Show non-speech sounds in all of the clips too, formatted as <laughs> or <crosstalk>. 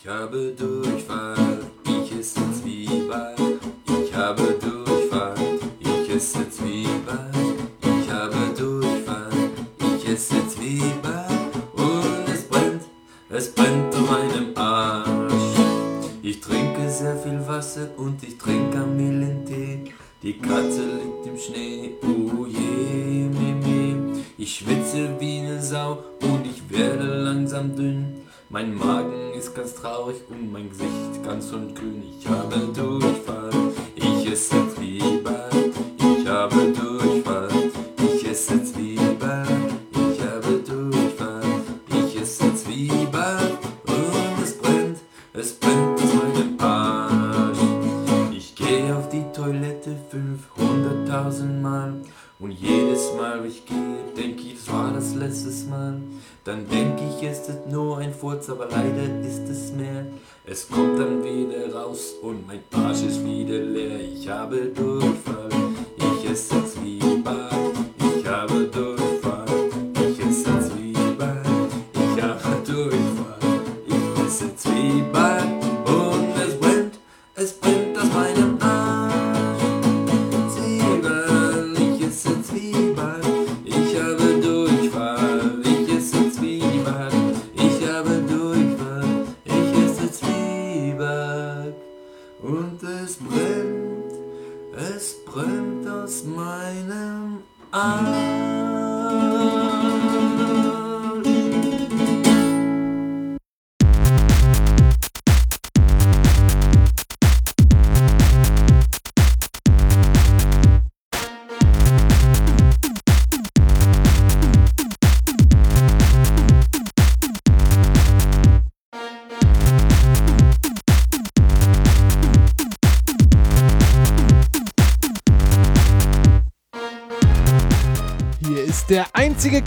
Ich habe Durchfall, ich esse Zwiebel. Ich habe Durchfall, ich esse Zwiebel. Ich habe Durchfall, ich esse Zwiebel. Und es brennt, es brennt an meinem Arsch. Ich trinke sehr viel Wasser und ich trinke Kamillentee. Die Katze liegt im Schnee, oh je, me, me. Ich schwitze wie eine Sau und ich werde langsam dünn. Mein Magen ist ganz traurig und mein Gesicht ganz ungrün. Ich habe Durchfall, ich esse Furz, aber leider ist es mehr. Es kommt dann wieder raus und mein Arsch ist wieder leer. Ich habe Durchfall,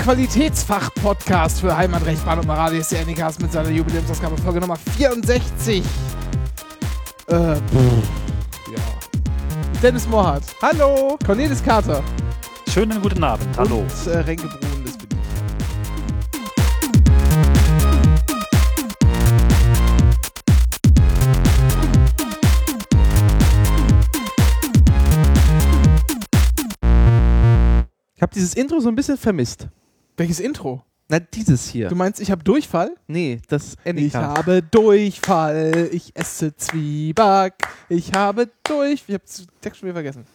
Qualitätsfach-Podcast für Heimatrecht, Bahn und. Hier ist der Anycast mit seiner Jubiläumsausgabe, Folge Nummer 64. Äh, ja. Dennis Mohrhardt. Hallo. Cornelis Carter. Schönen guten Abend. Hallo. Und äh, Renke Brun, das bin ich. Ich habe dieses Intro so ein bisschen vermisst. Welches Intro? Na, dieses hier. Du meinst, ich habe Durchfall? nee, das Ich Endika. habe Durchfall. Ich esse Zwieback. Ich habe durch. Ich habe den Text schon wieder vergessen.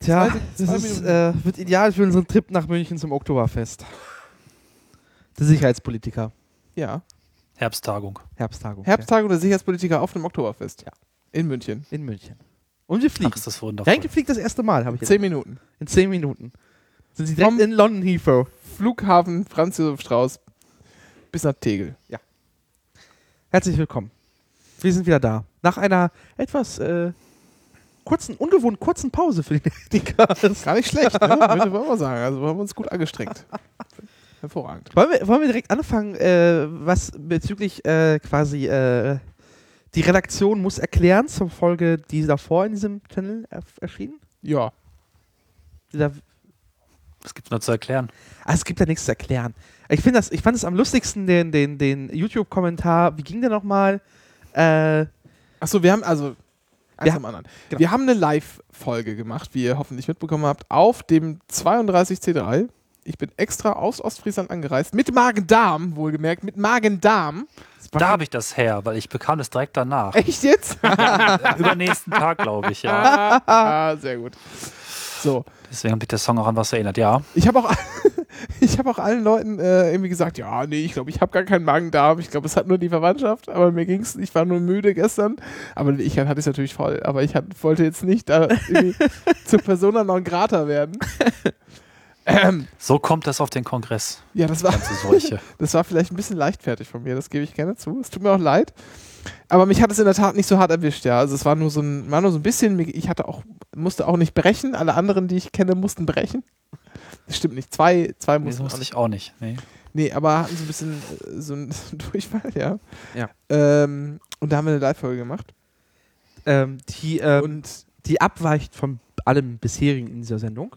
Tja, zwei- das zwei ist, äh, wird ideal für unseren Trip nach München zum Oktoberfest. Der Sicherheitspolitiker. Ja. Herbsttagung. Herbsttagung. Herbsttagung der Sicherheitspolitiker auf dem Oktoberfest. Ja. In München. In München. Und wir fliegen. Ach, ist das wundervoll. Renke fliegt das erste Mal, habe ich. Zehn Minuten. In zehn Minuten. Sind sie direkt Vom- in London Heathrow. Flughafen Franz Josef Strauß bis nach Tegel. Herzlich willkommen. Wir sind wieder da. Nach einer etwas äh, kurzen, ungewohnt kurzen Pause für den Endicast. <laughs> Gar nicht schlecht, ne? Würde ich mal sagen. Also wir haben uns gut angestrengt. Hervorragend. Wollen wir, wollen wir direkt anfangen, äh, was bezüglich äh, quasi äh, die Redaktion muss erklären zur Folge, die davor in diesem Channel erschienen? Ja. Dieser, Was gibt's noch zu erklären? ah, es gibt ja nichts zu erklären. Ich, find das, ich fand es am lustigsten, den, den, den YouTube-Kommentar. Wie ging der nochmal? Äh, Achso, wir haben also Wir am anderen. genau. Wir haben eine Live-Folge gemacht, wie ihr hoffentlich mitbekommen habt, auf dem 32C3. Ich bin extra aus Ostfriesland angereist, mit Magen-Darm, wohlgemerkt, mit Magen-Darm. Da habe ich das her, weil ich bekam es direkt danach. Echt jetzt? <laughs> Übernächsten Tag, glaube ich, ja. <laughs> ah, sehr gut. So, Deswegen hat mich der Song auch an was erinnert, ja. ich habe auch, <laughs> ich habe auch allen Leuten äh, irgendwie gesagt, ja, nee, ich glaube, ich habe gar keinen Magen-Darm. Ich glaube, es hat nur die Verwandtschaft, aber mir ging's, ich war nur müde gestern. Aber ich hatte es natürlich voll. Aber ich hat, wollte jetzt nicht da irgendwie <laughs> zur Persona non grata werden. Ähm, So kommt das auf den Kongress. ja, das war, <laughs> das war vielleicht ein bisschen leichtfertig von mir, das gebe ich gerne zu. Es tut mir auch leid. Aber mich hat es in der Tat nicht so hart erwischt, ja. Also es war nur so ein, war nur so ein bisschen, ich hatte auch, musste auch nicht brechen. Alle anderen, die ich kenne, mussten brechen. Das stimmt nicht. Zwei, zwei Nee, mussten wusste nicht. ich auch nicht. Nee. Nee, aber hatten so ein bisschen äh, so einen <laughs> Durchfall, ja. Ja. Ähm, und da haben wir eine Live-Folge gemacht. ähm, die, ähm, Und die abweicht von allem bisherigen in dieser Sendung.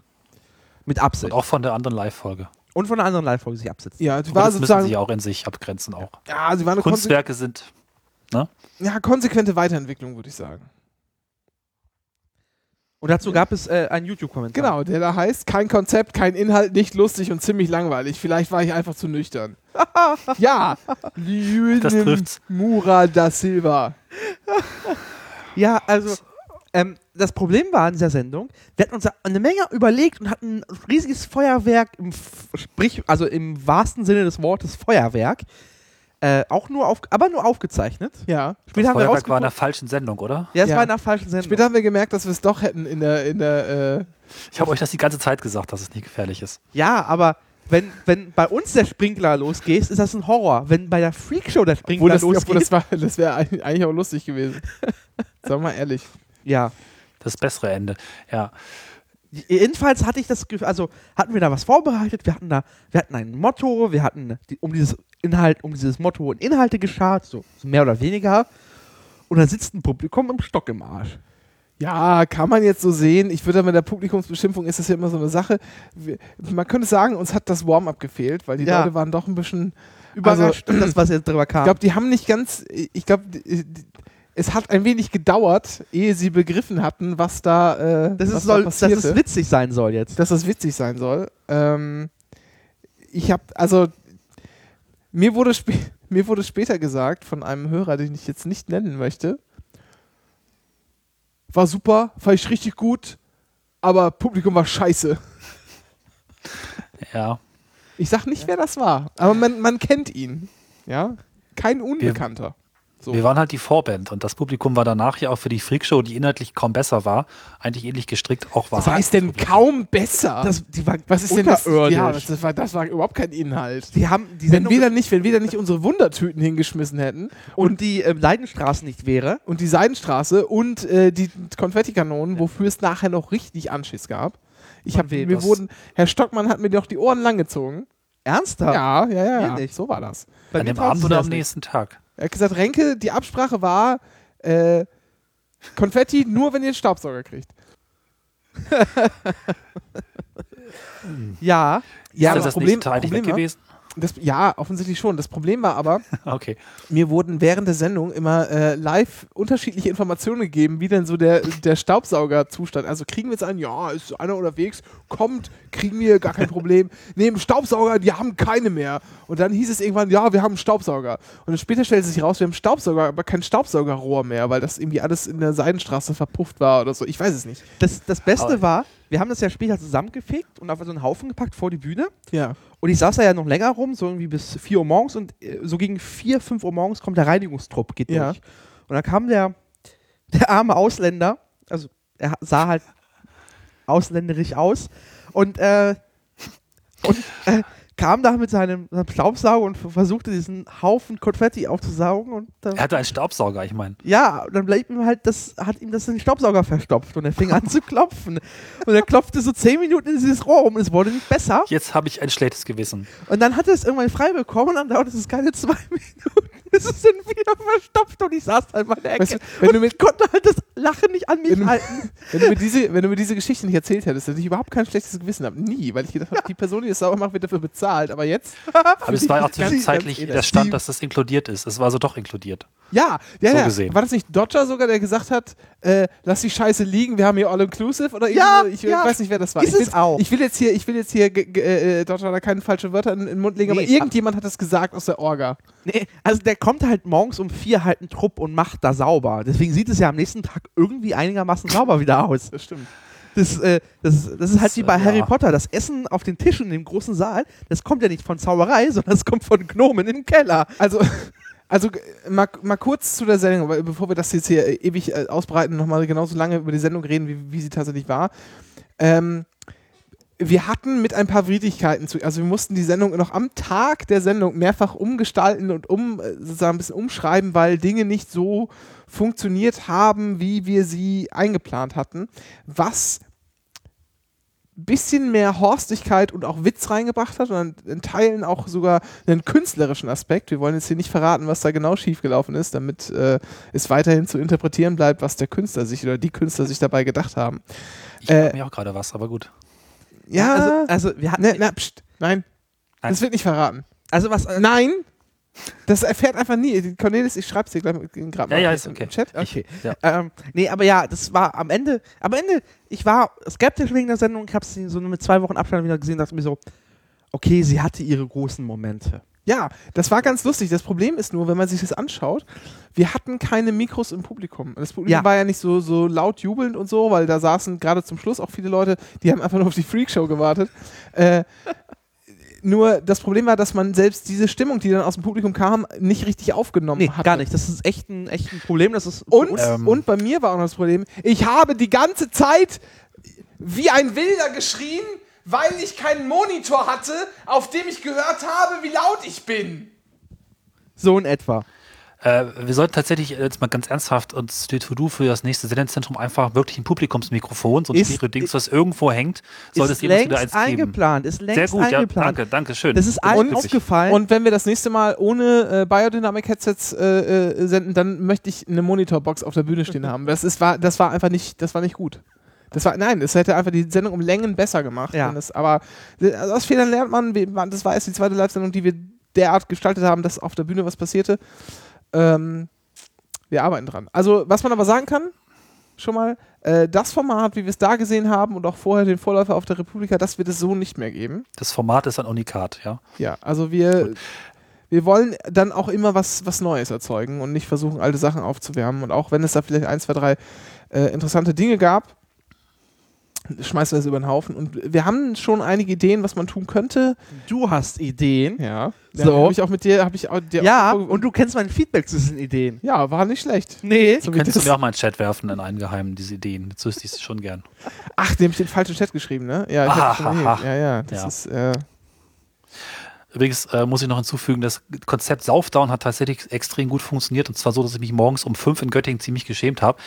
Mit Und Absicht. auch von der anderen Live-Folge. Und von einer anderen Live-Folge sich absetzt. ja, sie Aber war das müssen sozusagen. sie auch in sich abgrenzen auch. Ja, sie war eine Kunstwerke sind Ne? Ja, konsequente Weiterentwicklung, würde ich sagen. Und dazu gab es äh, einen YouTube-Kommentar. Genau, der da heißt, kein Konzept, kein Inhalt, nicht lustig und ziemlich langweilig. Vielleicht war ich einfach zu nüchtern. <laughs> ja, Das trifft's. Mura da Silva. Ja, also ähm, das Problem war in dieser Sendung, wir hatten uns da eine Menge überlegt und hatten ein riesiges Feuerwerk, im F- sprich, also im wahrsten Sinne des Wortes Feuerwerk, äh, auch nur auf, aber nur aufgezeichnet. Ja. Später haben wir Feuerwerk war in der falschen Sendung, oder? ja, es Ja. war in der falschen Sendung. Später haben wir gemerkt, dass wir es doch hätten in der, in der, äh, Ich habe euch das die ganze Zeit gesagt, dass es nicht gefährlich ist. ja, aber wenn, wenn bei uns der Sprinkler losgeht, ist das ein Horror. Wenn bei der Freakshow der obwohl Sprinkler das, obwohl losgeht, das, war, das wäre eigentlich auch lustig gewesen. <laughs> Sagen wir mal ehrlich. ja. Das bessere Ende. Ja. Jedenfalls hatte ich das Gefühl, also hatten wir da was vorbereitet, wir hatten da, wir hatten ein Motto, wir hatten die, um dieses Inhalt, um dieses Motto und Inhalte geschart, so, so mehr oder weniger. Und da sitzt ein Publikum im Stock im Arsch. Ja, kann man jetzt so sehen. Ich würde mit der Publikumsbeschimpfung ist das ja immer so eine Sache. Wir, man könnte sagen, uns hat das Warm-up gefehlt, weil die Ja. Leute waren doch ein bisschen Überrascht, Also- das, was jetzt drüber kam. Ich glaube, die haben nicht ganz. Ich glaube, es hat ein wenig gedauert, ehe sie begriffen hatten, was da, äh, das was ist soll, da dass es witzig sein soll jetzt. dass das witzig sein soll. Ähm, ich habe, also, mir wurde, <laughs> mir wurde später gesagt von einem Hörer, den ich jetzt nicht nennen möchte, war super, fand ich richtig gut, aber Publikum war scheiße. Ja. Ich sag nicht, wer das war, aber man, man kennt ihn. Ja, kein Unbekannter. So. Wir waren halt die Vorband und das Publikum war danach ja auch für die Freakshow, die inhaltlich kaum besser war, eigentlich ähnlich gestrickt, auch war. Was heißt denn kaum besser? Das, die war was ist denn das? unterirdisch. Ja, das, das, war, das war überhaupt kein Inhalt. die haben die Wenn wir, da nicht, wenn wir da nicht unsere Wundertüten hingeschmissen hätten und die ähm, Leidenstraße nicht wäre, und die Seidenstraße und äh, die Konfettikanonen, wofür es nachher noch richtig Anschiss gab. Ich habe mir wurden, Herr Stockmann hat mir doch die Ohren langgezogen. ernsthaft? Ja, ja, ja, ja. So war das. Bei An dem Abend oder am nächsten Tag? Er hat gesagt, Renke, die Absprache war äh, Konfetti nur, wenn ihr einen Staubsauger kriegt. Ja, <laughs> Ja, ist aber das Problem- Tag eigentlich Problem gewesen? Das, ja, offensichtlich schon. Das Problem war aber, <laughs> Okay. mir wurden während der Sendung immer äh, live unterschiedliche Informationen gegeben, wie denn so der, der Staubsaugerzustand. Also kriegen wir jetzt einen, ja, ist einer unterwegs, kommt, kriegen wir, gar kein Problem. <laughs> Nehmen Staubsauger, die haben keine mehr. Und dann hieß es irgendwann, ja, wir haben einen Staubsauger. Und dann später stellte sich raus, wir haben einen Staubsauger, aber kein Staubsaugerrohr mehr, weil das irgendwie alles in der Seidenstraße verpufft war oder so. Ich weiß es nicht. das, das Beste Aber- war, wir haben das ja später zusammengefegt und auf so einen Haufen gepackt vor die Bühne. Ja. Und ich saß da ja noch länger rum, so irgendwie bis 4 Uhr morgens und äh, so gegen 4, 5 Uhr morgens kommt der Reinigungstrupp, geht Ja. durch. Und dann kam der, <laughs> der arme Ausländer, also er sah halt ausländerisch aus und, äh, und äh, kam da mit seinem, seinem Staubsauger und versuchte diesen Haufen Konfetti aufzusaugen und äh, Er hatte einen Staubsauger, ich meine. ja, und dann blieb ihm halt das, hat ihm das den Staubsauger verstopft und er fing an <laughs> zu klopfen. Und er klopfte so 10 Minuten in dieses Rohr rum und es wurde nicht besser. Jetzt habe ich ein schlechtes Gewissen. Und dann hat er es irgendwann frei bekommen und dann dauerte es keine <laughs> zwei Minuten. Es ist dann wieder verstopft und ich saß da in meiner Ecke. Weißt du, wenn du und mit- konnte halt das Lachen nicht an mich Wenn du- halten. <laughs> Wenn du, mir diese, wenn du mir diese Geschichte nicht erzählt hättest, hätte ich überhaupt kein schlechtes Gewissen gehabt. Nie, weil ich gedacht habe, die Person, die es sauber macht, wird dafür bezahlt. Aber jetzt. <laughs> Aber es war ja auch zwischenzeitlich der Stand, dass das inkludiert ist. Es war also doch inkludiert. Ja, ja, So ja. gesehen. War das nicht Dodger sogar, der gesagt hat, äh, lass die Scheiße liegen, wir haben hier All-Inclusive? Oder Ja, ich ja. weiß nicht, wer das war. Ist ich will, es auch. Ich will jetzt hier, ich will jetzt hier äh, Dodger da keine falschen Wörter in, in den Mund legen, aber Nee, irgendjemand hat das gesagt aus der Orga. Nee, also der kommt halt morgens um vier halt einen Trupp und macht da sauber. Deswegen sieht es ja am nächsten Tag irgendwie einigermaßen sauber wieder aus. Das stimmt. Das, äh, das, das ist halt Das, wie bei äh, Harry ja. Potter. Das Essen auf den Tischen in dem großen Saal, das kommt ja nicht von Zauberei, sondern es kommt von Gnomen im Keller. Also, also mal, mal kurz zu der Sendung, weil bevor wir das jetzt hier ewig äh, ausbreiten, nochmal genauso lange über die Sendung reden, wie, wie sie tatsächlich war. Ähm, wir hatten mit ein paar Widrigkeiten zu, also wir mussten die Sendung noch am Tag der Sendung mehrfach umgestalten und um, äh, sozusagen ein bisschen umschreiben, weil Dinge nicht so funktioniert haben, wie wir sie eingeplant hatten. Was bisschen mehr Horstigkeit und auch Witz reingebracht hat und in Teilen auch sogar einen künstlerischen Aspekt. Wir wollen jetzt hier nicht verraten, was da genau schiefgelaufen ist, damit äh, es weiterhin zu interpretieren bleibt, was der Künstler sich oder die Künstler sich dabei gedacht haben. Ich Äh, mir auch gerade was, aber gut. Ja, Also, also wir hatten. ne, na, pst, nein, Nein. das wird nicht verraten. also was. Äh, Nein, Das erfährt einfach nie. Cornelis, ich schreib's dir gleich gerade Ja, mal ja, im ist okay. Chat. Okay. Ja. Ähm, nee, aber ja, das war am Ende, am Ende, ich war skeptisch wegen der Sendung, ich habe sie so mit zwei Wochen Abstand wieder gesehen, dachte mir so, okay, sie hatte ihre großen Momente. Ja, das war ganz lustig. Das Problem ist nur, wenn man sich das anschaut, wir hatten keine Mikros im Publikum. Das Publikum Ja. war ja nicht so, so laut jubelnd und so, weil da saßen gerade zum Schluss auch viele Leute, die haben einfach nur auf die Freakshow gewartet. Äh, <laughs> nur das Problem war, dass man selbst diese Stimmung, die dann aus dem Publikum kam, nicht richtig aufgenommen Nee, hat. gar nicht. Das ist echt ein, echt ein Problem. Das ist Und, Ähm. und bei mir war auch noch das Problem, ich habe die ganze Zeit wie ein Wilder geschrien, weil ich keinen Monitor hatte, auf dem ich gehört habe, wie laut ich bin. so in etwa. Äh, wir sollten tatsächlich jetzt mal ganz ernsthaft uns die To-Do für das nächste Sendezentrum einfach wirklich ein Publikumsmikrofon, so ein Ist- Stereo-Dings, was irgendwo hängt, sollte es ist jemals wieder eins geben. eingeplant. Ist längst Sehr gut, ja, eingeplant. danke, danke, schön. Das ist allen aufgefallen. Und wenn wir das nächste Mal ohne äh, Biodynamic-Headsets äh, äh, senden, dann möchte ich eine Monitorbox auf der Bühne stehen haben. Das, ist, war, das war einfach nicht, das war nicht gut. Das war, nein, es hätte einfach die Sendung um Längen besser gemacht. Ja. wenn Es, aber äh, aus Fehlern lernt man. Das war jetzt die zweite Live-Sendung, die wir derart gestaltet haben, dass auf der Bühne was passierte. Ähm, wir arbeiten dran. Also, was man aber sagen kann, schon mal, äh, das Format, wie wir es da gesehen haben und auch vorher den Vorläufer auf der Republika, das wird es so nicht mehr geben. Das Format ist ein Unikat, ja. Ja, also wir, wir wollen dann auch immer was, was Neues erzeugen und nicht versuchen, alte Sachen aufzuwärmen. Und auch wenn es da vielleicht ein, zwei, drei äh, interessante Dinge gab, schmeißen wir es über den Haufen. Und wir haben schon einige Ideen, was man tun könnte. du hast Ideen. Ja. So. Habe ich auch mit dir, habe ich auch dir Ja, auch, und du kennst mein Feedback zu diesen Ideen. ja, war nicht schlecht. Nee. So Könntest du das- mir auch mal in den Chat werfen, in einen geheimen, diese Ideen. Jetzt wüsste ich es schon gern. Ach, dem habe ich den falschen Chat geschrieben, ne? Ja, ich Ah, hab schon ha. ja, ja, das Ja. ist äh, Übrigens äh, muss ich noch hinzufügen, das Konzept Saufdown hat tatsächlich extrem gut funktioniert und zwar so, dass ich mich morgens um fünf in Göttingen ziemlich geschämt habe.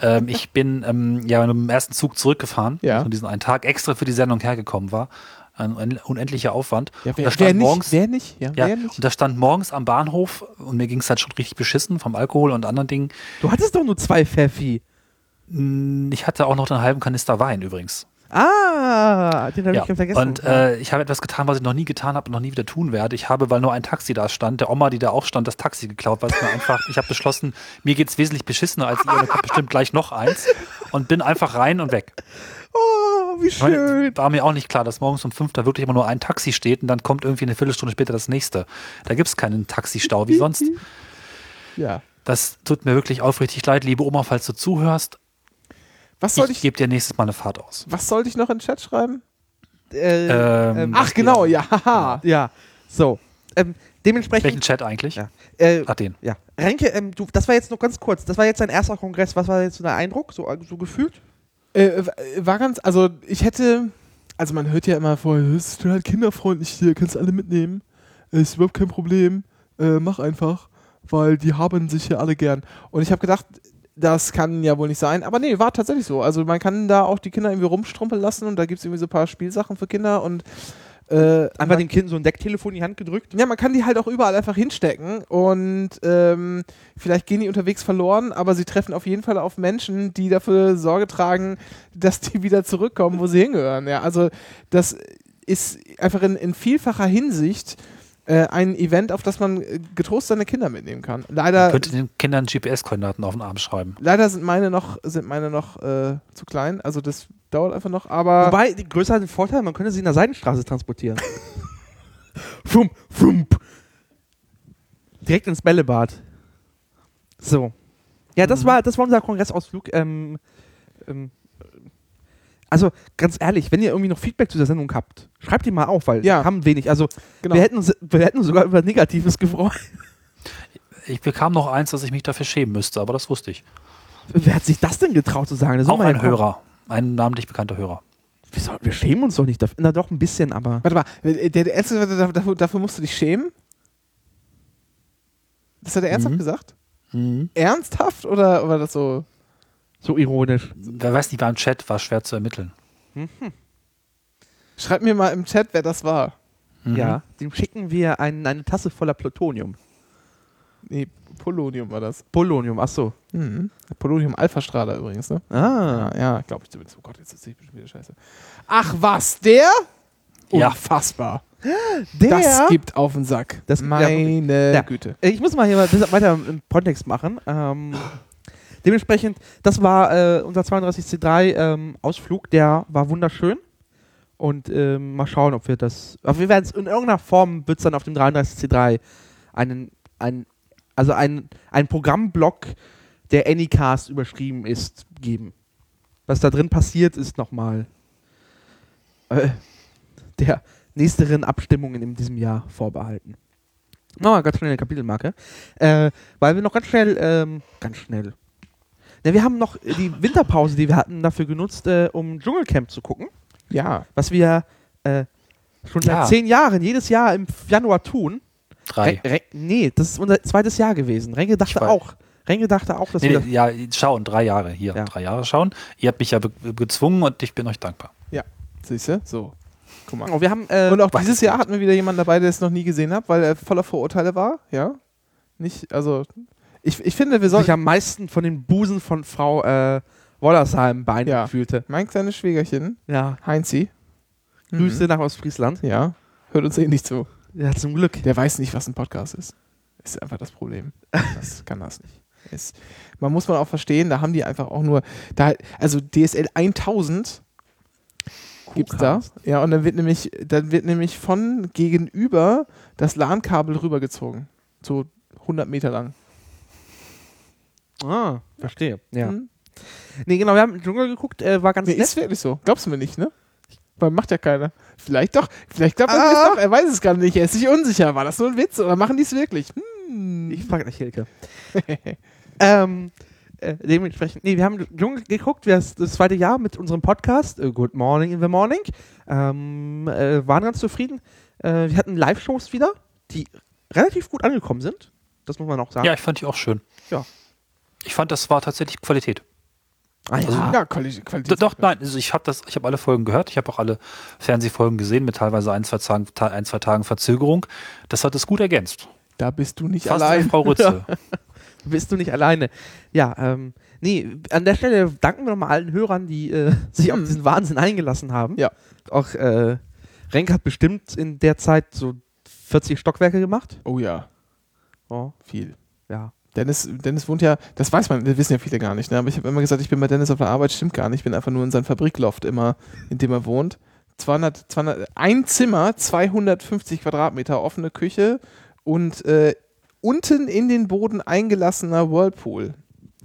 Ähm, ich <laughs> bin ähm, ja mit dem ersten Zug zurückgefahren, Ja. von diesen einen Tag extra für die Sendung hergekommen war. Ein, ein unendlicher Aufwand. ja, und da wer, stand wer nicht, morgens, wer nicht, ja, ja, wer nicht. und da stand morgens am Bahnhof und mir ging es halt schon richtig beschissen vom Alkohol und anderen Dingen. Du hattest doch nur zwei Pfeffi. Ich hatte auch noch einen halben Kanister Wein übrigens. Ah, den habe Ja. ich vergessen. Und äh, ich habe etwas getan, was ich noch nie getan habe und noch nie wieder tun werde. Ich habe, weil nur ein Taxi da stand, der Oma, die da auch stand, das Taxi geklaut, weil es mir einfach, ich habe beschlossen, mir geht es wesentlich beschissener als ihr, und da kommt bestimmt gleich noch eins und bin einfach rein und weg. oh, wie schön. war mir auch nicht klar, dass morgens um fünf da wirklich immer nur ein Taxi steht und dann kommt irgendwie eine Viertelstunde später das nächste. Da gibt es keinen Taxistau wie sonst. <laughs> Ja. Das tut mir wirklich aufrichtig leid, liebe Oma, falls du zuhörst. Was soll Ich ich, gebe dir nächstes Mal eine Fahrt aus. was sollte ich noch in den Chat schreiben? Äh, Ähm, Ach, genau, ja, <laughs> haha. ja. So. Ähm, dementsprechend. Welchen Chat eigentlich? Ja. Äh, Ach, den. ja. Renke, ähm, du, das war jetzt noch ganz kurz. Das war jetzt dein erster Kongress. Was war jetzt so der Eindruck? So, so gefühlt? Äh, war ganz, also ich hätte, also man hört ja immer vorher, es ist total kinderfreundlich hier, kannst alle mitnehmen, Äh, ist überhaupt kein Problem, äh, mach einfach, weil die haben sich ja alle gern. Und ich habe gedacht, das kann ja wohl nicht sein, aber nee, war tatsächlich so. Also man kann da auch die Kinder irgendwie rumstrumpeln lassen und da gibt es irgendwie so ein paar Spielsachen für Kinder und äh, Einfach dem Kind so ein Decktelefon in die Hand gedrückt? ja, man kann die halt auch überall einfach hinstecken und ähm, vielleicht gehen die unterwegs verloren, aber sie treffen auf jeden Fall auf Menschen, die dafür Sorge tragen, dass die <laughs> wieder zurückkommen, wo sie hingehören. Ja, also das ist einfach in, in vielfacher Hinsicht äh, ein Event, auf das man äh, getrost seine Kinder mitnehmen kann. Leider, Man könnte den Kindern GPS-Koordinaten auf den Arm schreiben. leider sind meine noch, sind meine noch äh, zu klein, also das dauert einfach noch, aber Wobei, die größer hat den Vorteil, man könnte sie in der Seidenstraße transportieren. <laughs> Fump, fump. Direkt ins Bällebad. So. Ja, das war, das war unser Kongressausflug. Ähm, ähm, also, ganz ehrlich, wenn ihr irgendwie noch Feedback zu der Sendung habt, schreibt die mal auf, weil Ja. wir haben wenig. Also, genau. wir, hätten uns, wir hätten uns sogar über Negatives gefreut. Ich bekam noch eins, dass ich mich dafür schämen müsste, aber das wusste ich. Wer hat sich das denn getraut zu sagen? Das Auch ein Hörer. Ein namentlich bekannter Hörer. Wir, soll, wir schämen uns doch nicht dafür. Na doch, ein bisschen, aber. Warte mal, der, der Ernste, dafür, dafür, dafür musst du dich schämen? Das hat er ernsthaft Mhm. gesagt? Ernsthaft oder war das so? So ironisch. Wer weiß nicht, beim Chat war schwer zu ermitteln. Schreib mir mal im Chat, wer das war. Mhm. Ja. Dem schicken wir ein, eine Tasse voller Plutonium. Nee, Polonium war das. Polonium, ach so. Mhm. Polonium Alpha-Strahler übrigens, ne? Ah. Ja, glaube ich zumindest. Oh Gott, jetzt ist ich bestimmt wieder scheiße. Ach was, der? Ja. Unfassbar. Der, Das gibt auf den Sack. Das- ja, Meine Ja. Güte. ich muss mal hier mal weiter im Kontext machen. Ähm, dementsprechend, das war äh, unser 32C3 ähm, Ausflug, der war wunderschön. Und ähm, mal schauen, ob wir das. Aber wir werden in irgendeiner Form wird es dann auf dem 33C3 einen, ein, also ein, ein Programmblock, der Anycast überschrieben ist, geben. Was da drin passiert, ist nochmal äh, der nächsteren Abstimmungen in diesem Jahr vorbehalten. Wir ganz schnell eine Kapitelmarke. Äh, weil wir noch ganz schnell, ähm, ganz schnell. Ne, wir haben noch die Winterpause, die wir hatten, dafür genutzt, äh, um Dschungelcamp zu gucken. Ja. Was wir äh, schon Ja. seit zehn Jahren jedes Jahr im Januar tun. Drei. Re Re nee, das ist unser zweites Jahr gewesen. Renke Ich dachte auch. Renke dachte auch, dass Nee, wir nee, ja, schauen, drei Jahre hier. Ja. Drei Jahre schauen. Ihr habt mich ja gezwungen und ich bin euch dankbar. Siehst du? So. Guck mal. Oh, wir haben äh, Und auch was dieses Jahr hatten wir wieder jemanden dabei, der es noch nie gesehen hat, weil er voller Vorurteile war. Ja. Nicht, also. Ich, ich finde, wir sich sollten. am meisten von den Busen von Frau äh, Wollersheim beeindruckt Ja. fühlte. Mein kleines Schwiegerchen, Ja. Heinzi. Grüße Mhm. nach Ostfriesland. Ja. Hört uns eh nicht zu. Ja, zum Glück. Der weiß nicht, was ein Podcast ist. Ist einfach das Problem. Das <laughs> kann das nicht. Ist, man muss man auch verstehen, da haben die einfach auch nur, da, also DSL 1000 gibt's da. Ja, und dann wird nämlich, dann wird nämlich von gegenüber das LAN-Kabel rübergezogen. So 100 Meter lang. Ah, verstehe. Ja. Hm? Nee, genau, wir haben im Dschungel geguckt, äh, war ganz Nee, nett. ist wirklich so. Glaubst du mir nicht, ne? Weil macht ja keiner. Vielleicht doch. Vielleicht glaubt er Ah. es doch. Er weiß es gar nicht. Er ist sich unsicher. War das nur ein Witz oder machen die es wirklich? Hm. Ich frage gleich Hilke. <laughs> ähm, äh, dementsprechend, nee, wir haben Dschungel geguckt, wir das, das zweite Jahr mit unserem Podcast, äh, Good Morning in the Morning. Ähm, äh, waren ganz zufrieden. Äh, wir hatten Live-Shows wieder, die relativ gut angekommen sind. Das muss man auch sagen. Ja, ich fand die auch schön. Ja. Ich fand, das war tatsächlich Qualität. Ah, ja. also- ja, Quali Qualität. Doch, nein, also ich habe das, ich habe alle Folgen gehört, ich habe auch alle Fernsehfolgen gesehen mit teilweise ein, zwei Tagen, ta- ein, zwei Tagen Verzögerung. Das hat es gut ergänzt. Da bist du nicht Fast allein. Frau Rütze. <laughs> bist du nicht alleine. Ja, ähm, nee, an der Stelle danken wir nochmal allen Hörern, die äh, <laughs> sich auf Hm. diesen Wahnsinn eingelassen haben. Ja. Auch äh, Renk hat bestimmt in der Zeit so 40 Stockwerke gemacht. Oh ja, Oh, viel. ja. Dennis, Dennis wohnt ja, das weiß man, das wissen ja viele gar nicht, ne? aber ich habe immer gesagt, ich bin bei Dennis auf der Arbeit, stimmt gar nicht, ich bin einfach nur in seinem Fabrikloft immer, in dem er wohnt. 200, 200, ein Zimmer, 250 Quadratmeter, offene Küche und äh, unten in den Boden eingelassener Whirlpool.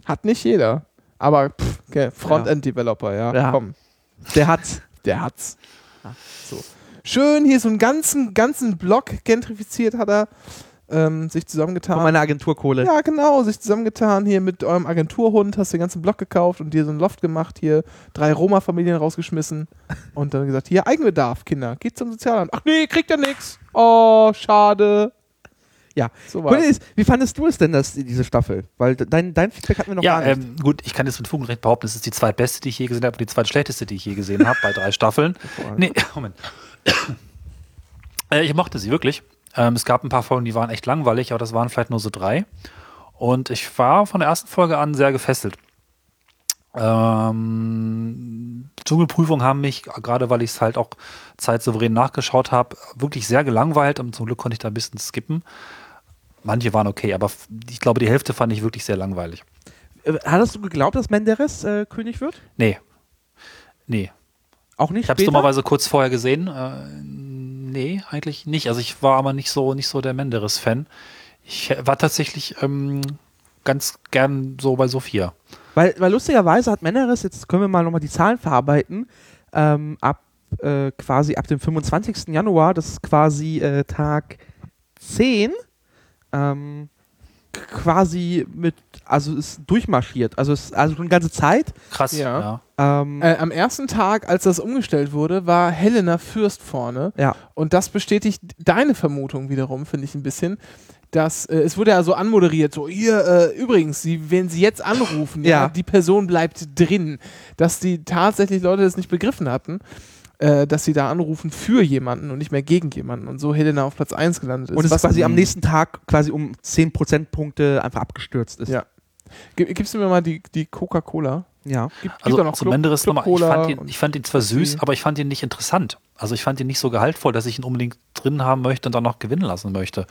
Hat nicht jeder, aber pff, okay, Frontend-Developer, ja, Ja. komm, Der hat. der hat's. So. Schön, hier so einen ganzen, ganzen Block gentrifiziert hat er, ähm, sich zusammengetan. Von meiner Agenturkohle. Ja, genau, sich zusammengetan hier mit eurem Agenturhund, hast den ganzen Block gekauft und dir so ein Loft gemacht, hier drei Roma-Familien rausgeschmissen <laughs> und dann gesagt, hier Eigenbedarf, Kinder, geht zum Sozialamt. Ach nee, kriegt ja nix. Oh, schade. Ja. so ist, wie fandest du es denn, das, diese Staffel? Weil de- dein, dein Feedback hatten wir noch Ja, gar nicht. ähm, gut, ich kann jetzt mit Fug und Recht behaupten, es ist die zweitbeste, die ich je gesehen habe, und die zweitschlechteste, die ich je gesehen habe, bei drei Staffeln. <laughs> Nee, Moment. äh, ich mochte sie wirklich. Ähm, es gab ein paar Folgen, die waren echt langweilig, aber das waren vielleicht nur so drei. Und ich war von der ersten Folge an sehr gefesselt. Ähm, Dschungelprüfung haben mich, gerade weil ich es halt auch zeitsouverän nachgeschaut habe, wirklich sehr gelangweilt und zum Glück konnte ich da ein bisschen skippen. Manche waren okay, aber ich glaube, die Hälfte fand ich wirklich sehr langweilig. Äh, hattest du geglaubt, dass Menderes äh, König wird? Nee. Nee. Auch nicht Ich habe es dummerweise kurz vorher gesehen. Äh, nee, eigentlich nicht. Also ich war aber nicht so, nicht so der Menderes-Fan. Ich war tatsächlich ähm, ganz gern so bei Sophia. Weil, weil lustigerweise hat Menderes, jetzt können wir mal nochmal die Zahlen verarbeiten, ähm, ab äh, quasi ab dem 25. Januar, das ist quasi äh, Tag 10, ähm, quasi mit, also ist durchmarschiert. Also ist also schon eine ganze Zeit. Krass, Ja. ja. Ähm, Äh, am ersten Tag, als das umgestellt wurde, war Helena Fürst vorne. ja. Und das bestätigt deine Vermutung wiederum, finde ich ein bisschen. Dass, äh, es wurde ja so anmoderiert, so, hier, äh, übrigens, sie, wenn sie jetzt anrufen, ja. Ja. die Person bleibt drin. Dass die tatsächlich Leute das nicht begriffen hatten, äh, dass sie da anrufen für jemanden und nicht mehr gegen jemanden. Und so Helena auf Platz 1 gelandet ist. Und es Was- quasi am nächsten Tag quasi um 10 Prozentpunkte einfach abgestürzt ist. Ja. Gib, gibst du mir mal die, die Coca-Cola? Ja. Gib, gib Also doch noch zum Club- Menderes Club nochmal, ich Cola fand, ihn, ich fand ihn zwar süß, aber ich fand ihn nicht interessant. Also ich fand ihn nicht so gehaltvoll, dass ich ihn unbedingt drin haben möchte und dann noch gewinnen lassen möchte.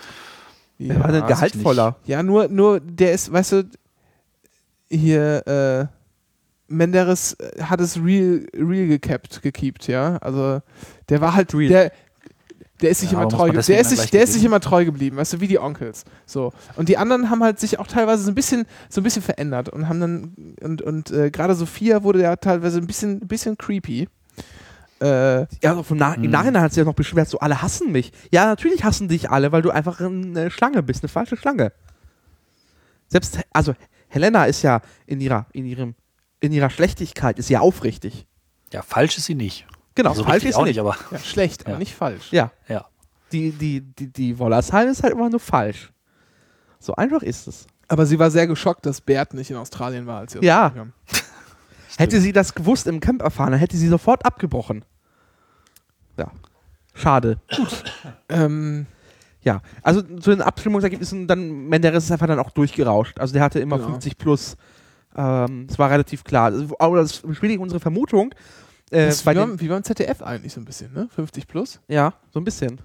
Wer war denn gehaltvoller? Ja, nur, nur, der ist, weißt du, hier, äh, Menderes äh, hat es real, real gecapt, gekeept, ja. Also, der war halt, Real. der, der ist sich Ja, immer treu, man ge- deswegen der ist sich, der ist sich immer treu geblieben, weißt du, wie die Onkels. So. Und die anderen haben halt sich auch teilweise so ein bisschen, so ein bisschen verändert und haben dann, und, und äh, gerade Sophia wurde ja teilweise ein bisschen, ein bisschen creepy. Äh, Ja, also vom Nach im Hm. Nachhinein hat sie ja noch beschwert, so alle hassen mich. Ja, natürlich hassen dich alle, weil du einfach eine Schlange bist, eine falsche Schlange. Selbst, also Helena ist ja in ihrer, in ihrem, in ihrer Schlechtigkeit ist sie ja aufrichtig. Ja, falsch ist sie nicht. Genau, also falsch ist auch sie nicht, aber ja, schlecht, aber Ja. nicht falsch. Ja, ja. die, die, die, die Wollersheim ist halt immer nur falsch. So einfach ist es. Aber sie war sehr geschockt, dass Bert nicht in Australien war, als sie Ja. <laughs> Hätte sie das gewusst im Camp erfahren, dann hätte sie sofort abgebrochen. Ja. Schade. Ähm, Ja, also zu den Abstimmungsergebnissen, dann Menderes ist einfach dann auch durchgerauscht. Also der hatte immer Genau. 50 plus. Ähm, das war relativ klar. Also, Aber das bestätigt unsere Vermutung. Äh, das ist wie, beim, wie beim ZDF eigentlich so ein bisschen, ne? 50 plus. ja, so ein bisschen.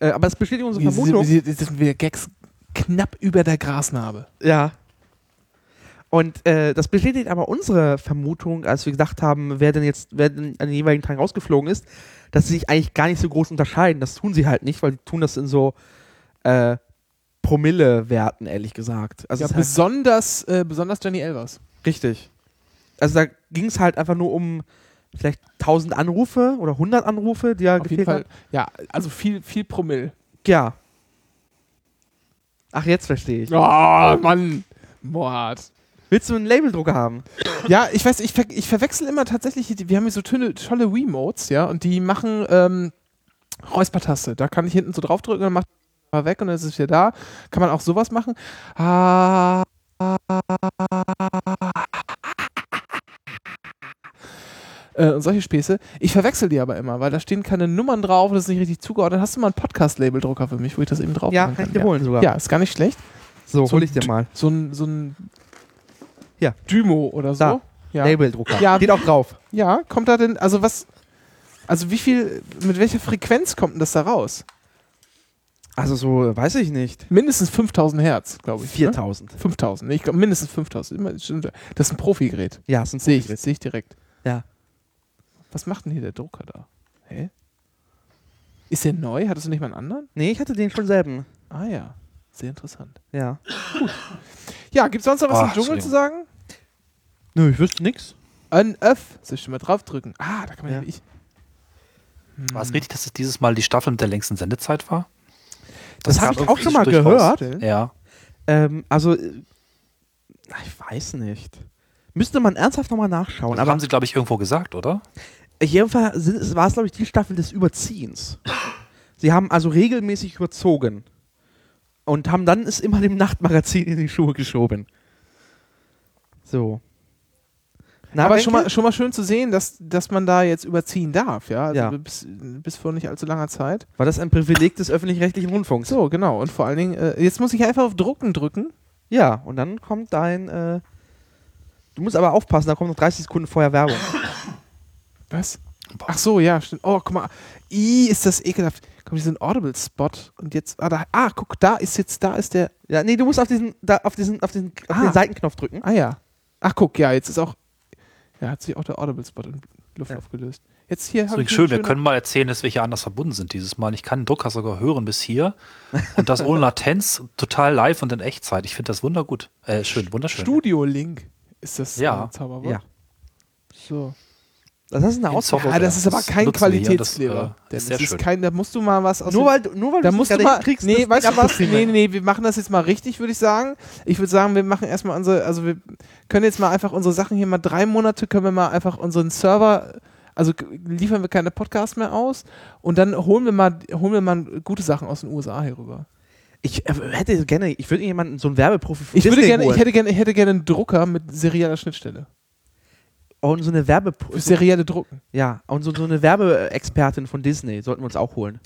Äh, aber das bestätigt unsere Wie- Vermutung. wie- Das sind wieder Gags knapp über der Grasnarbe. Ja. Und äh, das bestätigt aber unsere Vermutung, als wir gesagt haben, wer denn jetzt, wer denn an den jeweiligen Tagen rausgeflogen ist, dass sie sich eigentlich gar nicht so groß unterscheiden. Das tun sie halt nicht, weil die tun das in so äh, Promille-Werten, ehrlich gesagt. Also Ja, halt besonders, äh, besonders Jenny Elvers. richtig. Also da ging es halt einfach nur um vielleicht 1000 Anrufe oder 100 Anrufe, die ja Auf jeden gefehlt Fall. Ja, also viel, viel Promille. Ja. Ach, jetzt verstehe ich. Oh, Mann. Mord. Willst du einen Labeldrucker haben? Ja, ich weiß, ich, ver ich verwechsel immer tatsächlich, wir haben hier so tolle, tolle Wiimotes, ja, und die machen ähm, Räuspertaste. Da kann ich hinten so draufdrücken und dann macht er weg und dann ist es wieder da. Kann man auch sowas machen. Ah. Äh, und solche Späße. Ich verwechsel die aber immer, weil da stehen keine Nummern drauf, das ist nicht richtig zugeordnet. Hast du mal einen Podcast-Label-Drucker für mich, wo ich das eben drauf Ja, machen kann ich dir holen sogar. Ja, ist gar nicht schlecht. So, So hol ich dir mal. So ein, so ein Ja. Dymo oder so. Da. Ja. Labeldrucker. Ja. Steht auch drauf. Ja, kommt da denn, also was, also wie viel, mit welcher Frequenz kommt denn das da raus? Also so, weiß ich nicht. Mindestens 5000 Hertz, glaube ich. Ne? 4000. 5000, nee, ich glaube mindestens 5000. Immer- stimmt. Das ist ein Profi-Gerät. Ja, ist ein Sehe ich, Profi-Gerät. sehe ich direkt. Ja. Was macht denn hier der Drucker da? Hä? Ist der neu? Hattest du nicht mal einen anderen? Nee, ich hatte den schon selben. Ah ja, sehr interessant. Ja. Ja, gibt es sonst noch was Ah, im Dschungel zu sagen? Nö, ich wüsste nix. Ein Öff. Soll ich schon mal draufdrücken? Ah, da kann man ja, Ja. ich. War es richtig, dass es dieses Mal die Staffel mit der längsten Sendezeit war? Das, habe ich auch schon mal gehört. Ja. Ähm, also, äh, ich weiß nicht. Müsste man ernsthaft nochmal nachschauen. Aber Aber haben sie, glaube ich, irgendwo gesagt, oder? jedenfalls war es, glaube ich, die Staffel des Überziehens. Sie haben also regelmäßig überzogen. Und haben dann es immer dem Nachtmagazin in die Schuhe geschoben. So. Na, Aber schon mal, schon mal schön zu sehen, dass, dass man da jetzt überziehen darf, ja. Also Ja. Bis, bis vor nicht allzu langer Zeit. War das ein Privileg des öffentlich-rechtlichen Rundfunks? So, genau. Und vor allen Dingen, äh, jetzt muss ich einfach auf Drucken drücken. Ja, und dann kommt dein. Äh, du musst aber aufpassen, da kommt noch 30 Sekunden vorher Werbung. <laughs> Was? Ach so, ja, stimmt. Oh, guck mal. I, ist das ekelhaft. Komm, ein Audible-Spot. Und jetzt, ah, da, ah, guck, da ist jetzt, da ist der, Ja, nee, du musst auf diesen, da, auf diesen, auf diesen, auf Ah. den Seitenknopf drücken. ah ja. Ach, guck, ja, jetzt ist auch, ja, hat sich auch der Audible-Spot in Luft Ja. aufgelöst. Jetzt hier Das habe ist ich schön, wir können mal erzählen, dass wir hier anders verbunden sind dieses Mal. Ich kann den Drucker sogar hören bis hier. <laughs> Und das ohne Latenz, total live und in Echtzeit. Ich finde das wundergut. Äh, schön, wunderschön. Studio-Link ist das Ja. Zauberwort. Ja. So. Das ist eine In Auswahl. Software. Ah, das ist aber kein Qualitätskleber. das, äh, ist das ist kein, da musst du mal was aus Nur weil, du- nur weil Da du musst du mal, hinkriegst, nee, weißt du was? Nee, nee, wir machen das jetzt mal richtig, würde ich sagen. Ich würde sagen, wir machen erstmal unsere, also wir können jetzt mal einfach unsere Sachen hier mal drei Monate, können wir mal einfach unseren Server, also liefern wir keine Podcasts mehr aus und dann holen wir mal, holen wir mal gute Sachen aus den USA hier rüber. Ich äh, hätte gerne, ich würde jemanden, so einen Werbeprofi für Ich würde gerne, ich holen. hätte gerne, ich hätte gerne einen Drucker mit serieller Schnittstelle. Und so eine Werbe, Für serielle Drucken. ja, und so, so eine Werbeexpertin von Disney sollten wir uns auch holen.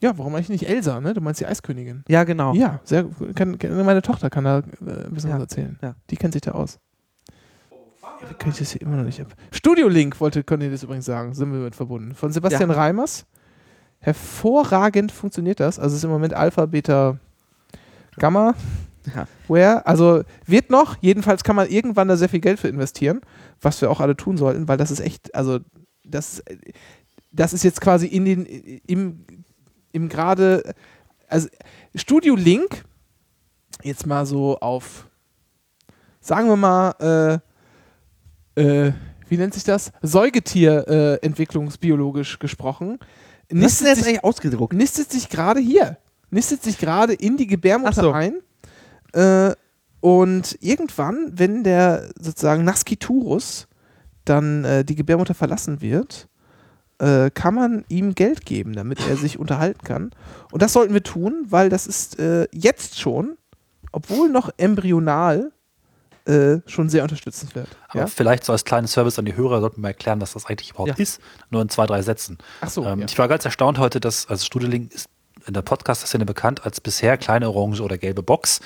Ja, warum eigentlich nicht Elsa, ne? Du meinst die Eiskönigin. Ja, genau. Ja, sehr kann, kann, meine Tochter kann da äh, ein bisschen Ja, was erzählen. ja. Die kennt sich da aus. Wie kann ich das hier immer noch nicht ab? Studio Link wollte Cornelis übrigens sagen, sind wir mit verbunden. Von Sebastian Ja. Reimers. Hervorragend funktioniert das. Also es ist im Moment Alpha, Beta, Gamma. Ja. Where, also wird noch, jedenfalls kann man irgendwann da sehr viel Geld für investieren, was wir auch alle tun sollten, weil das ist echt, also das, das ist jetzt quasi in den, im, im gerade, also Studio Link, jetzt mal so auf, sagen wir mal, äh, äh, wie nennt sich das? Säugetier äh, gesprochen. Was ist denn Nistet jetzt sich, eigentlich ausgedruckt? nistet sich gerade hier, nistet sich gerade in die Gebärmutter so. ein. Äh, und irgendwann, wenn der sozusagen Nasciturus dann äh, die Gebärmutter verlassen wird, äh, kann man ihm Geld geben, damit er sich <laughs> unterhalten kann. Und das sollten wir tun, weil das ist äh, jetzt schon, obwohl noch embryonal, äh, schon sehr unterstützenswert. Aber Ja? vielleicht so als kleinen Service an die Hörer sollten wir mal erklären, was das eigentlich überhaupt Ja. ist. Nur in zwei, drei Sätzen. Ach so, ähm, ja. Ich war ganz erstaunt heute, dass, also Studiolink ist in der Podcast-Szene bekannt als bisher kleine orange oder gelbe Box,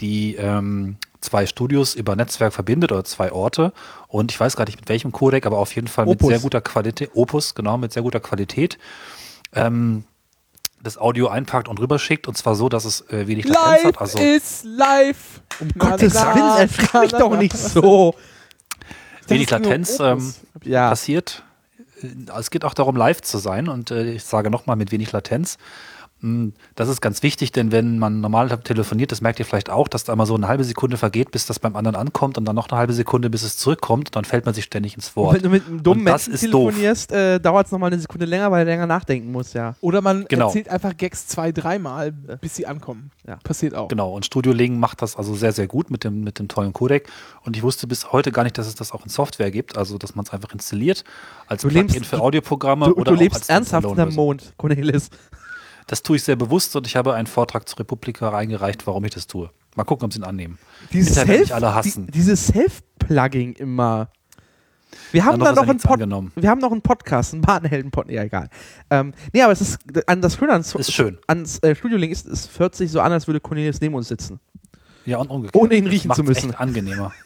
die ähm, zwei Studios über Netzwerk verbindet oder zwei Orte. Und ich weiß gar nicht mit welchem Codec, aber auf jeden Fall mit Opus. sehr guter Qualität. Opus, genau, mit sehr guter Qualität. Ähm, das Audio einpackt und rüberschickt und zwar so, dass es äh, wenig Latenz Live hat. Also ist live. Um Gottes Willen, erschreck mich doch nicht <laughs> so. wenig Latenz ähm, Ja. passiert. Äh, Es geht auch darum, live zu sein und äh, ich sage nochmal mit wenig Latenz. Mm, Das ist ganz wichtig, denn wenn man normal telefoniert, das merkt ihr vielleicht auch, dass da immer so eine halbe Sekunde vergeht, bis das beim anderen ankommt und dann noch eine halbe Sekunde, bis es zurückkommt. Dann fällt man sich ständig ins Und Wort. wenn du mit einem dummen Menschen telefonierst, äh, dauert es nochmal eine Sekunde länger, weil er länger nachdenken muss, ja. Oder man Genau. erzählt einfach Gags zwei, dreimal, bis sie ankommen. Ja. Passiert auch. Genau, und Studio Link macht das also sehr, sehr gut mit dem, mit dem tollen Codec. Und ich wusste bis heute gar nicht, dass es das auch in Software gibt, also dass man es einfach installiert als Du Plugin lebst- für Audioprogramme Du, oder du auch lebst als ernsthaft in Standalone-Version. Mond, Cornelis. Das tue ich sehr bewusst und ich habe einen Vortrag zur Republika eingereicht, warum ich das tue. Mal gucken, ob sie ihn annehmen. Dieses mich Self, alle hassen. Die, dieses Self-Plugging immer. Wir haben da noch einen nichts Pod angenommen. wir haben noch einen Podcast, einen Badenhelden-Podcast, ja egal. Ähm, nee, aber es ist an das Schöne ans, Ist schön. ans äh, Studio Link ist, es hört sich so an, als würde Cornelius neben uns sitzen. Ja, und umgekehrt. Ohne ihn riechen zu müssen. Echt angenehmer. <laughs>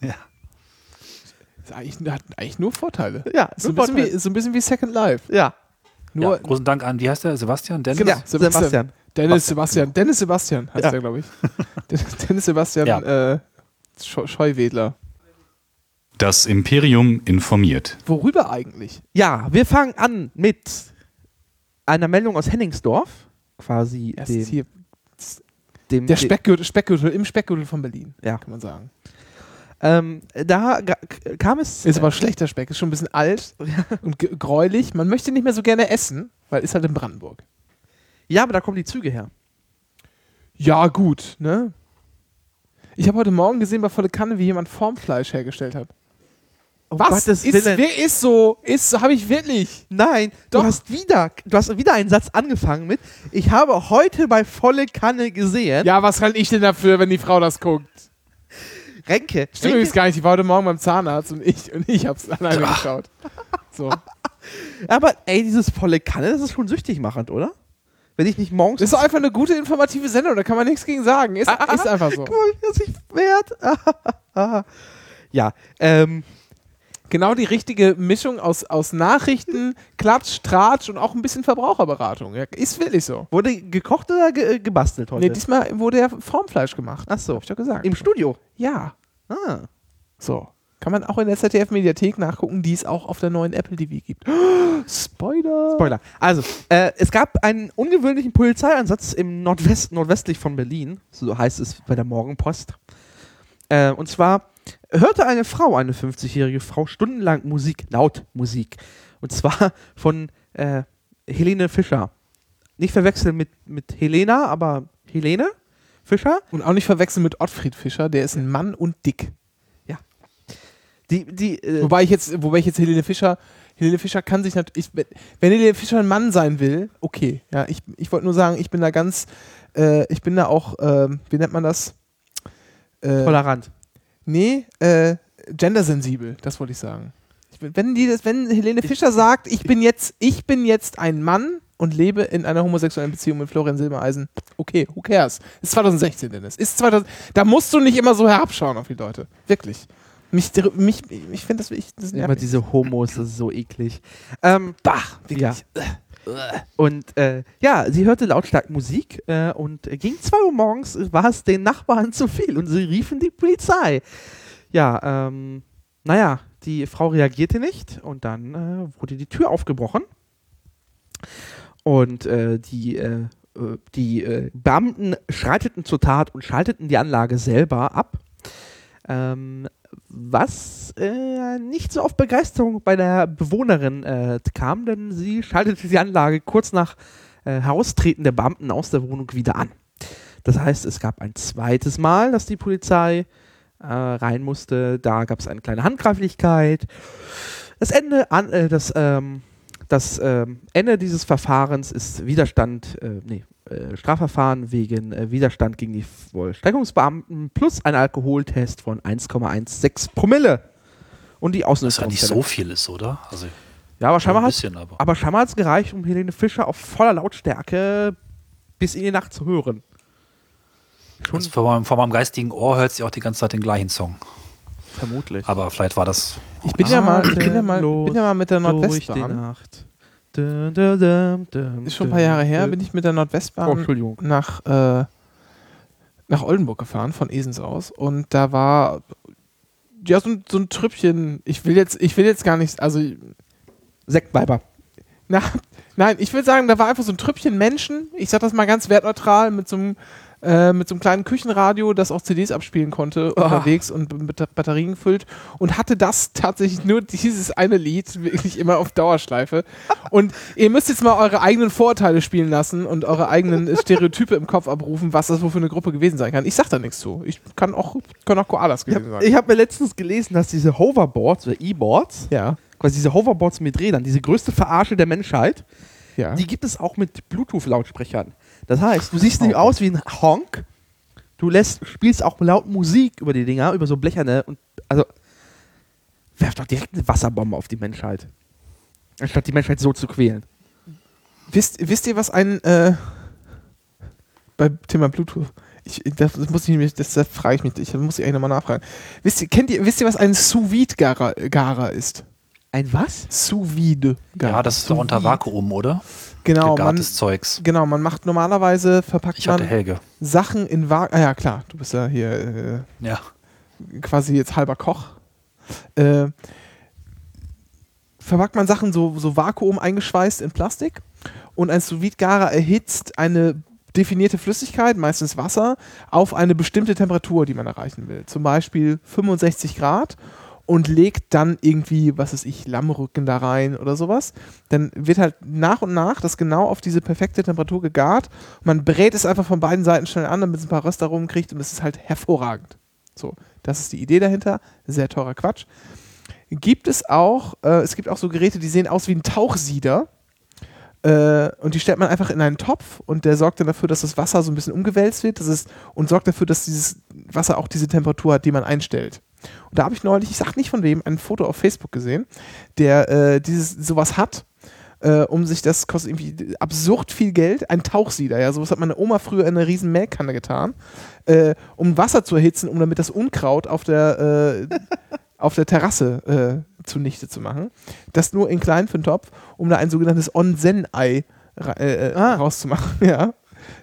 Ja. Ist eigentlich, hat eigentlich nur Vorteile. Ja, So ein, bisschen wie, so ein bisschen wie Second Life. Ja, Nur, ja. Großen Dank an, wie heißt der? Sebastian? Dennis? Genau, ja Sebastian. Sebastian. Dennis Sebastian. Dennis Sebastian heißt Ja. der, glaube ich. <laughs> Dennis Sebastian Ja. äh, Scheu Scheuwedler. Das Imperium informiert. Worüber eigentlich? Ja, wir fangen an mit einer Meldung aus Henningsdorf, quasi Das dem, ist hier dem, der Speckgürtel, Speckgürtel im Speckgürtel von Berlin, Ja. kann man sagen. Ähm, da kam es Ist aber schlechter Speck, ist schon ein bisschen alt <laughs> und gräulich. Man möchte nicht mehr so gerne essen, weil ist halt in Brandenburg. ja, aber da kommen die Züge her. Ja, gut, ne? Ich habe heute Morgen gesehen bei Volle Kanne, wie jemand Formfleisch hergestellt hat. Um Was? Gottes ist, Willen. wer ist so? Ist, habe ich wirklich. Nein, Doch. du hast wieder, du hast wieder einen Satz angefangen mit. Ich habe heute bei volle Kanne gesehen. Ja, was kann ich denn dafür, wenn die Frau das guckt? Renke. Stimmt übrigens gar nicht. Ich war heute Morgen beim Zahnarzt und ich, und ich hab's alleine geschaut. So. <laughs> aber ey, dieses volle Kanne, das ist schon süchtig machend, oder? Wenn ich nicht morgens. Das ist einfach eine gute informative Sendung, da kann man nichts gegen sagen. Ist, ist einfach so. Guck mal, wie er sich wehrt. <laughs> ja, ähm, Genau die richtige Mischung aus, aus Nachrichten, Klatsch, Tratsch und auch ein bisschen Verbraucherberatung. Ja, ist wirklich so. wurde gekocht oder ge äh, gebastelt heute? Nee, diesmal wurde ja Formfleisch gemacht. Ach so. Hab ich doch gesagt. Im Studio. ja. Ah. So. Kann man auch in der ZDF-Mediathek nachgucken, die es auch auf der neuen Apple TV gibt. <gasps> Spoiler! Spoiler. Also, äh, es gab einen ungewöhnlichen Polizeieinsatz im Nordwest, nordwestlich von Berlin, so heißt es bei der Morgenpost. Äh, und zwar hörte eine Frau, eine 50-jährige Frau, stundenlang Musik, laut Musik. Und zwar von äh, Helene Fischer. Nicht verwechseln mit, mit Helena, aber Helene Fischer. Und auch nicht verwechseln mit Ottfried Fischer, der ist ein Mann und dick. Die, die, äh, Wobei ich jetzt, wobei ich jetzt Helene Fischer, Helene Fischer kann sich natürlich, wenn Helene Fischer ein Mann sein will, okay. Ja, ich, ich wollte nur sagen, ich bin da ganz, äh, ich bin da auch, ähm, wie nennt man das? Äh, tolerant. Nee, äh, gendersensibel, das wollte ich sagen. Ich wenn die das, wenn Helene Fischer sagt, ich bin jetzt, ich bin jetzt ein Mann, und lebe in einer homosexuellen Beziehung mit Florian Silbereisen. Okay, who cares? Ist 2016, Dennis. Ist 2000, da musst du nicht immer so herabschauen auf die Leute. Wirklich. Mich, mich, ich finde das, ich, das Immer diese Homos, das ist so eklig. Ähm, Bah, wirklich. Ja. Und äh, ja, sie hörte lautstark Musik äh, und gegen 2 Uhr morgens war es den Nachbarn <laughs> zu viel und sie riefen die Polizei. Ja, ähm, naja, die Frau reagierte nicht und dann äh, wurde die Tür aufgebrochen und äh, die, äh, äh, die Beamten schreiteten zur Tat und schalteten die Anlage selber ab. Ähm, was äh, nicht so auf Begeisterung bei der Bewohnerin äh, kam, denn sie schaltete die Anlage kurz nach äh, Heraustreten der Beamten aus der Wohnung wieder an. Das heißt, es gab ein zweites Mal, dass die Polizei äh, rein musste. Da gab es eine kleine Handgreiflichkeit. Das Ende, an, äh, das, ähm, das ähm, Ende dieses Verfahrens ist Widerstand, äh, nee, äh, Strafverfahren wegen äh, Widerstand gegen die Vollstreckungsbeamten plus ein Alkoholtest von 1,16 Promille. Und die Was ja nicht so viel ist, oder? Also Ja, aber scheinbar ein hat bisschen, aber. aber scheinbar hat es gereicht, um Helene Fischer auf voller Lautstärke bis in die Nacht zu hören. Schon Also vor, meinem, vor meinem geistigen Ohr hört sie auch die ganze Zeit den gleichen Song. vermutlich. Aber vielleicht war das. Ich bin ja mal, ich bin ja mal, bin ja mal mit der Durch die Nordwestbahn. Dum, dum, dum, Ist schon ein paar Jahre her, bin ich mit der Oh, Nordwestbahn Entschuldigung. nach, äh, nach Oldenburg gefahren, von Esens aus. Und da war ja so ein, so ein Trüppchen. Ich will jetzt, ich will jetzt gar nicht, also Sektweiber. na, <laughs> nein, ich will sagen, da war einfach so ein Trüppchen Menschen. Ich sag das mal ganz wertneutral mit so einem äh, mit so einem kleinen Küchenradio, das auch CDs abspielen konnte, unterwegs und mit Batterien gefüllt und hatte das tatsächlich nur dieses eine Lied wirklich immer auf Dauerschleife. Und ihr müsst jetzt mal eure eigenen Vorurteile spielen lassen und eure eigenen Stereotype im Kopf abrufen, was das wohl für eine Gruppe gewesen sein kann. Ich sag da nichts zu. Ich kann auch, können auch Koalas Ich gewesen habe sein. hab mir letztens gelesen, dass diese Hoverboards oder E-Boards, Ja, quasi diese Hoverboards mit Rädern, diese größte Verarsche der Menschheit, ja. die gibt es auch mit Bluetooth-Lautsprechern. Das heißt, du siehst nicht aus wie ein Honk, du lässt, spielst auch laut Musik über die Dinger, über so blecherne und also werf doch direkt eine Wasserbombe auf die Menschheit. Anstatt die Menschheit so zu quälen. Wisst, wisst ihr, was ein äh, beim Thema Bluetooth? Ich, das muss ich nämlich, das, das frage ich mich, ich muss ich eigentlich nochmal nachfragen. Wisst ihr, kennt ihr, wisst ihr, was ein Sous Vide Garer, Garer ist? Ein was? Sous Vide Garer. Ja, das ist doch unter Vakuum, oder? Genau, man, Gegartes Zeugs. genau, man macht normalerweise verpackt Ich hatte man Helge. Sachen in Vakuum. Ah ja, klar, du bist ja hier Ja. äh, quasi jetzt halber Koch. Äh, verpackt man Sachen so, so Vakuum eingeschweißt in Plastik und ein Sous Garer erhitzt eine definierte Flüssigkeit, meistens Wasser, auf eine bestimmte Temperatur, die man erreichen will. Zum Beispiel 65 Grad und legt dann irgendwie, was weiß ich, Lammrücken da rein oder sowas. Dann wird halt nach und nach das genau auf diese perfekte Temperatur gegart. Man brät es einfach von beiden Seiten schnell an, damit es ein paar Röster rumkriegt und es ist halt hervorragend. So, das ist die Idee dahinter. Sehr teurer Quatsch. Gibt es auch, äh, es gibt auch so Geräte, die sehen aus wie ein Tauchsieder. Äh, und die stellt man einfach in einen Topf und der sorgt dann dafür, dass das Wasser so ein bisschen umgewälzt wird das ist, und sorgt dafür, dass dieses Wasser auch diese Temperatur hat, die man einstellt. Und da habe ich neulich, ich sag nicht von wem, ein Foto auf Facebook gesehen, der äh, dieses sowas hat, äh, um sich das kostet irgendwie absurd viel Geld, ein Tauchsieder, ja, sowas hat meine Oma früher in einer riesen Melkkanne getan, äh, um Wasser zu erhitzen, um damit das Unkraut auf der äh, auf der Terrasse äh, zunichte zu machen. Das nur in klein für den Topf, um da ein sogenanntes Onsen-Ei ra äh, Ah. rauszumachen. <laughs> Ja.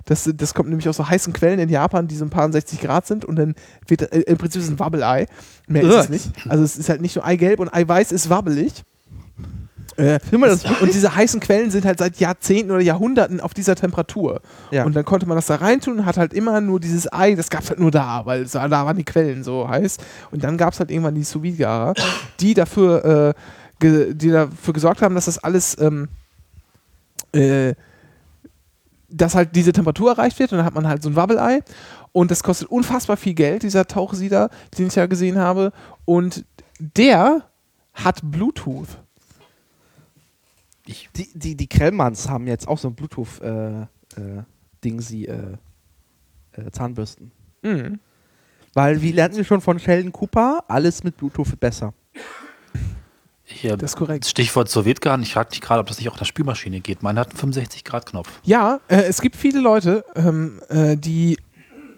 Das, das kommt nämlich aus so heißen Quellen in Japan, die so ein paar 60 Grad sind und dann wird äh, im Prinzip ist es ein Wabbelei. Mehr ist es nicht. Also es ist halt nicht nur Eigelb und Eiweiß ist wabbelig. Äh, und diese heißen Quellen sind halt seit Jahrzehnten oder Jahrhunderten auf dieser Temperatur. Ja. Und dann konnte man das da reintun und hat halt immer nur dieses Ei, das gab es halt nur da, weil da waren die Quellen so heiß. Und dann gab es halt irgendwann die sous die dafür, äh, die dafür gesorgt haben, dass das alles, ähm, äh, dass halt diese Temperatur erreicht wird und dann hat man halt so ein Wabbelei und das kostet unfassbar viel Geld, dieser Tauchsieder, den ich ja gesehen habe und der hat Bluetooth. Die, die, die Krellmanns haben jetzt auch so ein Bluetooth-Ding, sie äh, äh, Zahnbürsten. Mhm. Weil, wie lernten wir schon von Sheldon Cooper, alles mit Bluetooth besser. Hier, Das ist korrekt. Stichwort Sowjetgarn. Ich frage mich gerade, ob das nicht auch in der Spülmaschine geht. Meine hat einen 65-Grad-Knopf. Ja, äh, es gibt viele Leute, ähm, äh, die,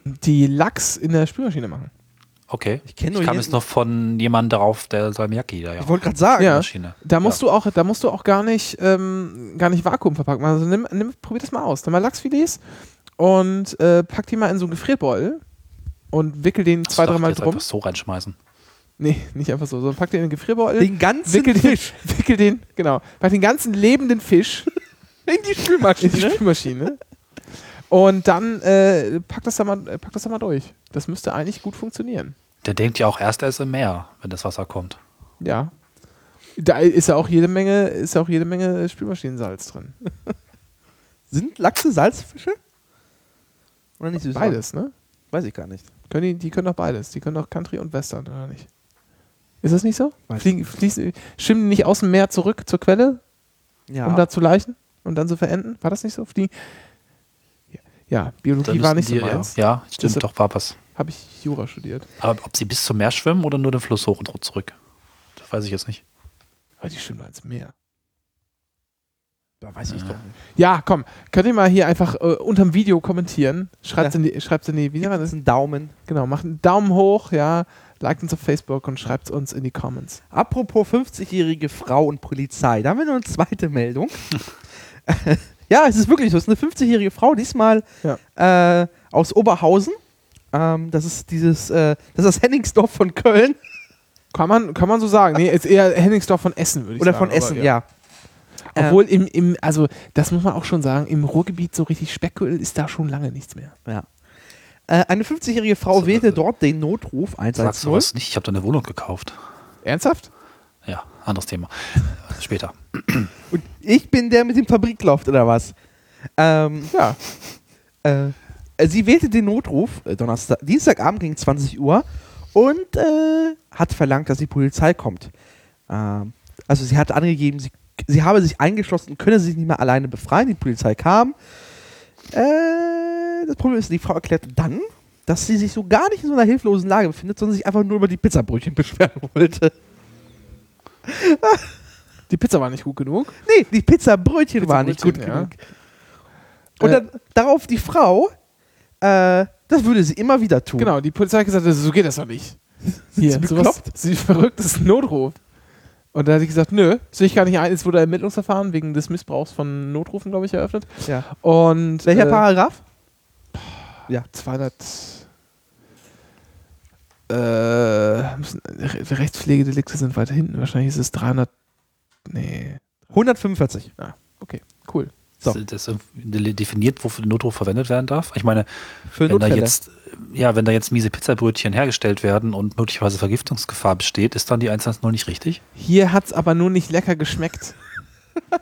die Lachs in der Spülmaschine machen. Okay. Ich kenn ich nur kam jeden- jetzt noch von jemandem darauf, der Salmiakki da ja. Ich wollte gerade sagen. Ja. Maschine. Da musst du auch, da musst du auch gar nicht, ähm, gar nicht Vakuum verpacken. Also nimm, nimm, probier das mal aus. Nimm mal Lachsfilets und äh, pack die mal in so einen Gefrierbeutel und wickel den zwei, dreimal drum. einfach so reinschmeißen. Nee, nicht einfach so, sondern pack den in den Gefrierbeutel. Den ganzen wickel den, Fisch <laughs> wickel den, genau, pack den ganzen lebenden Fisch in <laughs> die in die Spülmaschine. Spülmaschine. Und dann äh, pack, das da mal, äh, pack das da mal durch. Das müsste eigentlich gut funktionieren. Der denkt ja auch erst, er ist im Meer, wenn das Wasser kommt. Ja. Da ist ja auch jede Menge, ist ja auch jede Menge Spülmaschinensalz drin. <laughs> Sind Lachse Salzfische? Oder nicht süß? Beides, ne? Weiß ich gar nicht. Können die, die können doch beides. Die können doch Country und Western, oder nicht? Ist das nicht so? Fliegen, fließen, schwimmen die nicht aus dem Meer zurück zur Quelle, Ja. um da zu leichen und dann zu verenden? War das nicht so? Fliegen? Ja, ja Biologie war nicht so die- meins. Ja, ja stimmt, Deshalb- doch war was. Habe ich Jura studiert. Aber ob sie bis zum Meer schwimmen oder nur den Fluss hoch und zurück? Das weiß ich jetzt nicht. Aber die schwimmen ins Meer. da weiß ich Ja. doch nicht. Ja, komm, könnt ihr mal hier einfach äh, unterm Video kommentieren? Schreibt Ja. in die, schreibt's in die, wie nennt man Das das? ist ein Daumen. Genau, macht einen Daumen hoch, ja, liked uns auf Facebook und schreibt uns in die Comments. Apropos 50-jährige Frau und Polizei, da haben wir noch eine zweite Meldung. <laughs> ja, es ist wirklich so. Es ist eine 50-jährige Frau, diesmal äh, aus Oberhausen. Ähm, das ist dieses, äh, das ist das Henningsdorf von Köln Kann man, kann man so sagen. Nee, ist eher Henningsdorf von Essen, würde ich oder sagen. von Essen, aber, ja. Obwohl im, im, also das muss man auch schon sagen, im Ruhrgebiet so richtig Specköl ist da schon lange nichts mehr. ja. Äh, eine 50-jährige Frau So, wählte äh, dort den Notruf Sagst du 110. was nicht? Ich habe da eine Wohnung gekauft. Ernsthaft? Ja, anderes Thema. Später. <clears throat> Und ich bin der mit dem Fabriklauf oder was? Ähm, Ja. äh, sie wählte den Notruf äh, Donnerstag, Dienstagabend gegen 20 Uhr und äh, hat verlangt, dass die Polizei kommt. Ähm, also sie hat angegeben, sie, sie habe sich eingeschlossen und könne sich nicht mehr alleine befreien. Die Polizei kam. Äh, das Problem ist, die Frau erklärte dann, dass sie sich so gar nicht in so einer hilflosen Lage befindet, sondern sich einfach nur über die Pizzabrötchen <laughs> beschweren wollte. <laughs> Die Pizza war nicht gut genug. Nee, die Pizzabrötchen waren nicht gut Pizzabrötchen, genug. Und Äh, dann darauf die Frau, äh, das würde sie immer wieder tun. Genau, die Polizei hat gesagt, so geht das doch nicht. Hier, sie sowas, sie verrückt, das ist ein Notruf. Und da hat sie gesagt, nö, sehe ich gar nicht ein. Es wurde ein Ermittlungsverfahren wegen des Missbrauchs von Notrufen, glaube ich, eröffnet. Ja. Und Welcher äh, Paragraph? 200 äh, müssen, Re- Rechtspflegedelikte sind weiter hinten. Wahrscheinlich ist es 300. Nee. 145. Okay, cool. So. Ist das definiert, wofür der Notruf verwendet werden darf? Ich meine, Für wenn da jetzt, ja, wenn da jetzt miese Pizzabrötchen hergestellt werden und möglicherweise Vergiftungsgefahr besteht, ist dann die 110 nicht richtig? Hier hat es aber nur nicht lecker geschmeckt. <laughs>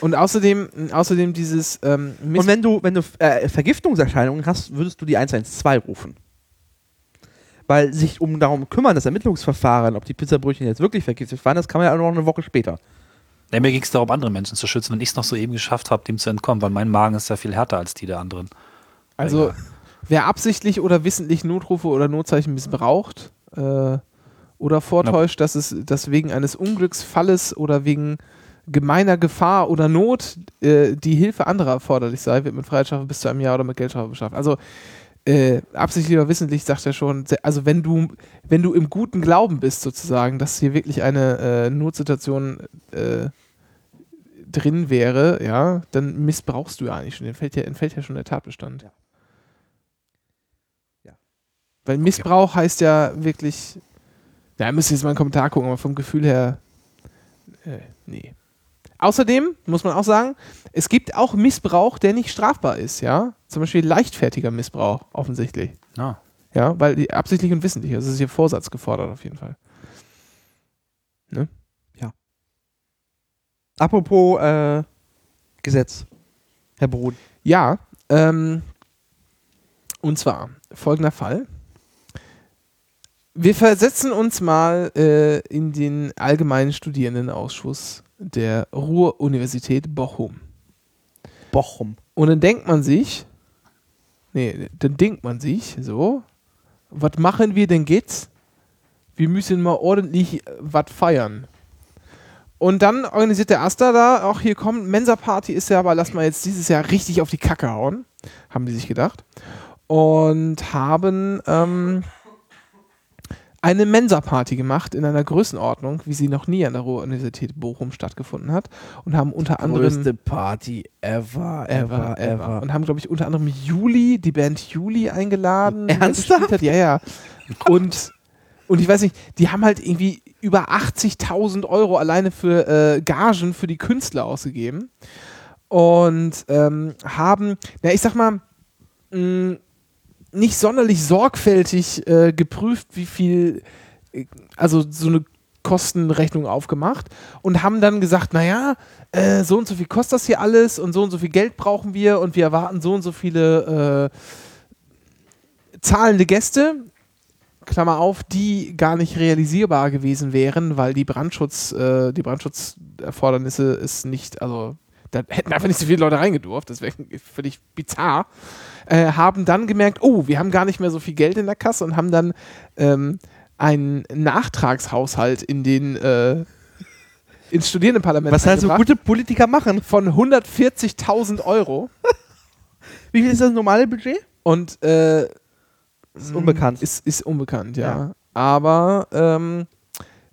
Und außerdem, außerdem dieses ähm, Und wenn du, wenn du äh, Vergiftungserscheinungen hast, würdest du die 112 rufen. Weil sich um darum kümmern, das Ermittlungsverfahren, ob die Pizzabrötchen jetzt wirklich vergiftet waren, das kann man ja auch noch eine Woche später. Nee, mir ging es darum, andere Menschen zu schützen, wenn ich es noch so eben geschafft habe, dem zu entkommen, weil mein Magen ist ja viel härter als die der anderen. Also, Ja. wer absichtlich oder wissentlich Notrufe oder Notzeichen missbraucht äh, oder vortäuscht, dass es dass wegen eines Unglücksfalles oder wegen gemeiner Gefahr oder Not äh, die Hilfe anderer erforderlich sei, wird mit Freiheitsstrafe bis zu einem Jahr oder mit Geldstrafe bestraft. Also äh, absichtlich oder wissentlich sagt er schon, also wenn du, wenn du im guten Glauben bist sozusagen, dass hier wirklich eine äh, Notsituation äh, drin wäre, ja, dann missbrauchst du ja eigentlich schon, entfällt ja, entfällt ja schon der Tatbestand. Ja. Ja. Weil Missbrauch heißt ja wirklich, ja, müsst ihr jetzt mal einen Kommentar gucken, aber vom Gefühl her, äh, nee. Außerdem muss man auch sagen, es gibt auch Missbrauch, der nicht strafbar ist, ja. Zum Beispiel leichtfertiger Missbrauch, offensichtlich. Ja. Ja, weil die absichtlich und wissentlich, also es ist hier Vorsatz gefordert auf jeden Fall. Apropos äh, Gesetz, Herr Brun. Ja, ähm, und zwar folgender Fall. Wir versetzen uns mal äh, in den allgemeinen Studierendenausschuss der Ruhr-Universität Bochum. Bochum. Und dann denkt man sich, nee, dann denkt man sich so, was machen wir denn jetzt? Wir müssen mal ordentlich was feiern. Und dann organisiert der Asta da, auch hier kommt, Mensa-Party ist ja, aber lass mal jetzt dieses Jahr richtig auf die Kacke hauen, haben die sich gedacht. Und haben ähm, eine Mensa-Party gemacht in einer Größenordnung, wie sie noch nie an der Ruhr-Universität Bochum stattgefunden hat. Und haben unter anderem. Größte Party ever, ever, ever. Und haben, glaube ich, unter anderem Juli, die Band Juli eingeladen. die Ernsthaft? Ja, ja. Und, und ich weiß nicht, die haben halt irgendwie über 80.000 Euro alleine für äh, Gagen für die Künstler ausgegeben. Und ähm, haben, na, ich sag mal, mh, nicht sonderlich sorgfältig äh, geprüft, wie viel, äh, also so eine Kostenrechnung aufgemacht und haben dann gesagt, naja, äh, so und so viel kostet das hier alles und so und so viel Geld brauchen wir und wir erwarten so und so viele äh, zahlende Gäste, Klammer auf, die gar nicht realisierbar gewesen wären, weil die Brandschutz, äh, die Brandschutzerfordernisse ist nicht, also da hätten einfach nicht so viele Leute reingedurft, das wäre völlig bizarr. Äh, haben dann gemerkt, oh, wir haben gar nicht mehr so viel Geld in der Kasse und haben dann ähm, einen Nachtragshaushalt in den äh, ins Studierendenparlament Was halt so gute Politiker machen. von 140.000 Euro <laughs> Wie viel ist das normale Budget? und äh, Ist unbekannt. Ist, ist unbekannt, ja. Ja. Aber ähm,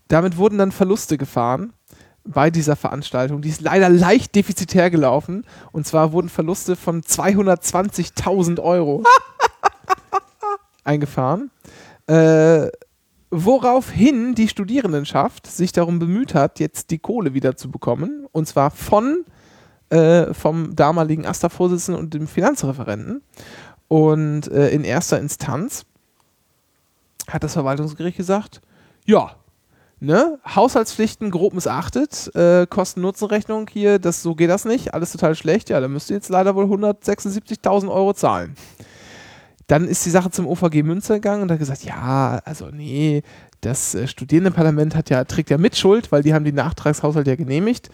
damit wurden dann Verluste gefahren bei dieser Veranstaltung. Die ist leider leicht defizitär gelaufen. Und zwar wurden Verluste von 220.000 Euro <laughs> eingefahren. Äh, woraufhin die Studierendenschaft sich darum bemüht hat, jetzt die Kohle wieder zu bekommen. Und zwar von äh, vom damaligen AStA-Vorsitzenden und dem Finanzreferenten. Und äh, in erster Instanz hat das Verwaltungsgericht gesagt, ja, ne, Haushaltspflichten grob missachtet, äh, Kosten-Nutzen-Rechnung hier, das, so geht das nicht, alles total schlecht, ja, dann müsst ihr jetzt leider wohl 176.000 Euro zahlen. Dann ist die Sache zum OVG Münster gegangen und hat gesagt, ja, also nee, das äh, Studierendenparlament hat ja, trägt ja Mitschuld, weil die haben die Nachtragshaushalt ja genehmigt,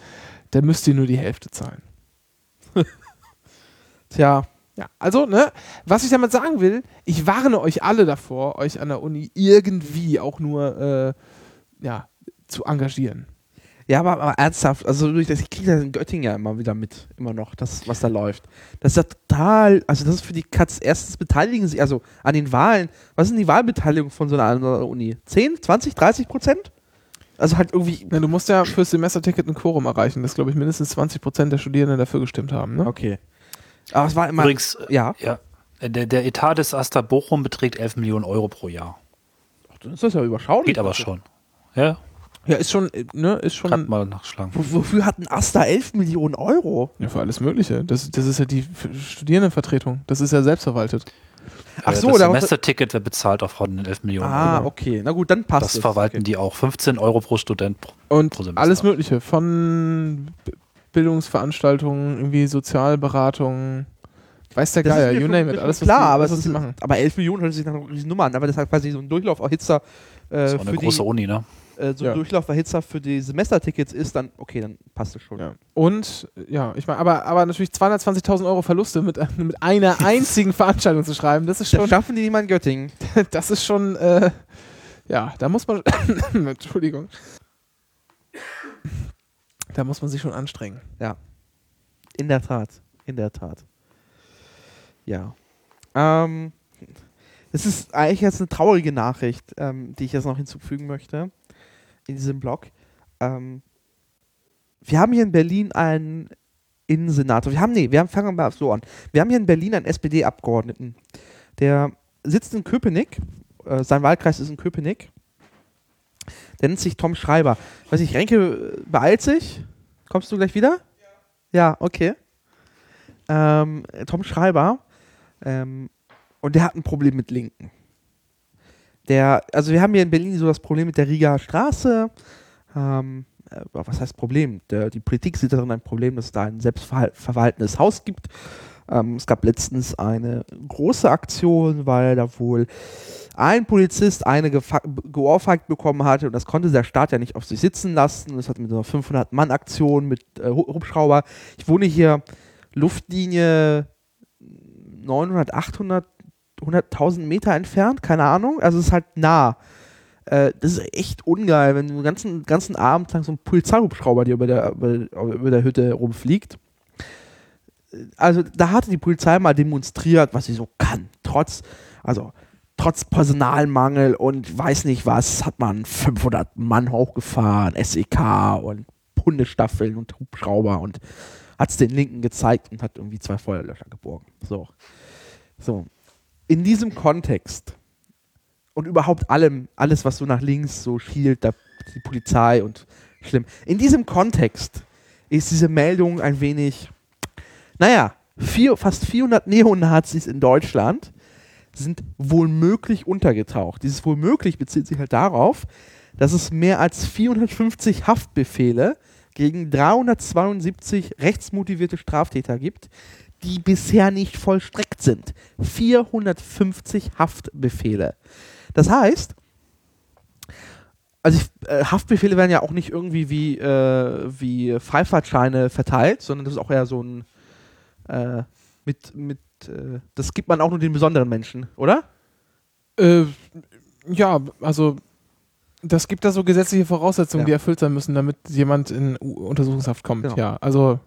dann müsst ihr nur die Hälfte zahlen. <laughs> Tja, Ja, also, ne, was ich damit sagen will, ich warne euch alle davor, euch an der Uni irgendwie auch nur, äh, ja, zu engagieren. Ja, aber, aber ernsthaft, also durch das- ich kriege das in Göttingen ja immer wieder mit, immer noch, das, was da läuft. Das ist ja total, also das ist für die Katz, erstens beteiligen sie, also an den Wahlen, was ist denn die Wahlbeteiligung von so einer anderen Uni? 10, 20, 30 Prozent? Also halt irgendwie, Na, du musst ja fürs Semesterticket ein Quorum erreichen, dass, glaube ich, mindestens 20 Prozent der Studierenden dafür gestimmt haben. Ne? okay. Aber es war immer, Übrigens, ja, ja, der, der Etat des Asta Bochum beträgt 11 Millionen Euro pro Jahr. dann ist das ja überschaulich. Geht aber schon. Ja, Ja, ist schon, äh, ne, ist kann schon mal nachschlagen. Wofür hat ein Asta 11 Millionen Euro? ja, für alles Mögliche. Das, das ist ja die Studierendenvertretung. Das ist ja selbstverwaltet. Ach Äh, so, das da Semesterticket wird bezahlt auch von den 11 Millionen Ah, Euro. okay. Na gut, dann passt Das es. verwalten okay. die auch. 15 Euro pro Student. Pro, Und pro Semester. alles Mögliche. Von Bildungsveranstaltungen, irgendwie Sozialberatung, weiß der Das ist Geier, you name it. Alles, was klar, die, aber, was ist, die machen. aber 11 Millionen hört sich nach einer Nummer an. Aber das hat quasi so ein Durchlauferhitzer äh, Das ist auch eine für große die, Uni, ne? Äh, so ein Ja. Durchlauferhitzer für die Semestertickets ist, dann okay, dann passt es schon. Ja. Und, ja, ich meine, aber, aber natürlich 220.000 Euro Verluste mit, <laughs> mit einer <laughs> einzigen Veranstaltung zu schreiben, das ist Das schon, schaffen die nicht mal in Göttingen. <laughs> das ist schon, äh, ja, da muss man, <coughs> Entschuldigung. Da muss man sich schon anstrengen. In der Tat. In der Tat. Ja. Ähm, es ist eigentlich jetzt eine traurige Nachricht, ähm, die ich jetzt noch hinzufügen möchte in diesem Blog. Ähm, wir haben hier in Berlin einen Innensenator. Wir haben, nee, wir haben, fangen wir mal so an. Wir haben hier in Berlin einen SPD-Abgeordneten, der sitzt in Köpenick. Äh, sein Wahlkreis ist in Köpenick. Der nennt sich Tom Schreiber. Weiß ich, Renke äh, beeilt sich. Kommst du gleich wieder? Ja, okay. Ähm, Tom Schreiber. Ähm, und der hat ein Problem mit Linken. Der, also wir haben hier in Berlin so das Problem mit der Rieger Straße. Ähm, äh, was heißt Problem? Der, die Politik sieht darin ein Problem, dass es da ein selbstverwaltendes Haus gibt. Ähm, es gab letztens eine große Aktion, weil da wohl ein Polizist eine geohrfeigt bekommen hatte und das konnte der Staat ja nicht auf sich sitzen lassen. Das hat mit so einer 500-Mann-Aktion mit äh, Hu- Hubschrauber. Ich wohne hier Luftlinie 900, 800, 100.000 Meter entfernt, keine Ahnung. Also es ist halt nah. Äh, das ist echt ungeil, wenn du den ganzen, ganzen Abend lang so ein Polizeihubschrauber dir über der, über, über der Hütte rumfliegt. Also da hatte die Polizei mal demonstriert, was sie so kann. Trotz, also trotz Personalmangel und weiß nicht was, hat man 500 Mann hochgefahren, SEK und Hundestaffeln und Hubschrauber und hat es den Linken gezeigt und hat irgendwie zwei Feuerlöscher geborgen. So. So. In diesem Kontext und überhaupt allem, alles, was so nach links so schielt, da, die Polizei und schlimm. In diesem Kontext ist diese Meldung ein wenig, naja, vier, fast 400 Neonazis in Deutschland sind wohl möglich untergetaucht. Dieses wohl möglich bezieht sich halt darauf, dass es mehr als 450 Haftbefehle gegen 372 rechtsmotivierte Straftäter gibt, die bisher nicht vollstreckt sind. 450 Haftbefehle. Das heißt, also ich, äh, Haftbefehle werden ja auch nicht irgendwie wie, äh, wie Freifahrtscheine verteilt, sondern das ist auch eher so ein äh, mit, mit äh, das gibt man auch nur den besonderen Menschen, oder? Äh, ja, also das gibt da so gesetzliche Voraussetzungen, Ja. die erfüllt sein müssen, damit jemand in U Untersuchungshaft kommt. Genau. Ja, also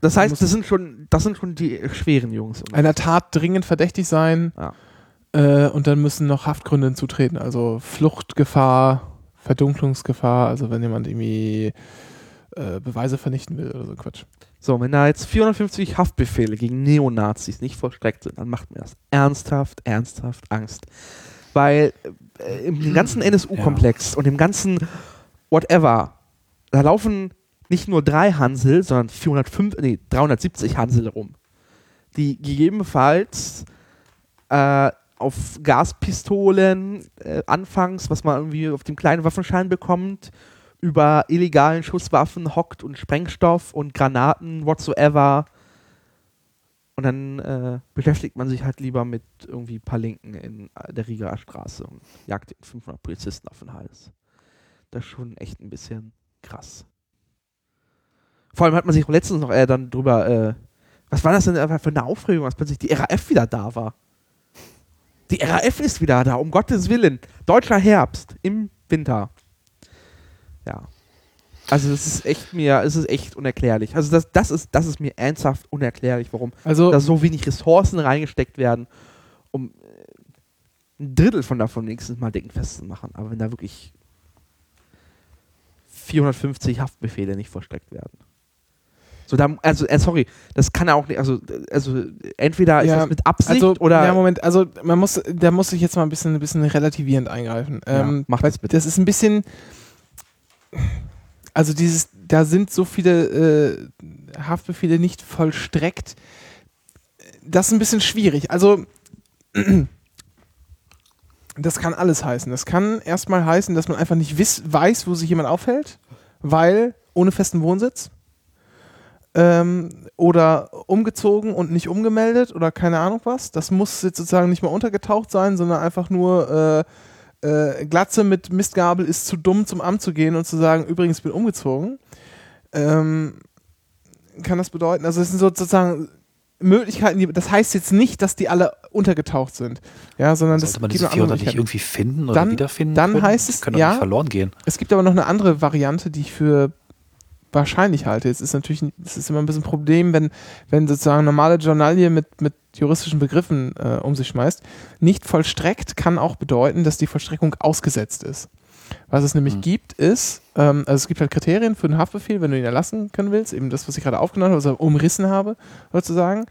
Das heißt, das sind schon, das sind schon die schweren Jungs. einer Tat dringend verdächtig sein Ja. äh, und dann müssen noch Haftgründe hinzutreten, also Fluchtgefahr, Verdunklungsgefahr, also wenn jemand irgendwie äh, Beweise vernichten will oder so Quatsch. So, wenn da jetzt 450 Haftbefehle gegen Neonazis nicht vollstreckt sind, dann macht mir das ernsthaft, ernsthaft Angst. Weil äh, im ganzen NSU-Komplex und im ganzen Whatever, da laufen nicht nur drei Hansel, sondern 405, nee, 370 Hansel rum. Die gegebenenfalls äh, auf Gaspistolen äh, anfangs, was man irgendwie auf dem kleinen Waffenschein bekommt, über illegalen Schusswaffen hockt und Sprengstoff und Granaten, whatsoever. Und dann äh, beschäftigt man sich halt lieber mit irgendwie ein paar Linken in der Rieger Straße und jagt den 500 Polizisten auf den Hals. Das ist schon echt ein bisschen krass. Vor allem hat man sich letztens noch äh, dann drüber, äh, was war das denn für eine Aufregung, dass plötzlich die RAF wieder da war. Die RAF ist wieder da, um Gottes Willen. Deutscher Herbst im Winter. Ja. Also es ist echt mir, es ist echt unerklärlich. Also das, das ist, das ist mir ernsthaft unerklärlich, warum Also da so wenig Ressourcen reingesteckt werden, um äh, ein Drittel von davon nächstes Mal dicken festzumachen. Aber wenn da wirklich 450 Haftbefehle nicht vollstreckt werden. So, da, also, äh, sorry, das kann ja auch nicht, also, also entweder ist Ja, das mit Absicht also, oder. ja, Moment, also man muss, da muss ich jetzt mal ein bisschen, ein bisschen relativierend eingreifen. Ja, ähm, mach weil das bitte. Das ist ein bisschen, also dieses, da sind so viele äh, Haftbefehle nicht vollstreckt. Das ist ein bisschen schwierig. Also <clears throat> das kann alles heißen. Das kann erstmal heißen, dass man einfach nicht wiss, weiß, wo sich jemand aufhält, weil ohne festen Wohnsitz ähm, oder umgezogen und nicht umgemeldet oder keine Ahnung was. Das muss jetzt sozusagen nicht mal untergetaucht sein, sondern einfach nur äh, äh, Glatze mit Mistgabel ist zu dumm zum Amt zu gehen und zu sagen, übrigens bin umgezogen. Ähm, kann das bedeuten, also es sind sozusagen Möglichkeiten, die, das heißt jetzt nicht, dass die alle untergetaucht sind, ja, sondern das Sollte man gibt diese noch andere 400 nicht irgendwie finden oder Dann- wiederfinden dann können? heißt es, können ja. nicht verloren gehen. Es gibt aber noch eine andere Variante, die ich für wahrscheinlich halte. Es ist natürlich, es ist immer ein bisschen ein Problem, wenn, wenn sozusagen normale Journalie mit, mit juristischen Begriffen äh, um sich schmeißt. Nicht vollstreckt kann auch bedeuten, dass die Vollstreckung ausgesetzt ist. Was es nämlich Hm. gibt, ist, ähm, also es gibt halt Kriterien für einen Haftbefehl, wenn du ihn erlassen können willst, eben das, was ich gerade aufgenommen habe, ich umrissen habe, sozusagen.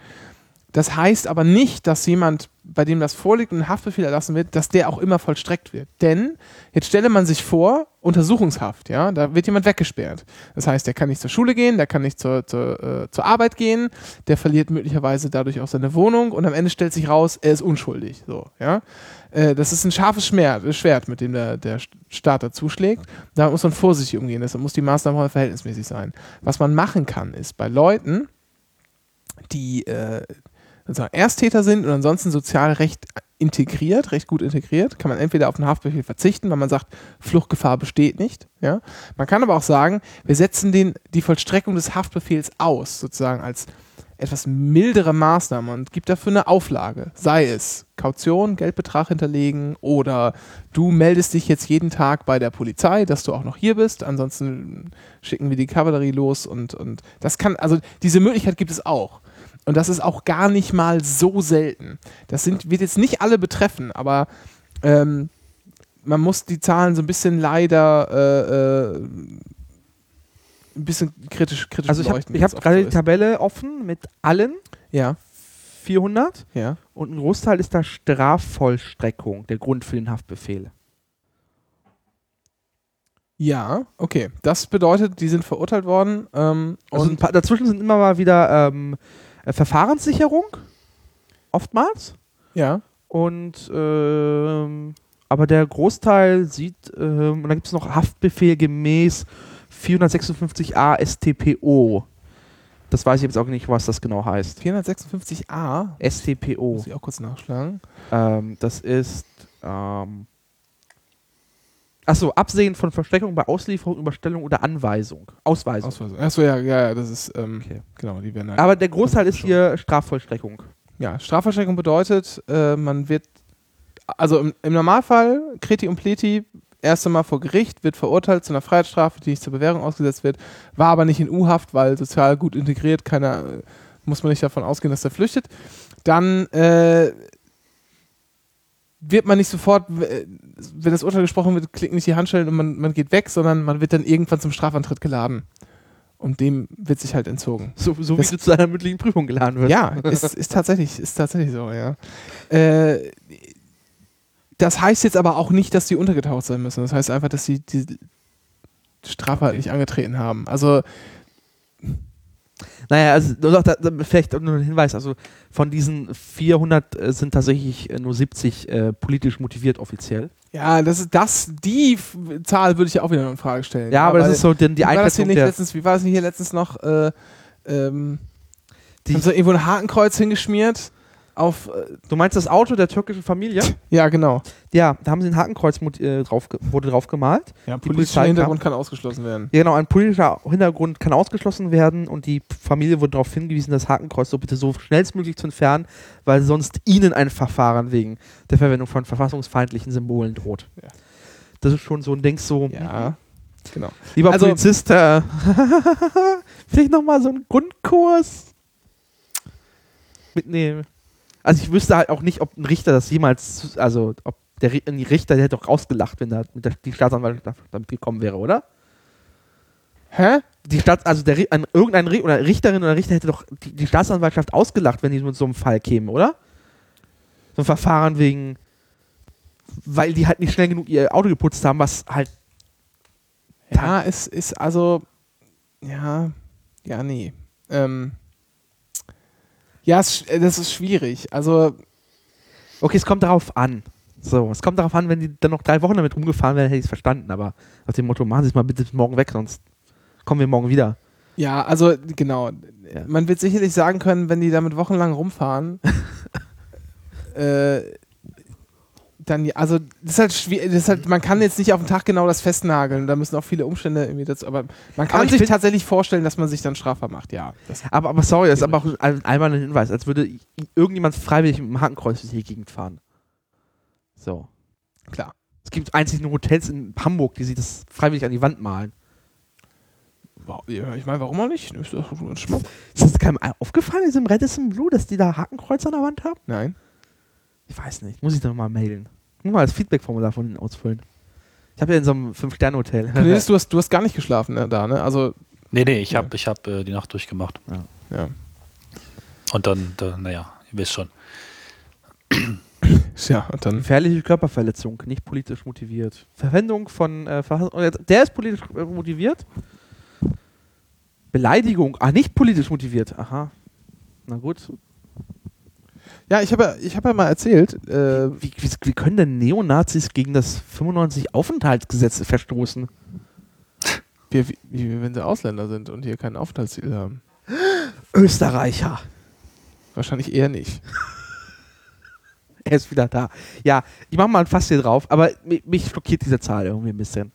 Das heißt aber nicht, dass jemand, bei dem das vorliegt und ein Haftbefehl erlassen wird, dass der auch immer vollstreckt wird. Denn jetzt stelle man sich vor, Untersuchungshaft, ja, da wird jemand weggesperrt. Das heißt, der kann nicht zur Schule gehen, der kann nicht zur, zur, äh, zur Arbeit gehen, der verliert möglicherweise dadurch auch seine Wohnung und am Ende stellt sich raus, er ist unschuldig. So, ja. Äh, das ist ein scharfes Schmer Schwert, mit dem der, der Staat da zuschlägt. Da muss man vorsichtig umgehen, deshalb muss die Maßnahme verhältnismäßig sein. Was man machen kann, ist bei Leuten, die äh, sozusagen Ersttäter sind und ansonsten sozial recht integriert, recht gut integriert, kann man entweder auf einen Haftbefehl verzichten, weil man sagt, Fluchtgefahr besteht nicht. Ja? Man kann aber auch sagen, wir setzen den, die Vollstreckung des Haftbefehls aus, sozusagen als etwas mildere Maßnahme und gibt dafür eine Auflage. Sei es Kaution, Geldbetrag hinterlegen oder du meldest dich jetzt jeden Tag bei der Polizei, dass du auch noch hier bist. Ansonsten schicken wir die Kavallerie los und, und das kann, also diese Möglichkeit gibt es auch. Und das ist auch gar nicht mal so selten. Das sind, wird jetzt nicht alle betreffen, aber ähm, man muss die Zahlen so ein bisschen leider äh, äh, ein bisschen kritisch, kritisch Also ich habe beleuchten, ich wie hab gerade so die. Tabelle offen mit allen Ja, 400 ja. und ein Großteil ist da Strafvollstreckung, der Grund für den Haftbefehl. Ja, okay. Das bedeutet, die sind verurteilt worden. Ähm, Also paar, dazwischen sind immer mal wieder ähm, äh, Verfahrenssicherung, oftmals. ja, Und ähm, aber der Großteil sieht, ähm, und dann gibt es noch Haftbefehl gemäß 456a StPO. Das weiß ich jetzt auch nicht, was das genau heißt. 456a, StPO. muss ich auch kurz nachschlagen. Ähm, das ist ähm, Achso, Absehen von Versteckung bei Auslieferung, Überstellung oder Anweisung. Ausweisung. Ausweisung. Achso, ja, ja, das ist, ähm, Okay. genau, die werden halt. Aber der Großteil ist hier Strafvollstreckung. Ja, Strafverstreckung bedeutet, äh, man wird, also im, im Normalfall, Kreti und Pleti, erst einmal vor Gericht, wird verurteilt zu einer Freiheitsstrafe, die nicht zur Bewährung ausgesetzt wird, war aber nicht in U-Haft, weil sozial gut integriert, keiner, muss man nicht davon ausgehen, dass er flüchtet. Dann äh, wird man nicht sofort, wenn das Urteil gesprochen wird, klicken nicht die Handschellen und man, man geht weg, sondern man wird dann irgendwann zum Strafantritt geladen. Und dem wird sich halt entzogen. So, so wie Das- du zu einer mündlichen Prüfung geladen wirst. Ja, ist, <laughs> ist tatsächlich, ist tatsächlich so, ja. Äh, das heißt jetzt aber auch nicht, dass die untergetaucht sein müssen. Das heißt einfach, dass sie die Strafe halt nicht angetreten haben. Also, Naja, also da, vielleicht nur ein Hinweis, also von diesen 400 äh, sind tatsächlich äh, nur 70 äh, politisch motiviert offiziell. ja, das ist das, die F Zahl würde ich auch wieder in Frage stellen. Ja, aber das weil- ist so denn die wie war das hier Einschätzung der, letztens, wie war das hier letztens noch, äh, ähm, Die- haben sie irgendwo ein Hakenkreuz hingeschmiert auf, äh, Du meinst das Auto der türkischen Familie? ja genau. ja, da haben sie ein Hakenkreuz äh, drauf, wurde drauf gemalt. Ja, politischer Polizei Hintergrund kann ausgeschlossen werden. Ja, genau, ein politischer Hintergrund kann ausgeschlossen werden und die Familie wurde darauf hingewiesen, das Hakenkreuz so bitte so schnellstmöglich zu entfernen, weil sonst ihnen ein Verfahren wegen der Verwendung von verfassungsfeindlichen Symbolen droht. Ja. Das ist schon so ein Denk so, Ja, genau. lieber Also- Polizist, äh, <laughs> vielleicht nochmal so einen Grundkurs mitnehmen. Also ich wüsste halt auch nicht, ob ein Richter das jemals, also ob der Richter, der hätte doch rausgelacht, wenn da die Staatsanwaltschaft damit gekommen wäre, oder? Hä? die Stadt, also der, ein, irgendein Ri oder Richterin oder Richter hätte doch die, die Staatsanwaltschaft ausgelacht, wenn die mit so einem Fall kämen, oder? So ein Verfahren wegen, weil die halt nicht schnell genug ihr Auto geputzt haben, was halt, Ja, es ist also, ja, ja, nee. Ähm, ja, es, äh, das ist schwierig. Also, okay, es kommt darauf an. So, es kommt darauf an, wenn die dann noch drei Wochen damit rumgefahren wären, hätte ich es verstanden, aber nach dem Motto, machen Sie es mal bitte bis morgen weg, sonst kommen wir morgen wieder. ja, also, genau. Ja. Man wird sicherlich sagen können, wenn die damit wochenlang rumfahren, <laughs> äh, dann, also, das ist halt schwierig, das ist halt, man kann jetzt nicht auf den Tag genau das festnageln, da müssen auch viele Umstände irgendwie dazu, aber man kann Aber ich sich tatsächlich vorstellen, dass man sich dann strafbar macht, ja. Das, Aber, aber sorry, das ist aber auch ein, einmal ein Hinweis, als würde irgendjemand freiwillig mit dem Hakenkreuz durch die Gegend fahren. So. klar. Es gibt einzig nur Hotels in Hamburg, die sich das freiwillig an die Wand malen. Ja, ich meine, warum auch nicht? Ist Schmuck. Ist das keinem aufgefallen, in diesem Radisson Blue, dass die da Hakenkreuz an der Wand haben? Nein. Ich weiß nicht. Muss ich doch mal mailen. Muss mal das Feedback-Formular von ihnen ausfüllen. Ich habe ja in so einem Fünf-Sterne-Hotel. Du hast, du hast gar nicht geschlafen ne, da, ne? Also, Nee, nee, ich Ja. habe ich hab, äh, die Nacht durchgemacht. ja. Und dann, da, naja, ihr wisst schon. Ja, und dann. Gefährliche Körperverletzung, nicht politisch motiviert. Verwendung von äh, Der ist politisch äh, motiviert. Beleidigung, ah, nicht politisch motiviert. Aha. Na gut. Ja, ich habe ja, ich hab ja mal erzählt, äh, Wie, wie, wie können denn Neonazis gegen das 95 Aufenthaltsgesetz verstoßen? wie, wie, wenn sie Ausländer sind und hier kein Aufenthaltsziel haben. Österreicher. Wahrscheinlich eher nicht. <laughs> Er ist wieder da. Ja, ich mache mal ein Fass hier drauf, aber mich, mich schockiert diese Zahl irgendwie ein bisschen.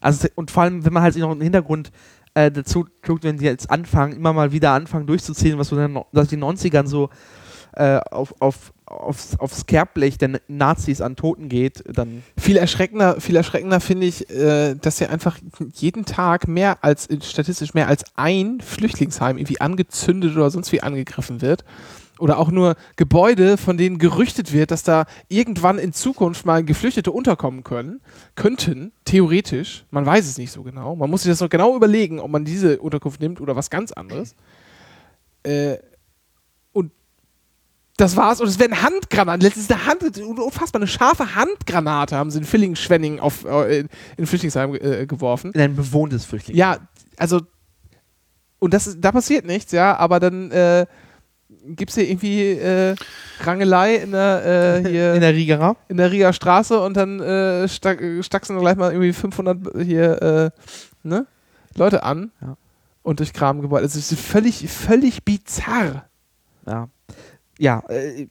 Also, und vor allem, wenn man halt noch im Hintergrund äh, dazu tut, wenn die jetzt anfangen, immer mal wieder anfangen durchzuziehen, was so in den 90ern so äh, auf, auf, aufs, aufs Kerbblech der Nazis an Toten geht, dann Viel erschreckender, viel erschreckender finde ich, äh, dass ja einfach jeden Tag mehr als, statistisch mehr als ein Flüchtlingsheim irgendwie angezündet oder sonst wie angegriffen wird. Oder auch nur Gebäude, von denen gerüchtet wird, dass da irgendwann in Zukunft mal Geflüchtete unterkommen können, könnten, theoretisch. Man weiß es nicht so genau. Man muss sich das noch genau überlegen, ob man diese Unterkunft nimmt oder was ganz anderes. Äh, das war's. Und es werden Handgranaten. Letztens eine Hand, unfassbar, eine scharfe Handgranate haben sie in Villingen-Schwenning auf, äh, in, in Flüchtlingsheim äh, geworfen. in ein bewohntes Flüchtling. Ja, also, und das, ist- da passiert nichts, ja, aber dann äh, gibt es hier irgendwie äh, Rangelei in der, äh, hier <laughs> in der Rigerer. in der Rieger Straße und dann äh, stack, stacksen gleich mal irgendwie 500 hier äh, ne, Leute an Ja. und durch Kramgebäude. Es ist völlig, völlig bizarr. Ja. Ja, äh,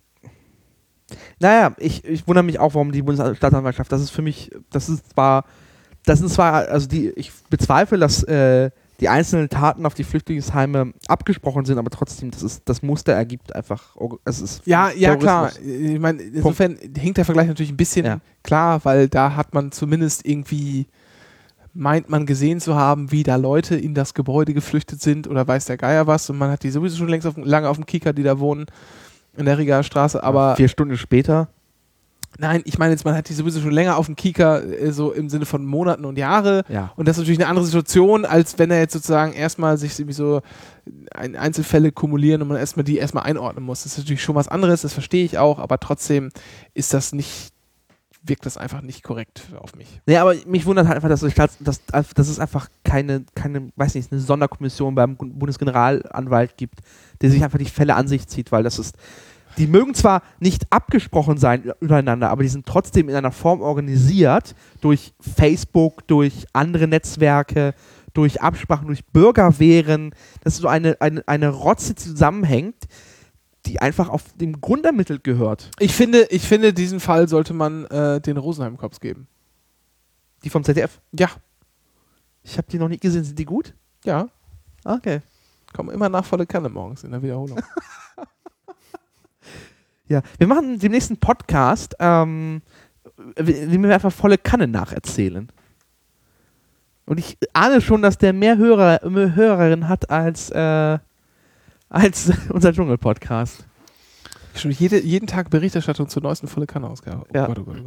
naja, ich, ich wundere mich auch, warum die Bundesstaatsanwaltschaft, das ist für mich, das ist zwar, das sind zwar, also die, ich bezweifle, dass äh, die einzelnen Taten auf die Flüchtlingsheime abgesprochen sind, aber trotzdem, das ist, das Muster ergibt einfach, oh, es ist Ja, ja, klar. Terrorismus. Ich meine, insofern hinkt der Vergleich natürlich ein bisschen Ja. klar, weil da hat man zumindest irgendwie, meint man gesehen zu haben, wie da Leute in das Gebäude geflüchtet sind oder weiß der Geier was und man hat die sowieso schon längst auf, lange auf dem Kicker, die da wohnen, in der Rigaer Straße, aber Vier Stunden später. nein, ich meine jetzt, man hat die sowieso schon länger auf dem Kicker, äh, so im Sinne von Monaten und Jahre Ja. und das ist natürlich eine andere Situation, als wenn er jetzt sozusagen erstmal sich irgendwie so ein Einzelfälle kumulieren und man erstmal die erstmal einordnen muss. Das ist natürlich schon was anderes, das verstehe ich auch, aber trotzdem ist das nicht, wirkt das einfach nicht korrekt auf mich. Nee, aber mich wundert halt einfach, dass, die Staats, dass, dass es einfach keine, keine, weiß nicht, eine Sonderkommission beim Bundesgeneralanwalt gibt, der sich einfach die Fälle an sich zieht, weil das ist, die mögen zwar nicht abgesprochen sein übereinander, aber die sind trotzdem in einer Form organisiert durch Facebook, durch andere Netzwerke, durch Absprachen, durch Bürgerwehren. Das ist so eine, eine, eine Rotze, die zusammenhängt, die einfach auf dem Grund ermittelt gehört. Ich finde, ich finde, diesen Fall sollte man äh, den Rosenheim-Cops geben. Die vom ZDF. Ja, Ich habe die noch nicht gesehen. Sind die gut? ja, Okay. kommen immer nach volle Kanne morgens in der Wiederholung. <laughs> Ja, wir machen dem nächsten Podcast, ähm, dem wir einfach volle Kanne nacherzählen. Und ich ahne schon, dass der mehr Hörer, mehr Hörerinnen hat als, äh, als <laughs> unser Dschungel-Podcast. Schon jede, jeden Tag Berichterstattung zur neuesten volle Kanne-Ausgabe. Oh Ja. Gott, oh Gott, oh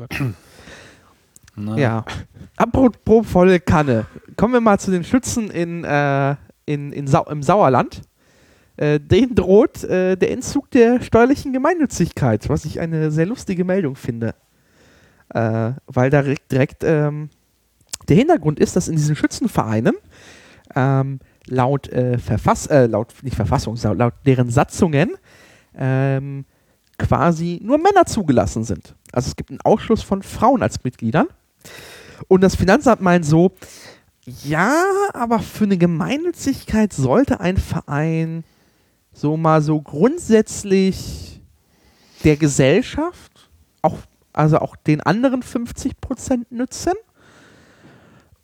Gott. Ja. Apropos volle Kanne. Kommen wir mal zu den Schützen in, äh, in, in Sau im Sauerland. Äh, denen droht äh, der Entzug der steuerlichen Gemeinnützigkeit, was ich eine sehr lustige Meldung finde. Äh, weil da direkt, direkt ähm, der Hintergrund ist, dass in diesen Schützenvereinen ähm, laut äh, Verfass äh, laut nicht Verfassung, laut, deren Satzungen ähm, quasi nur Männer zugelassen sind. Also es gibt einen Ausschluss von Frauen als Mitgliedern. Und das Finanzamt meint so, ja, aber für eine Gemeinnützigkeit sollte ein Verein so mal so grundsätzlich der Gesellschaft, auch, also auch den anderen 50% nützen.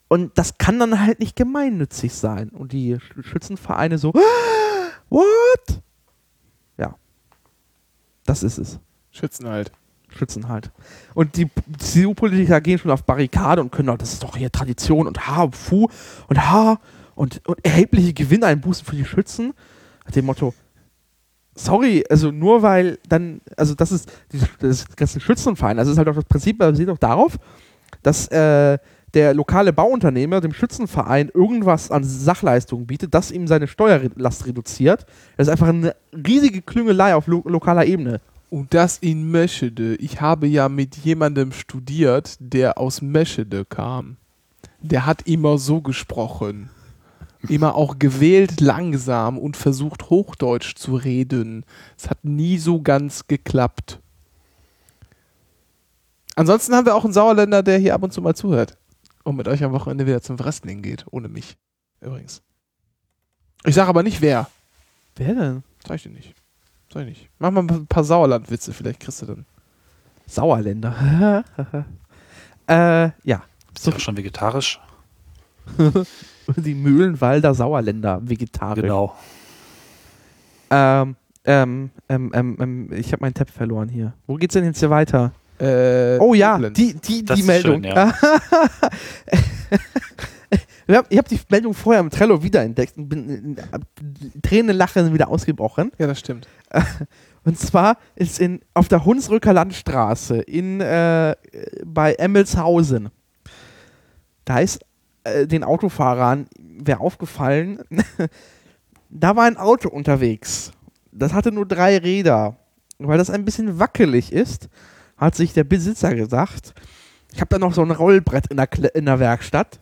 Und das kann dann halt nicht gemeinnützig sein. Und die Sch- Schützenvereine so, what? Ja. Das ist es. Schützen halt. Schützen halt. Und die CDU-Politiker gehen schon auf Barrikade und können, auch, das ist doch hier Tradition und ha, fu und ha und, und erhebliche Gewinneinbußen für die Schützen. Dem Motto, sorry, also nur weil dann, also das ist die, das ganze Schützenverein, also ist halt auch das Prinzip basiert auch darauf, dass äh, der lokale Bauunternehmer dem Schützenverein irgendwas an Sachleistungen bietet, das ihm seine Steuerlast reduziert. Das ist einfach eine riesige Klüngelei auf lo lokaler Ebene. Und das in Meschede. Ich habe ja mit jemandem studiert, der aus Meschede kam. Der hat immer so gesprochen. Immer auch gewählt langsam und versucht Hochdeutsch zu reden. Es hat nie so ganz geklappt. Ansonsten haben wir auch einen Sauerländer, der hier ab und zu mal zuhört. Und mit euch am Wochenende wieder zum Wrestling geht. Ohne mich. Übrigens. Ich sage aber nicht wer. Wer denn? Sag ich dir nicht. Sag ich nicht. Mach mal ein paar Sauerlandwitze, vielleicht kriegst du dann. Sauerländer. <laughs> äh, ja. Bist du auch schon vegetarisch? <laughs> <laughs> die Mühlenwalder Sauerländer vegetarisch. Genau. Ähm, ähm, ähm, ähm, ähm, ich habe meinen Tab verloren hier. Wo geht's denn jetzt hier weiter? Äh, Oh ja, die, die, die Meldung. schön, ja. <laughs> ich habe hab die Meldung vorher im Trello wiederentdeckt und bin in, in Tränen lachen wieder ausgebrochen. Ja, das stimmt. <laughs> Und zwar ist in, auf der Hunsrücker Landstraße in, äh, bei Emmelshausen. Da ist äh, den Autofahrern, wäre aufgefallen, <laughs> da war ein Auto unterwegs. Das hatte nur drei Räder. Weil das ein bisschen wackelig ist, hat sich der Besitzer gesagt, ich habe da noch so ein Rollbrett in der, Kle in der Werkstatt.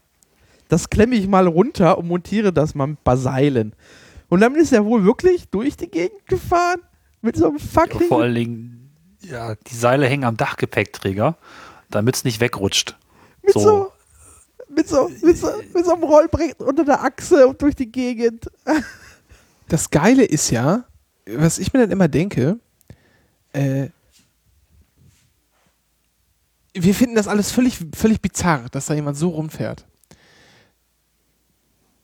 Das klemme ich mal runter und montiere das mal mit ein paar Seilen. Und dann ist er wohl wirklich durch die Gegend gefahren mit so einem fucking Vor allen Dingen, ja, die Seile hängen am Dachgepäckträger, damit es nicht wegrutscht. mit so, so. Mit so mit so mit so einem Rollbrett unter der Achse und durch die Gegend. <laughs> Das Geile ist ja, was ich mir dann immer denke, äh, wir finden das alles völlig, völlig bizarr, dass da jemand so rumfährt.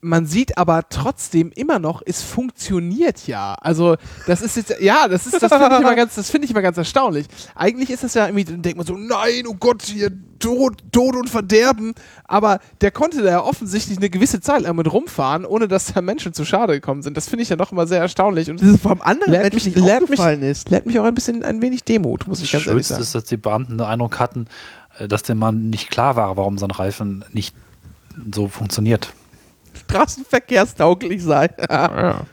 Man sieht aber trotzdem immer noch, es funktioniert ja. Also, das ist jetzt, ja, das ist, das finde ich immer ganz, das finde ich immer ganz erstaunlich. Eigentlich ist das ja irgendwie, dann denkt man so, nein, oh Gott, hier, Tod, Tod und Verderben. Aber der konnte da ja offensichtlich eine gewisse Zeit lang mit rumfahren, ohne dass da Menschen zu Schade gekommen sind. Das finde ich ja doch immer sehr erstaunlich. Und Das ist vom anderen Lehrt mich- nicht lehrt mich- ist. lädt mich auch ein bisschen, ein wenig Demut, muss ich ganz ehrlich Schönste sagen. ist, dass die Beamten den Eindruck hatten, äh, dass dem Mann nicht klar war, warum sein Reifen nicht so funktioniert. Straßenverkehrstauglich sein. <laughs> Ja,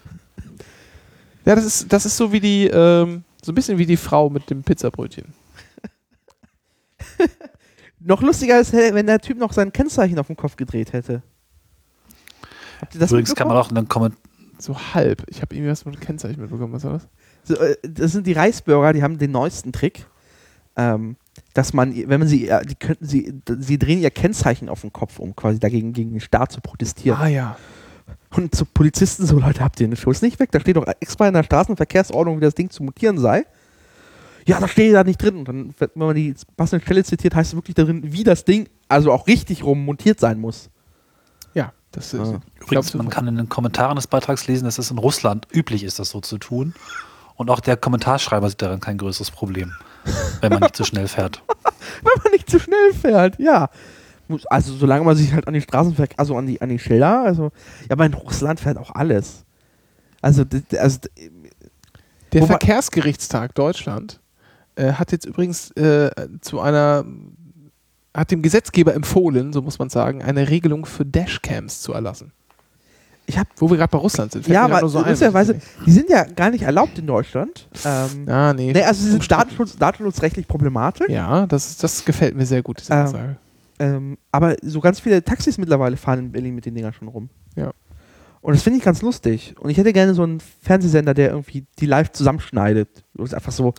ja das, ist, das ist so wie die, ähm, so ein bisschen wie die Frau mit dem Pizzabrötchen. <laughs> noch lustiger ist, wenn der Typ noch sein Kennzeichen auf den Kopf gedreht hätte. Habt ihr das Übrigens kann man auch in den Kommentaren So halb. Ich habe irgendwie was mit Kennzeichen mitbekommen. Was war das? So, äh, das sind die Reisbürger, die haben den neuesten Trick, ähm, dass man, wenn man sie, die könnten sie, sie drehen ihr Kennzeichen auf den Kopf, um quasi dagegen gegen den Staat zu protestieren. Ah ja. Und zu Polizisten so, Leute, habt ihr den Schuss nicht weg? Da steht doch extra in der Straßenverkehrsordnung, wie das Ding zu mutieren sei. Ja, da steht da nicht drin. Und dann, wenn man die passende Stelle zitiert, heißt es wirklich darin, wie das Ding, also auch richtig rum montiert sein muss. Ja, das ist. Ah. ich Übrigens, glaub, man kann in den Kommentaren des Beitrags lesen, dass es in Russland üblich ist, das so zu tun. Und auch der Kommentarschreiber sieht darin kein größeres Problem, wenn man nicht zu schnell fährt. <laughs> Wenn man nicht zu schnell fährt, ja. Also solange man sich halt an die Straßenverkehr, also an die, an die Schilder, also, ja, aber in Russland fährt auch alles. Also, also Der Verkehrsgerichtstag Deutschland äh, hat jetzt übrigens äh, zu einer, hat dem Gesetzgeber empfohlen, so muss man sagen, eine Regelung für Dashcams zu erlassen. Ich habe Wo wir gerade bei Russland sind. ja, aber so ein, lustigerweise, die sind ja gar nicht erlaubt in Deutschland. Ähm. Ah, nee. nee, also sie sind. Datenschutz, datenschutzrechtlich problematisch. Ja, das, das gefällt mir sehr gut, diese Ähm, Aussage. Ähm, aber so ganz viele Taxis mittlerweile fahren in Berlin mit den Dingern schon rum. Ja. Und das finde ich ganz lustig. Und ich hätte gerne so einen Fernsehsender, der irgendwie die live zusammenschneidet. Ist einfach so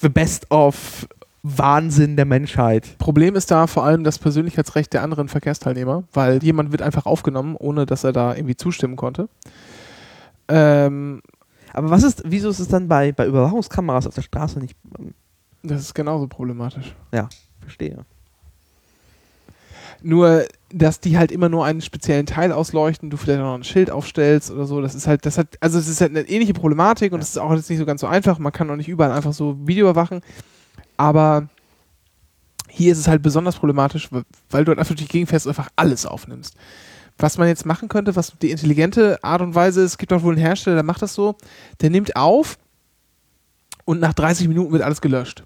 the best of Wahnsinn der Menschheit. Problem ist da vor allem das Persönlichkeitsrecht der anderen Verkehrsteilnehmer, weil jemand wird einfach aufgenommen, ohne dass er da irgendwie zustimmen konnte. Ähm, Aber was ist, wieso ist es dann bei, bei Überwachungskameras auf der Straße nicht? ähm, das ist genauso problematisch. verstehe. Nur, dass die halt immer nur einen speziellen Teil ausleuchten, du vielleicht auch noch ein Schild aufstellst oder so, das ist halt, das hat, also es ist halt eine ähnliche Problematik und es ist auch jetzt nicht so ganz so einfach. Man kann auch nicht überall einfach so Video überwachen. Aber hier ist es halt besonders problematisch, weil- du halt einfach durch die und einfach alles aufnimmst. Was man jetzt machen könnte, was die intelligente Art und Weise ist, es gibt auch wohl einen Hersteller, der macht das so, der nimmt auf und nach 30 Minuten wird alles gelöscht.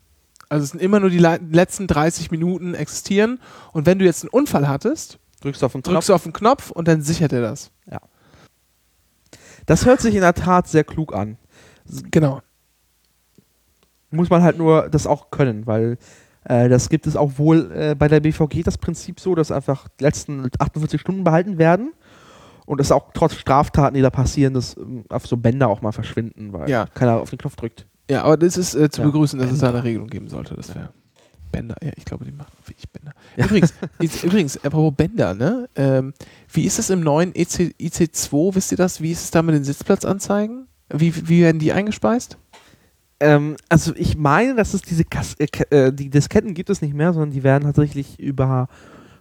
Also es sind immer nur die le- letzten 30 Minuten existieren und wenn du jetzt einen Unfall hattest, Drückst du auf den drückst du auf den Knopf und dann sichert er das. Das hört sich in der Tat sehr klug an. Genau. Muss man halt nur das auch können, weil äh, das gibt es auch wohl äh, bei der BVG das Prinzip so, dass einfach die letzten 48 Stunden behalten werden und es auch trotz Straftaten, die da passieren, dass ähm, auf so Bänder auch mal verschwinden, weil Ja. keiner auf den Knopf drückt. Ja, aber das ist äh, zu Ja. begrüßen, dass es da Bänder. eine Regelung geben sollte. Das wäre Bänder. Ja, ich glaube, die machen wirklich Bänder. Ja. Übrigens, <laughs> ist, übrigens, apropos Bänder, ne? Ähm, wie ist es im neuen E EC, IC2? Wisst ihr das? Wie ist es da mit den Sitzplatzanzeigen? Wie, wie werden die eingespeist? Ähm, also ich meine, dass es diese Kas äh, äh, die Disketten gibt es nicht mehr, sondern die werden tatsächlich über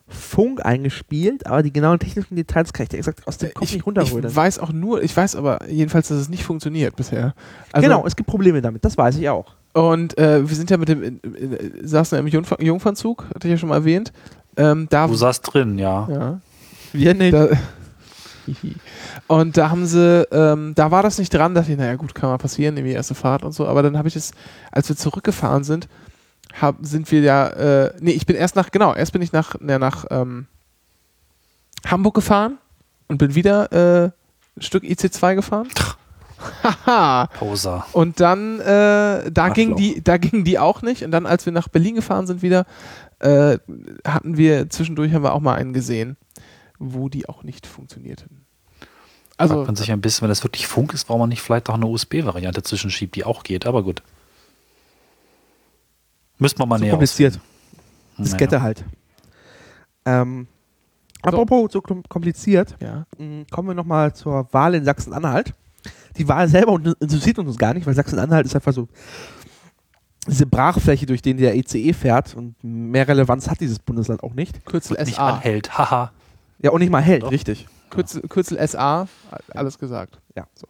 Funk eingespielt, aber die genauen technischen Details kann ich dir exakt aus dem Kopf Ich, nicht ich runterholen. weiß auch nur, ich weiß aber jedenfalls, dass es nicht funktioniert bisher. Also, genau, es gibt Probleme damit, das weiß ich auch. Und äh, wir sind ja mit dem, saßen ja im Jungfer Jungfernzug, hatte ich ja schon mal erwähnt. Ähm, da, Du saßt drin, ja. ja, Wir nicht. da, und da haben sie, ähm, da war das nicht dran, dachte ich, naja gut, kann mal passieren, irgendwie erste Fahrt und so. Aber dann habe ich es, als wir zurückgefahren sind, hab, sind wir ja, äh, nee, ich bin erst nach, genau, erst bin ich nach, na, nach ähm, Hamburg gefahren und bin wieder äh, ein Stück IC2 gefahren. <laughs> Haha. Poser. Und dann, äh, da ging die, da ging die auch nicht. Und dann, als wir nach Berlin gefahren sind wieder, äh, hatten wir zwischendurch haben wir auch mal einen gesehen, wo die auch nicht funktionierten. Also Also man sich ein bisschen, wenn das wirklich Funk ist, warum man nicht vielleicht auch eine USB-Variante zwischenschiebt, die auch geht, aber gut. Müsste man mal Zu näher kompliziert. Diskette Naja. halt. Ähm, apropos so kom- kompliziert, ja. mh, kommen wir nochmal zur Wahl in Sachsen-Anhalt. Die Wahl selber interessiert uns gar nicht, weil Sachsen-Anhalt ist einfach so diese Brachfläche, durch die der ICE fährt und mehr Relevanz hat dieses Bundesland auch nicht. Kürzel Nicht SA. anhält, haha. Ja, und nicht mal hält, Doch. richtig. Kürzel, Kürzel SA, alles gesagt. Ja, so.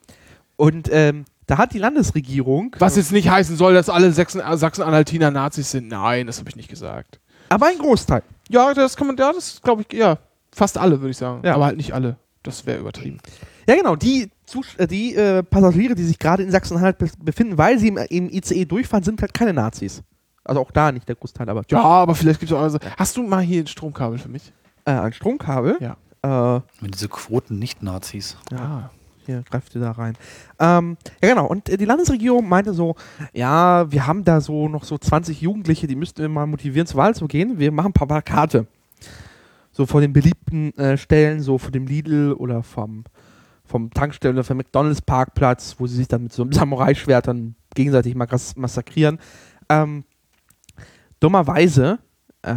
Und ähm, da hat die Landesregierung, Was jetzt nicht heißen soll, dass alle Sachsen- Sachsen-Anhaltiner Nazis sind. Nein, das habe ich nicht gesagt. aber ein Großteil. Ja, das kann man, ja, das glaube ich, ja, fast alle, würde ich sagen. Ja. Aber halt nicht alle. Das wäre übertrieben. Ja, genau, die, äh, die äh, Passagiere, die sich gerade in Sachsen-Anhalt be befinden, weil sie im, im ICE durchfahren, sind halt keine Nazis. Also auch da nicht der Großteil, aber Ja, aber vielleicht gibt es auch also. Hast du mal hier ein Stromkabel für mich? äh, ein Stromkabel. Ja. Äh, diese Quoten nicht-Nazis. Ja. hier greift ihr da rein. Ähm, ja, genau. Und äh, die Landesregierung meinte so, ja, wir haben da so noch so 20 Jugendliche, die müssten wir mal motivieren, zur Wahl zu gehen. Wir machen ein paar Plakate. So vor den beliebten äh, Stellen, so vor dem Lidl oder vom, vom Tankstellen oder vom McDonalds Parkplatz, wo sie sich dann mit so einem <laughs> Samurai-Schwert dann gegenseitig mal krass massakrieren. Ähm, dummerweise äh,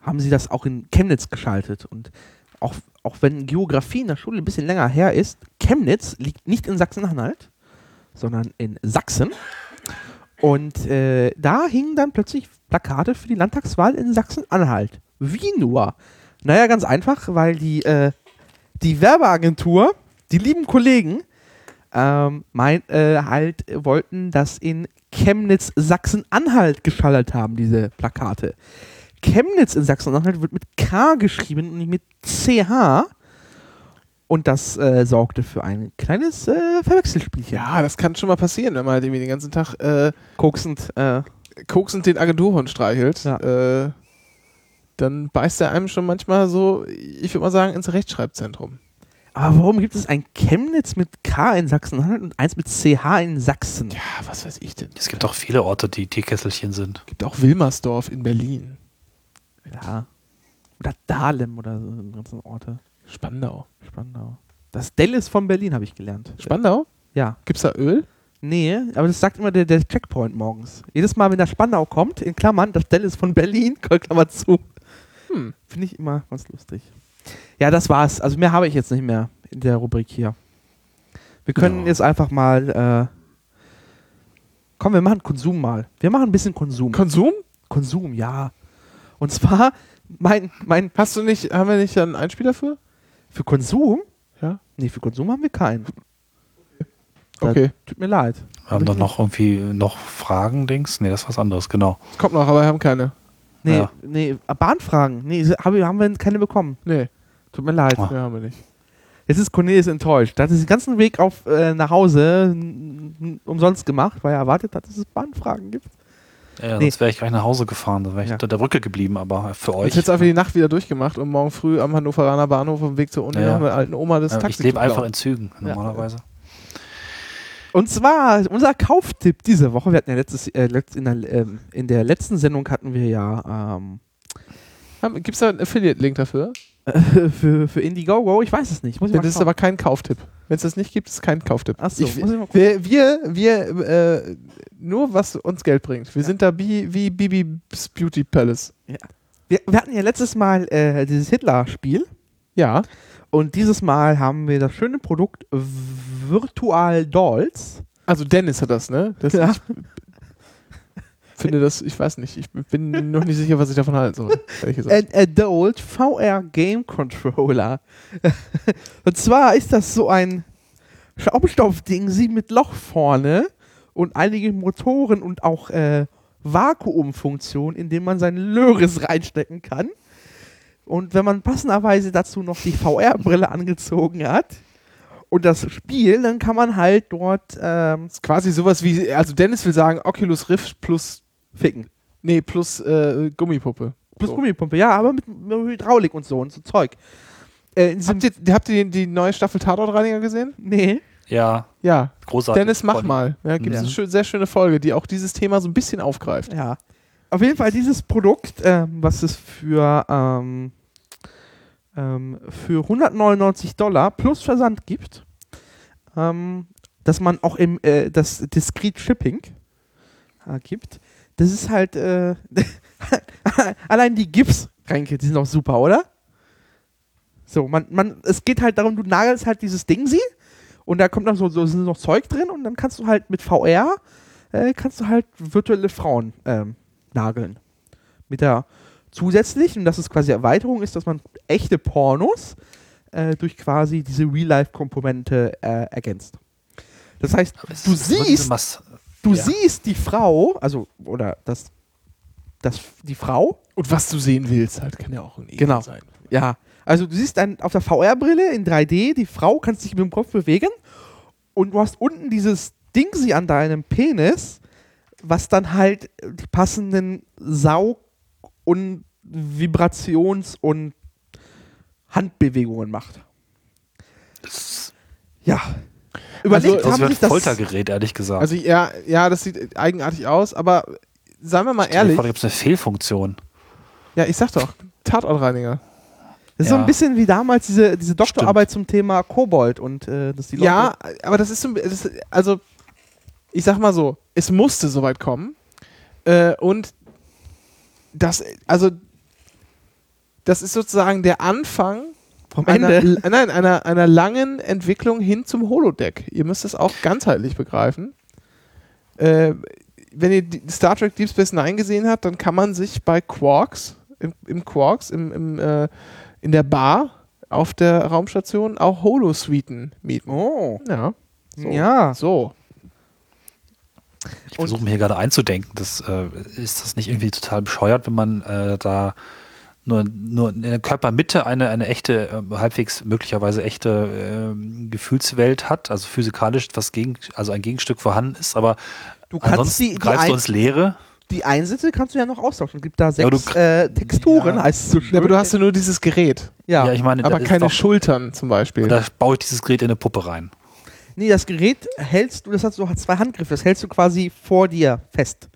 haben sie das auch in Chemnitz geschaltet. Und auch, auch wenn Geografie in der Schule ein bisschen länger her ist, Chemnitz liegt nicht in Sachsen-Anhalt, sondern in Sachsen. Und äh, da hingen dann plötzlich Plakate für die Landtagswahl in Sachsen-Anhalt. Wie nur? Naja, ganz einfach, weil die, äh, die Werbeagentur, die lieben Kollegen, ähm, mein, äh, halt wollten das in Chemnitz Sachsen-Anhalt geschallert haben, diese Plakate. Chemnitz in Sachsen-Anhalt wird mit K geschrieben und nicht mit CH. Und das äh, sorgte für ein kleines äh, Verwechselspielchen. Ja, das kann schon mal passieren, wenn man halt irgendwie den ganzen Tag äh, Koksend. Äh, koksend den Agenturhund streichelt. Ja. Äh, dann beißt er einem schon manchmal so, ich würde mal sagen, ins Rechtschreibzentrum. aber warum gibt es ein Chemnitz mit K in Sachsen-Anhalt und eins mit CH in Sachsen? Ja, was weiß ich denn? Es gibt auch viele Orte, die Teekesselchen sind. gibt auch Wilmersdorf in Berlin. Ja. Oder Dahlem oder so ganzen Orte. Spandau. Spandau. Das Dallas von Berlin habe ich gelernt. Spandau? Ja. Gibt's da Öl? Nee, aber das sagt immer der, der Checkpoint morgens. Jedes Mal, wenn der Spandau kommt, in Klammern, das Dallas von Berlin, <laughs> Klammer zu. Hm. Finde ich immer ganz lustig. Ja, das war's. Also mehr habe ich jetzt nicht mehr in der Rubrik hier. Wir können Ja. jetzt einfach mal. Äh komm, wir machen Konsum mal. Wir machen ein bisschen Konsum. Konsum? Konsum, ja. Und zwar mein, mein Hast du nicht, haben wir nicht da einen Einspieler für? für Konsum? Ja. Nee, für Konsum haben wir keinen. Da- Okay. Tut mir leid. Wir haben doch noch irgendwie noch Fragen, Dings? Nee, das ist was anderes, genau. Es kommt noch, aber wir haben keine. Nee, Ja. nee, Bahnfragen. Nee, haben wir, keine bekommen. Nee, Tut mir leid. Ah. nee haben wir nicht. Jetzt ist Cornelis enttäuscht. Er hat den ganzen Weg auf äh, nach Hause umsonst gemacht, weil er erwartet hat, dass es Bahnfragen gibt. Ja, Nee. sonst wäre ich gleich nach Hause gefahren, dann wäre ich Ja. unter der Brücke geblieben, aber für euch. Jetzt hättest du einfach die Nacht wieder durchgemacht und morgen früh am Hannoveraner Bahnhof auf dem Weg zur Uni Ja, wir alten Oma das Ja, Taxi ich lebe einfach in Zügen, normalerweise. Und zwar unser Kauftipp diese Woche. Wir hatten ja letztes, äh, in, der, ähm, in der letzten Sendung hatten wir ja ähm, Gibt es da einen Affiliate-Link dafür? <laughs> für, für Indiegogo. Ich weiß es nicht. Ich Das ist aber kein Kauftipp. Wenn es das nicht gibt, ist es kein Kauftipp. Achso, Ich- muss ich mal gucken. wir, wir, wir äh, nur was uns Geld bringt. Wir sind da wie, wie Bibis Beauty Palace. Wir, wir hatten ja letztes Mal äh, dieses Hitler-Spiel. Ja. Und dieses Mal haben wir das schöne Produkt Virtual Dolls. Also Dennis hat das, ne? Das <laughs> Ja. Ich, finde das, ich weiß nicht, ich bin noch nicht sicher, was ich davon halten soll. An Adult VR Game Controller. <laughs> und zwar ist das so ein Schaumstoffding, sie mit Loch vorne und einige Motoren und auch äh, Vakuumfunktion, in dem man seinen Löris <laughs> reinstecken kann. Und wenn man passenderweise dazu noch die VR-Brille angezogen hat und das Spiel, dann kann man halt dort ähm, ist quasi sowas wie, also Dennis will sagen, Oculus Rift plus, ficken. nee, plus äh, Gummipuppe. Plus So. Gummipumpe, ja, aber mit, mit Hydraulik und so und so Zeug. Äh, Habt ihr, habt ihr die, die neue Staffel Tatortreiniger gesehen? nee. Ja, Ja. großartig. Dennis, mach mal. Ja, gibt es Ja. eine schö sehr schöne Folge, die auch dieses Thema so ein bisschen aufgreift. Ja. Auf jeden Fall dieses Produkt, ähm, was es für, ähm, ähm, für 199 Dollar plus Versand gibt, ähm, dass man auch im äh, das Discreet Shipping äh, gibt. Das ist halt äh, <laughs> allein die Gipsränke, die sind auch super, oder? So, man, man, es geht halt darum, du nagelst halt dieses Ding sie und da kommt dann so, so sind noch Zeug drin und dann kannst du halt mit VR äh, kannst du halt virtuelle Frauen ähm, nageln. Mit der zusätzlich, und das ist quasi Erweiterung, ist, dass man echte Pornos äh, durch quasi diese Real-Life-Komponente äh, ergänzt. Das heißt, du siehst, du ja. siehst die Frau, also, oder das, das, die Frau, Und was du sehen willst, halt, kann ja auch ein Ekel Genau. sein. ja, also du siehst dann auf der VR-Brille in 3D, die Frau kannst dich mit dem Kopf bewegen und du hast unten dieses Ding sie an deinem Penis, was dann halt die passenden Saug- und Vibrations- und Handbewegungen macht. Ja. Überlegt Also, das haben wird sich das. Foltergerät, ehrlich gesagt. Also ja, ja, das sieht eigenartig aus, aber seien wir mal Stell dir ehrlich. Da gibt es eine Fehlfunktion. Ja, ich sag doch, Tatortreiniger. Das ist so Ja. ein bisschen wie damals diese, diese Doktorarbeit zum Thema Kobold und äh, dass die Leute. Ja, aber das ist so, das, also ich sag mal so, es musste soweit kommen äh, und das, also das ist sozusagen der Anfang vom einer, Ende. nein, einer, einer langen Entwicklung hin zum Holodeck. Ihr müsst es auch ganzheitlich begreifen. Äh, wenn ihr Star Trek Deep Space Nine gesehen habt, dann kann man sich bei Quarks, im, im Quarks, im, im, äh, in der Bar auf der Raumstation auch Holosuiten mieten. Oh. Ja. So. Ja. So. Ich versuche mir hier gerade einzudenken. Das, äh, ist das nicht irgendwie total bescheuert, wenn man äh, da nur, nur in der Körpermitte eine, eine echte, äh, halbwegs möglicherweise echte ähm, Gefühlswelt hat, also physikalisch was gegen, also ein Gegenstück vorhanden ist, aber Du kannst ansonsten die, die, greifst ein, du ins Leere. die Einsätze kannst du ja noch austauschen. Es gibt da Ja, sechs du- äh, Texturen, Ja. heißt es so schön. Ja, aber du hast ja nur dieses Gerät, ja. Ja, ich meine, aber keine doch- Schultern zum Beispiel. Da baue ich dieses Gerät in eine Puppe rein. Nee, das Gerät hältst du, das hat so zwei Handgriffe, das hältst du quasi vor dir fest.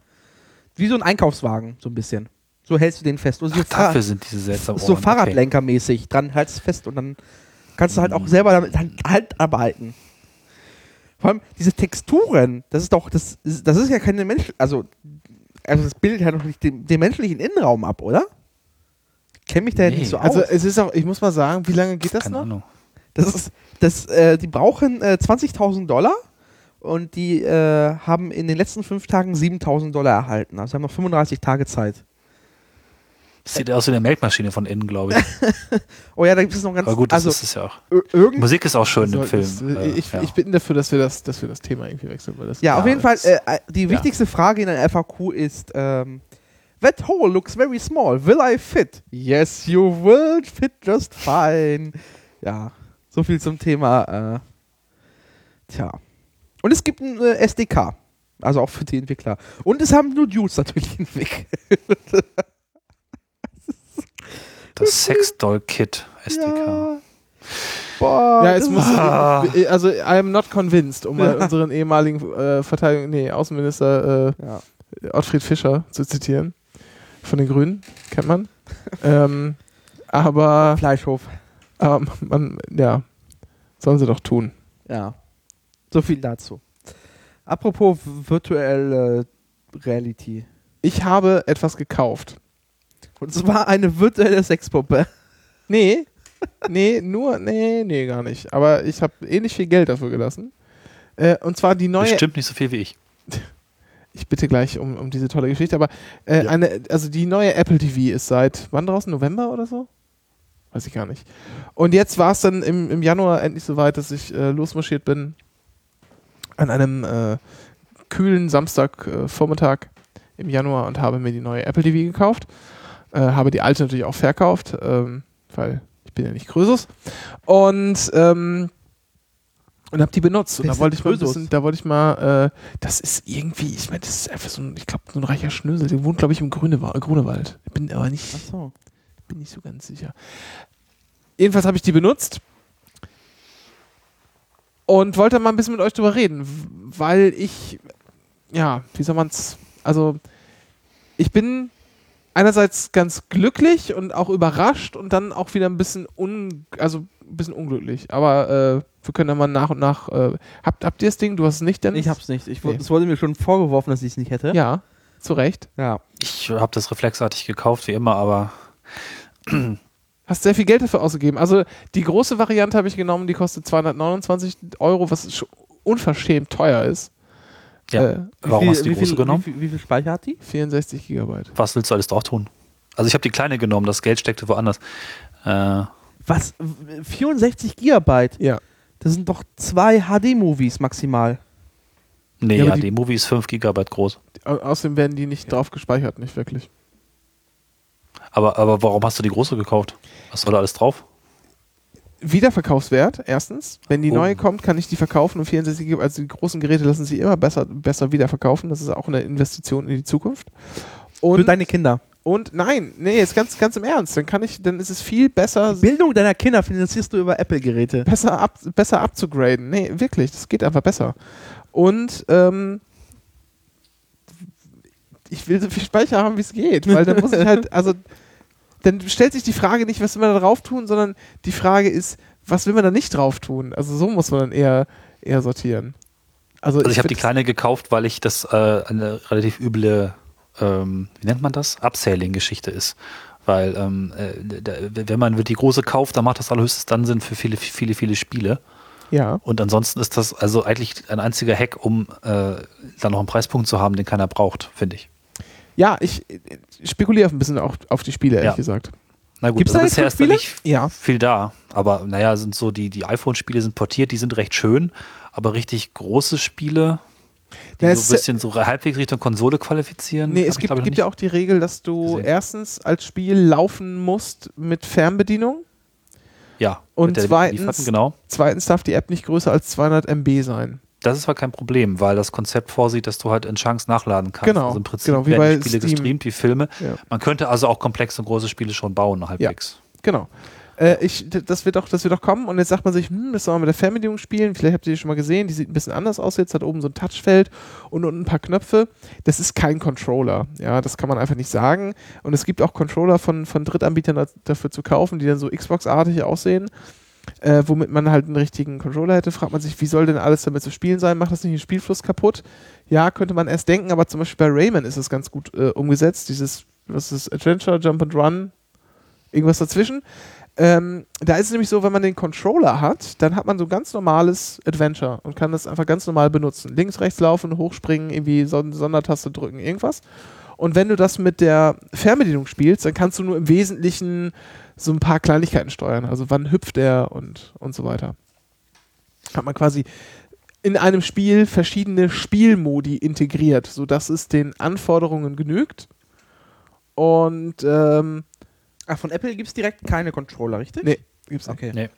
Wie so ein Einkaufswagen, so ein bisschen. So hältst du den fest. Und so, Ach, dafür sind diese seltsamen so. Fahrradlenkermäßig. Dran hältst du fest und dann kannst du halt auch selber damit halt, arbeiten. Vor allem diese Texturen, das ist doch, das ist, das ist ja keine Mensch, also, also das bildet ja noch nicht den, den menschlichen Innenraum ab, oder? Kenne mich da ja Nee. nicht so also aus. es ist auch, ich muss mal sagen, wie lange geht das Keine noch? Ahnung. Das ist, das, äh, die brauchen äh, 20.000 Dollar und die äh, haben in den letzten fünf Tagen 7.000 Dollar erhalten. Also haben noch 35 Tage Zeit. Das sieht aus wie eine Melkmaschine von innen, glaube ich. <laughs> Oh ja, da gibt es noch ganz. Aber gut, das also ist es ja auch. Musik ist auch schön So, im Film. das, Äh, ich, ja. ich bin dafür, dass wir das, dass wir das Thema irgendwie wechseln. Weil das ja, auf jeden Fall. Äh, äh, die wichtigste Frage in der FAQ ist: ähm, That hole looks very small. Will I fit? Yes, you will fit just fine. Ja, so viel zum Thema. Äh, tja. Und es gibt ein äh, SDK. Also auch für die Entwickler. Und es haben nur Dudes natürlich <laughs> entwickelt. Das Sexdoll-Kit SDK. Ja. Boah, ja, es muss, Ah. also I am not convinced, um mal unseren ehemaligen äh, Verteidigung, nee, Außenminister äh, ja. Ottfried Fischer zu zitieren. Von den Grünen, kennt man. <laughs> ähm, aber Fleischhof. ähm, man, ja, sollen sie doch tun. Ja. So viel dazu. Apropos virtuelle Reality. Ich habe etwas gekauft. Und zwar eine virtuelle Sexpuppe. Nee, nee, nur, nee, nee, gar nicht. Aber ich habe ähnlich viel Geld dafür gelassen. Äh, und zwar die neue Bestimmt nicht so viel wie ich. <laughs> ich bitte gleich um, um diese tolle Geschichte, aber äh, eine, also die neue Apple TV ist seit wann draußen? November oder so? Weiß ich gar nicht. Und jetzt war es dann im, im Januar endlich soweit, dass ich äh, losmarschiert bin an einem äh, kühlen Samstagvormittag äh, im Januar und habe mir die neue Apple TV gekauft. Äh, habe die alte natürlich auch verkauft, ähm, weil ich bin ja nicht Krösus. Und ähm, und habe die benutzt. Und da wollte ich mal, bisschen, da wollte ich mal, äh, das ist irgendwie, ich meine, das ist einfach so ein, ich glaube, so ein reicher Schnösel. Der wohnt, glaube ich, im Grünewald, Grunewald. Ich bin aber nicht, so. bin nicht so ganz sicher. Jedenfalls habe ich die benutzt und wollte mal ein bisschen mit euch drüber reden, weil ich, ja, wie soll man's, also ich bin einerseits ganz glücklich und auch überrascht und dann auch wieder ein bisschen un, also ein bisschen unglücklich. Aber äh, wir können ja mal nach und nach. Äh, habt, habt ihr das Ding? Du hast es nicht, denn Ich hab's nicht. Ich, Nee. Es wurde mir schon vorgeworfen, dass ich es nicht hätte. Ja, zu Recht. Ja. Ich habe das reflexartig gekauft, wie immer, aber <clears throat> Hast sehr viel Geld dafür ausgegeben. Also die große Variante habe ich genommen, die kostet 229 Euro, was unverschämt teuer ist. Ja. Äh, Warum Wie hast du die große viel, genommen? Wie viel, wie viel Speicher hat die? 64 Gigabyte. Was willst du alles drauf tun? Also ich habe die kleine genommen, das Geld steckte woanders. Äh, Was? W- 64 Gigabyte? Ja. Das sind doch zwei HD-Movies maximal. nee, Ja, ja, aber die- die Movie ist 5 Gigabyte groß. Au außerdem werden die nicht drauf gespeichert, nicht wirklich. Aber, aber warum hast du die große gekauft? Was soll da alles drauf? Wiederverkaufswert, erstens. Wenn die Oh. neue kommt, kann ich die verkaufen und 64 Gigabyte, also die großen Geräte lassen sich immer besser, besser wiederverkaufen. Das ist auch eine Investition in die Zukunft. Für Und, deine Kinder. und nein, nee, jetzt ganz, ganz im Ernst. Dann kann ich, dann ist es viel besser, Bildung deiner Kinder finanzierst du über Apple-Geräte. besser, ab, besser abzugraden. Nee, wirklich, das geht einfach besser. Und ähm, ich will so viel Speicher haben, wie es geht, weil dann muss ich halt, also dann stellt sich die Frage nicht, was will man da drauf tun, sondern die Frage ist, was will man da nicht drauf tun? Also so muss man dann eher, eher sortieren. Also, Also ich habe die kleine gekauft, weil ich das äh, eine relativ üble, ähm, wie nennt man das? Upselling-Geschichte ist. Weil ähm, äh, wenn man die große kauft, dann macht das allerhöchstens dann Sinn für viele, viele, viele Spiele. Ja, Und ansonsten ist das also eigentlich ein einziger Hack, um äh, da noch einen Preispunkt zu haben, den keiner braucht, finde ich. Ja, ich spekuliere ein bisschen auch auf die Spiele, ehrlich Ja. gesagt. Na gut, Gibt's also da bisher ist da nicht Ja. viel da. Aber naja, sind so die, die iPhone-Spiele sind portiert, die sind recht schön, aber richtig große Spiele, die so ein bisschen so halbwegs Richtung Konsole qualifizieren. Nee, es gibt, gibt ja auch die Regel, dass du gesehen. erstens als Spiel laufen musst mit Fernbedienung. Ja, Und zweitens- genau. Zweitens darf die App nicht größer als 200 MB sein. Das ist aber kein Problem, weil das Konzept vorsieht, dass du halt in Chunks nachladen kannst. Genau, Also im Prinzip genau, wie werden bei die Spiele Steam. gestreamt wie Filme. Ja. Man könnte also auch komplexe und große Spiele schon bauen, halbwegs. Genau. Äh, ich, das, wird doch, das wird doch kommen und jetzt sagt man sich, hm, das soll man mit der Fernbedienung spielen. Vielleicht habt ihr die schon mal gesehen, die sieht ein bisschen anders aus jetzt, hat oben so ein Touchfeld und unten ein paar Knöpfe. Das ist kein Controller. Ja, das kann man einfach nicht sagen. Und es gibt auch Controller von, von Drittanbietern da, dafür zu kaufen, die dann so Xbox-artig aussehen. Äh, womit man halt einen richtigen Controller hätte, fragt man sich, wie soll denn alles damit zu spielen sein? Macht das nicht den Spielfluss kaputt? Ja, könnte man erst denken, aber zum Beispiel bei Rayman ist es ganz gut äh, umgesetzt. Dieses, was ist Adventure, Jump and Run, irgendwas dazwischen. Ähm, da ist es nämlich so, wenn man den Controller hat, dann hat man so ein ganz normales Adventure und kann das einfach ganz normal benutzen. Links, rechts laufen, hochspringen, irgendwie Son Sondertaste drücken, irgendwas. Und wenn du das mit der Fernbedienung spielst, dann kannst du nur im Wesentlichen so ein paar Kleinigkeiten steuern. Also wann hüpft er und, und so weiter. Hat man quasi in einem Spiel verschiedene Spielmodi integriert, sodass es den Anforderungen genügt. Und ähm, Ach, von Apple gibt es direkt keine Controller, richtig? nee, gibt's nicht. Okay. Nee.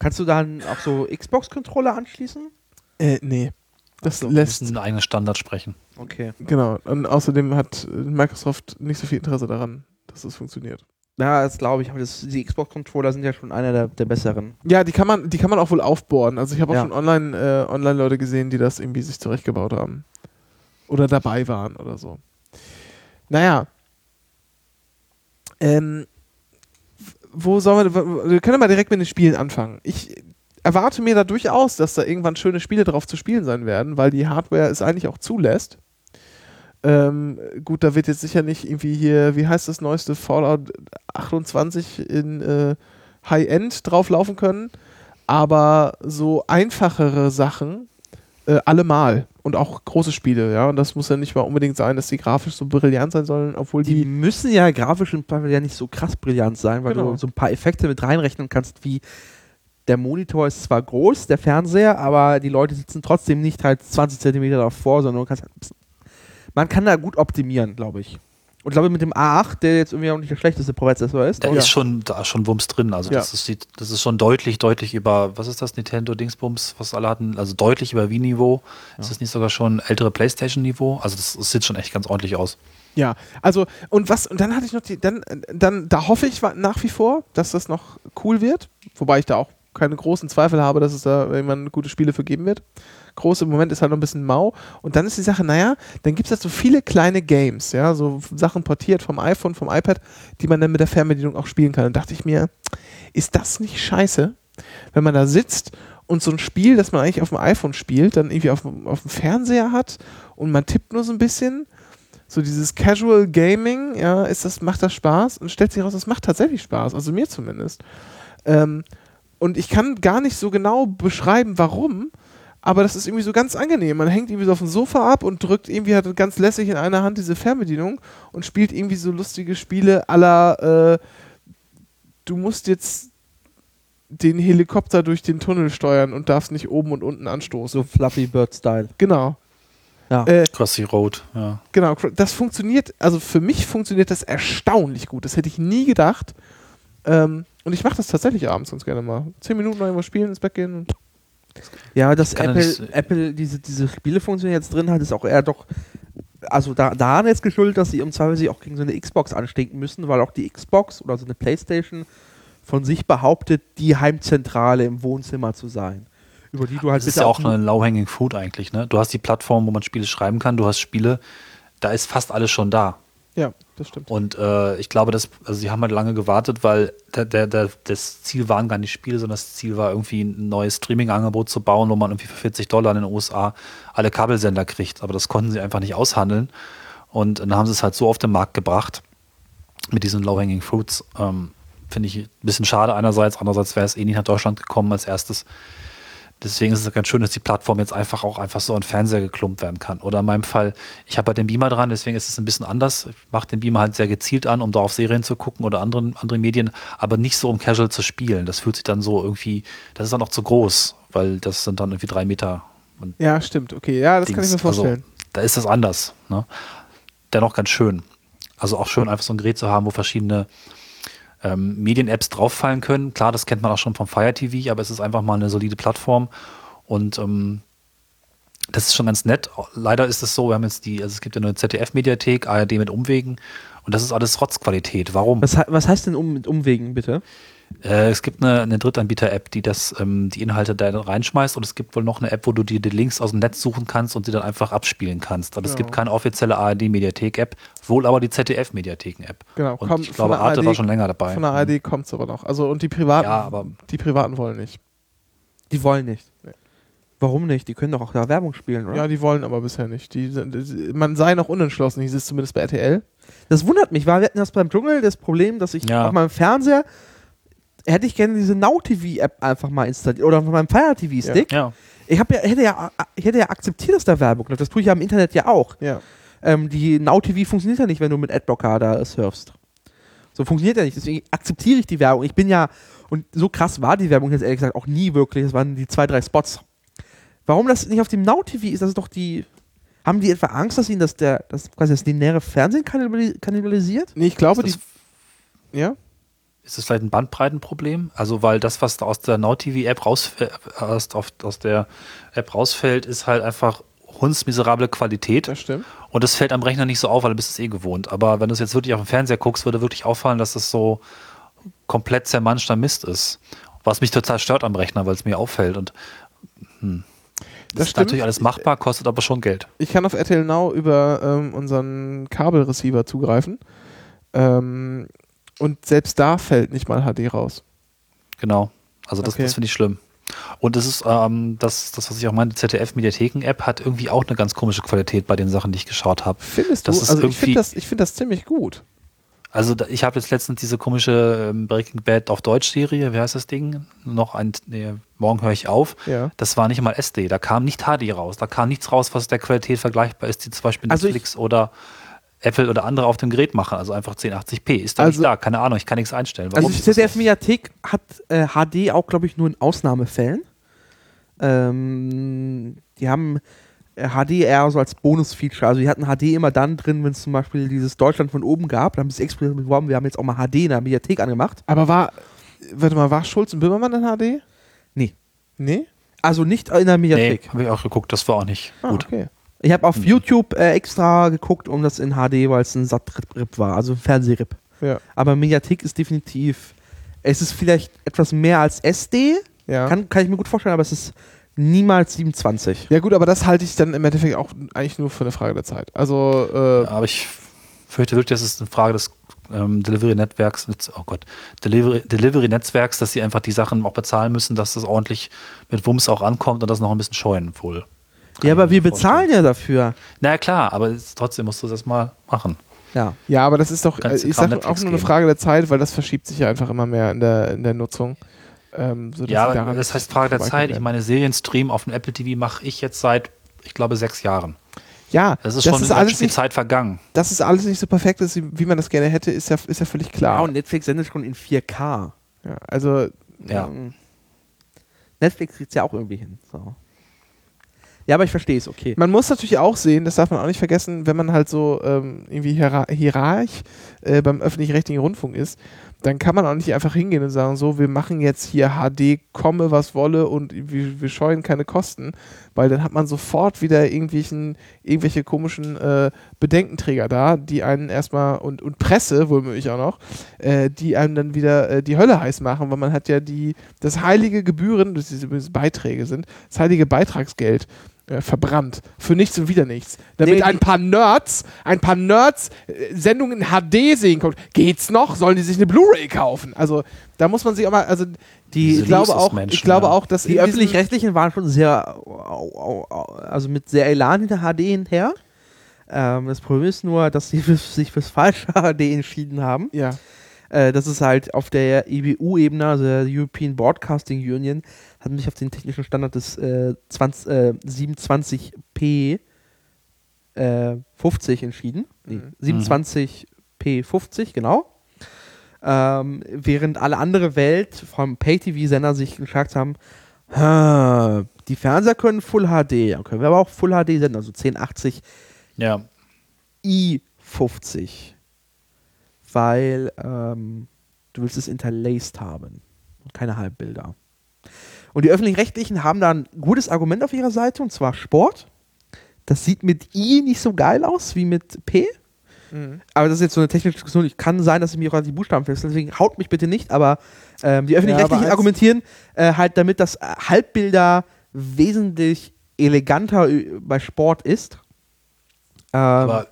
Kannst du dann auch so Xbox-Controller anschließen? Äh, nee. Das Ach so, lässt, müssen einen eigenen Standard sprechen. Okay. genau. Und außerdem hat Microsoft nicht so viel Interesse daran, dass das funktioniert. Ja, das glaube ich, aber das, die Xbox-Controller sind ja schon einer der, der besseren. Ja, die kann man, die kann man auch wohl aufbohren. Also ich habe auch Ja. schon online, äh, Online-Leute gesehen, die das irgendwie sich zurechtgebaut haben. Oder dabei waren oder so. Naja. Ähm, wo sollen wir, wir können mal direkt mit den Spielen anfangen. Ich erwarte mir da durchaus, dass da irgendwann schöne Spiele drauf zu spielen sein werden, weil die Hardware es eigentlich auch zulässt. Ähm, gut, da wird jetzt sicher nicht irgendwie hier, wie heißt das neueste Fallout 28 in äh, High-End drauflaufen können, aber so einfachere Sachen äh, allemal. Und auch große Spiele, ja. Und das muss ja nicht mal unbedingt sein, dass die grafisch so brillant sein sollen, obwohl Die die. müssen ja grafisch im Zweifel ja nicht so krass brillant sein, weil Genau. du so ein paar Effekte mit reinrechnen kannst, wie der Monitor ist zwar groß, der Fernseher, aber die Leute sitzen trotzdem nicht halt 20 Zentimeter davor, sondern du kannst halt ein bisschen man kann da gut optimieren, glaube ich. Und ich glaube, mit dem A8, der jetzt irgendwie auch nicht der schlechteste Prozessor ist, Da ja. ist schon, da ist schon Wumms drin. Also Ja. das, ist, das ist schon deutlich, deutlich über, was ist das, Nintendo Dingsbums, was alle hatten, also deutlich über Wii-Niveau. Ist das nicht sogar schon ältere Playstation-Niveau? Also das, das sieht schon echt ganz ordentlich aus. Ja, also, und was, und dann hatte ich noch die, dann, dann, da hoffe ich nach wie vor, dass das noch cool wird. Wobei ich da auch keine großen Zweifel habe, dass es da irgendwann gute Spiele für geben wird. Groß im Moment ist halt noch ein bisschen mau. Und dann ist die Sache, naja, dann gibt es halt so viele kleine Games, ja, so Sachen portiert vom iPhone, vom iPad, die man dann mit der Fernbedienung auch spielen kann. Und dachte ich mir, ist das nicht scheiße, wenn man da sitzt und so ein Spiel, das man eigentlich auf dem iPhone spielt, dann irgendwie auf, dem- auf dem Fernseher hat und man tippt nur so ein bisschen so dieses Casual Gaming, ja, ist das, macht das Spaß? Und stellt sich raus, das macht tatsächlich Spaß, also mir zumindest. Ähm, und ich kann gar nicht so genau beschreiben, warum, aber das ist irgendwie so ganz angenehm. Man hängt irgendwie so auf dem Sofa ab und drückt irgendwie hat ganz lässig in einer Hand diese Fernbedienung und spielt irgendwie so lustige Spiele aller, äh, du musst jetzt den Helikopter durch den Tunnel steuern und darfst nicht oben und unten anstoßen. so Fluffy Bird Style. Genau. Ja. Äh, Crossy Road, ja. Genau, das funktioniert, also für mich funktioniert das erstaunlich gut. Das hätte ich nie gedacht. Ähm, und ich mache das tatsächlich abends ganz gerne mal. Zehn Minuten noch irgendwas spielen, ins Bett gehen. Und Ja, dass Apple, nicht- Apple diese, diese Spielefunktion jetzt drin hat, ist auch eher doch, also da, daran jetzt geschuldet, dass sie im Zweifel sich auch gegen so eine Xbox anstinken müssen, weil auch die Xbox oder so eine Playstation von sich behauptet, die Heimzentrale im Wohnzimmer zu sein. Über die du halt Das ist ja auch nur- eine low-hanging fruit eigentlich, ne? Du hast die Plattform, wo man Spiele schreiben kann, du hast Spiele, da ist fast alles schon da. ja, das stimmt. Und äh, ich glaube, dass, also sie haben halt lange gewartet, weil der, der, der, das Ziel waren gar nicht Spiele, sondern das Ziel war irgendwie ein neues Streaming-Angebot zu bauen, wo man irgendwie für 40 Dollar in den USA alle Kabelsender kriegt. Aber das konnten sie einfach nicht aushandeln. Und dann haben sie es halt so auf den Markt gebracht mit diesen Low-Hanging Fruits. Ähm, Finde ich ein bisschen schade einerseits, andererseits wäre es eh nicht nach Deutschland gekommen als erstes. Deswegen ist es ganz schön, dass die Plattform jetzt einfach auch einfach so an Fernseher geklumpt werden kann. Oder in meinem Fall, ich habe halt den Beamer dran, deswegen ist es ein bisschen anders. Ich mache den Beamer halt sehr gezielt an, um da auf Serien zu gucken oder anderen, andere Medien, aber nicht so um casual zu spielen. Das fühlt sich dann so irgendwie, das ist dann auch zu groß, weil das sind dann irgendwie drei Meter. Ja, stimmt. Okay, ja, das kann ich Dings. mir vorstellen. Also, da ist das anders. Ne? Dennoch ganz schön. Also auch schön, einfach so ein Gerät zu haben, wo verschiedene ähm, Medien-Apps drauffallen können. Klar, das kennt man auch schon vom Fire TV, aber es ist einfach mal eine solide Plattform. Und ähm, das ist schon ganz nett. Leider ist es so, wir haben jetzt die, also es gibt ja eine ZDF-Mediathek, ARD mit Umwegen und das ist alles Rotzqualität. Warum? Was, was heißt denn um, mit Umwegen, bitte? Äh, es gibt eine, eine Drittanbieter-App, die das, ähm, die Inhalte da reinschmeißt und es gibt wohl noch eine App, wo du dir die Links aus dem Netz suchen kannst und sie dann einfach abspielen kannst. Aber es Genau. gibt keine offizielle ARD-Mediathek-App, wohl aber die ZDF-Mediatheken-App. Genau, Und kommt ich von glaube, der Arte ARD war schon länger dabei. Von der ARD kommt es aber noch. Also, und die Privaten, Ja, aber- die Privaten wollen nicht. Die wollen nicht. Nee. Warum nicht? Die können doch auch da Werbung spielen, oder? Ja, die wollen aber bisher nicht. Die, sind- man sei noch unentschlossen, hieß es zumindest bei RTL. Das wundert mich, weil wir hatten das beim Dschungel das Problem, dass ich Ja. auf meinem Fernseher hätte ich gerne diese Now TV App einfach mal installiert oder auf meinem Fire TV Stick. Ja, Ich habe ja hätte ja ich hätte ja akzeptiert, dass da Werbung läuft. Das tue ich ja im Internet ja auch. Ja. Ähm, die Now TV funktioniert ja nicht, wenn du mit Adblocker da surfst. So funktioniert ja nicht. Deswegen akzeptiere ich die Werbung. Ich bin ja und so krass war die Werbung jetzt ehrlich gesagt auch nie wirklich. Das waren die zwei drei Spots. Warum das nicht auf dem Now TV ist, das ist doch die haben die etwa Angst, dass ihnen das der das quasi das lineare Fernsehen kannibali- kannibalisiert? Nee, ich glaube, ist, die. das, Ja? Ist das vielleicht ein Bandbreitenproblem? Also, weil das, was da aus der Now-TV-App raus, äh, aus, der App rausfällt, ist halt einfach hundsmiserable Qualität. Das stimmt. Und das fällt am Rechner nicht so auf, weil du bist es eh gewohnt. Aber wenn du es jetzt wirklich auf dem Fernseher guckst, würde wirklich auffallen, dass das so komplett zermanschter Mist ist. Was mich total stört am Rechner, weil es mir auffällt. Und hm. Das das ist stimmt. natürlich alles machbar, kostet aber schon Geld. Ich kann auf RTL Now über ähm, unseren Kabelreceiver zugreifen. Ähm, und selbst da fällt nicht mal HD raus. Genau. Also das, Okay. das finde ich schlimm. Und das ist ähm, das, das, was ich auch meine, die ZDF-Mediatheken-App hat irgendwie auch eine ganz komische Qualität bei den Sachen, die ich geschaut habe. Findest du? Das ist also ich finde das, ich find das ziemlich gut. Also da, ich habe jetzt letztens diese komische ähm, Breaking Bad auf Deutsch-Serie, wie heißt das Ding? Noch ein, nee, morgen höre ich auf. Ja. Das war nicht mal SD, da kam nicht HD raus, da kam nichts raus, was der Qualität vergleichbar ist, die zum Beispiel Also Netflix oder Apple oder andere auf dem Gerät machen, also einfach 1080p. Ist da Also- nicht da, keine Ahnung, ich kann nichts einstellen. Also Warum? die ZDF-Mediathek hat äh, HD auch, glaube ich, nur in Ausnahmefällen. Ähm, die haben äh, HD eher so als Bonus-Feature. Also die hatten HD immer dann drin, wenn es zum Beispiel dieses Deutschland von oben gab. Da haben sie explizit beworben, wir haben jetzt auch mal HD in der Mediathek angemacht. Aber war, warte mal, war Schulz und Böhmermann in HD? Nee. Nee? Also nicht in der nee, Mediathek. habe ich auch geguckt, das war auch nicht Ah, gut. okay. Ich habe auf YouTube äh, extra geguckt, um das in HD, weil es ein Sat-Rip war, also ein Fernsehrip. Ja. Aber Mediathek ist definitiv, es ist vielleicht etwas mehr als SD, Ja. kann, kann ich mir gut vorstellen, aber es ist niemals 27. ja, gut, aber das halte ich dann im Endeffekt auch eigentlich nur für eine Frage der Zeit. Also, äh, Aber ich fürchte wirklich, das ist eine Frage des ähm, Delivery-Netzwerks, oh Gott, Delivery- Delivery-Netzwerks, dass sie einfach die Sachen auch bezahlen müssen, dass das ordentlich mit Wumms auch ankommt und das noch ein bisschen scheuen wohl. Ja, aber wir bezahlen ja dafür. Na ja, klar, aber trotzdem musst du das mal machen. Ja. ja, aber das ist doch, äh, Kannst ich kaum sag auch nur eine. Frage der Zeit, weil das verschiebt sich ja einfach immer mehr in der, in der Nutzung. Ähm, sodass Ja, aber das heißt Frage der Zeit. Ich meine, Serienstream auf dem Apple TV mache ich jetzt seit, ich glaube, sechs Jahren. ja, Das ist schon ist alles nicht, Zeit vergangen. dass es alles nicht so perfekt ist, wie man das gerne hätte, ist ja, ist ja völlig Ja, klar. und Netflix sendet schon in 4K. Ja, also, Ja. Ähm, Netflix kriegt es ja auch irgendwie hin. So. Ja, aber ich verstehe es, okay. Man muss natürlich auch sehen, das darf man auch nicht vergessen, wenn man halt so ähm, irgendwie hierar hierarch äh, beim öffentlich-rechtlichen Rundfunk ist, dann kann man auch nicht einfach hingehen und sagen, so, wir machen jetzt hier HD, komme was wolle und wir, wir scheuen keine Kosten, weil dann hat man sofort wieder irgendwelchen, irgendwelche komischen äh, Bedenkenträger da, die einen erstmal, und, und Presse, womöglich auch noch, äh, die einem dann wieder äh, die Hölle heiß machen, weil man hat ja die, das heilige Gebühren, das übrigens Beiträge sind, das heilige Beitragsgeld äh, verbrannt. Für nichts und wieder nichts. Damit Nee, ein paar Nerds, ein paar Nerds äh, Sendungen in HD sehen können. Geht's noch? Sollen die sich eine Blu-ray kaufen? Also, da muss man sich auch mal, also, die, Diese ich glaube auch, Luxusmenschen, ich glaube ja. auch, dass Die öffentlich-rechtlichen waren schon sehr, also mit sehr Elan hinter HD hinterher. Ähm, das Problem ist nur, dass sie <laughs> sich fürs falsche HD entschieden haben. Ja. Äh, das ist halt auf der EBU-Ebene, also der European Broadcasting Union, hat sich auf den technischen Standard des äh, 20, äh, 27p äh, 50 entschieden. Mhm. 27p 50, genau. Ähm, während alle andere Welt vom Pay-TV-Sender sich gesagt haben, "Ha, die Fernseher können Full HD, dann können wir aber auch Full HD senden, also 1080 Ja. i50. Weil ähm, du willst es interlaced haben und keine Halbbilder. Und die Öffentlich-Rechtlichen haben da ein gutes Argument auf ihrer Seite, und zwar Sport. Das sieht mit I nicht so geil aus wie mit P. Mhm. Aber das ist jetzt so eine technische Diskussion. Ich kann sein, dass ich mir auch an die Buchstaben fest, deswegen haut mich bitte nicht. Aber ähm, die Öffentlich-Rechtlichen als- argumentieren äh, halt damit, dass äh, Halbbilder wesentlich eleganter äh, bei Sport ist. Ähm, Aber,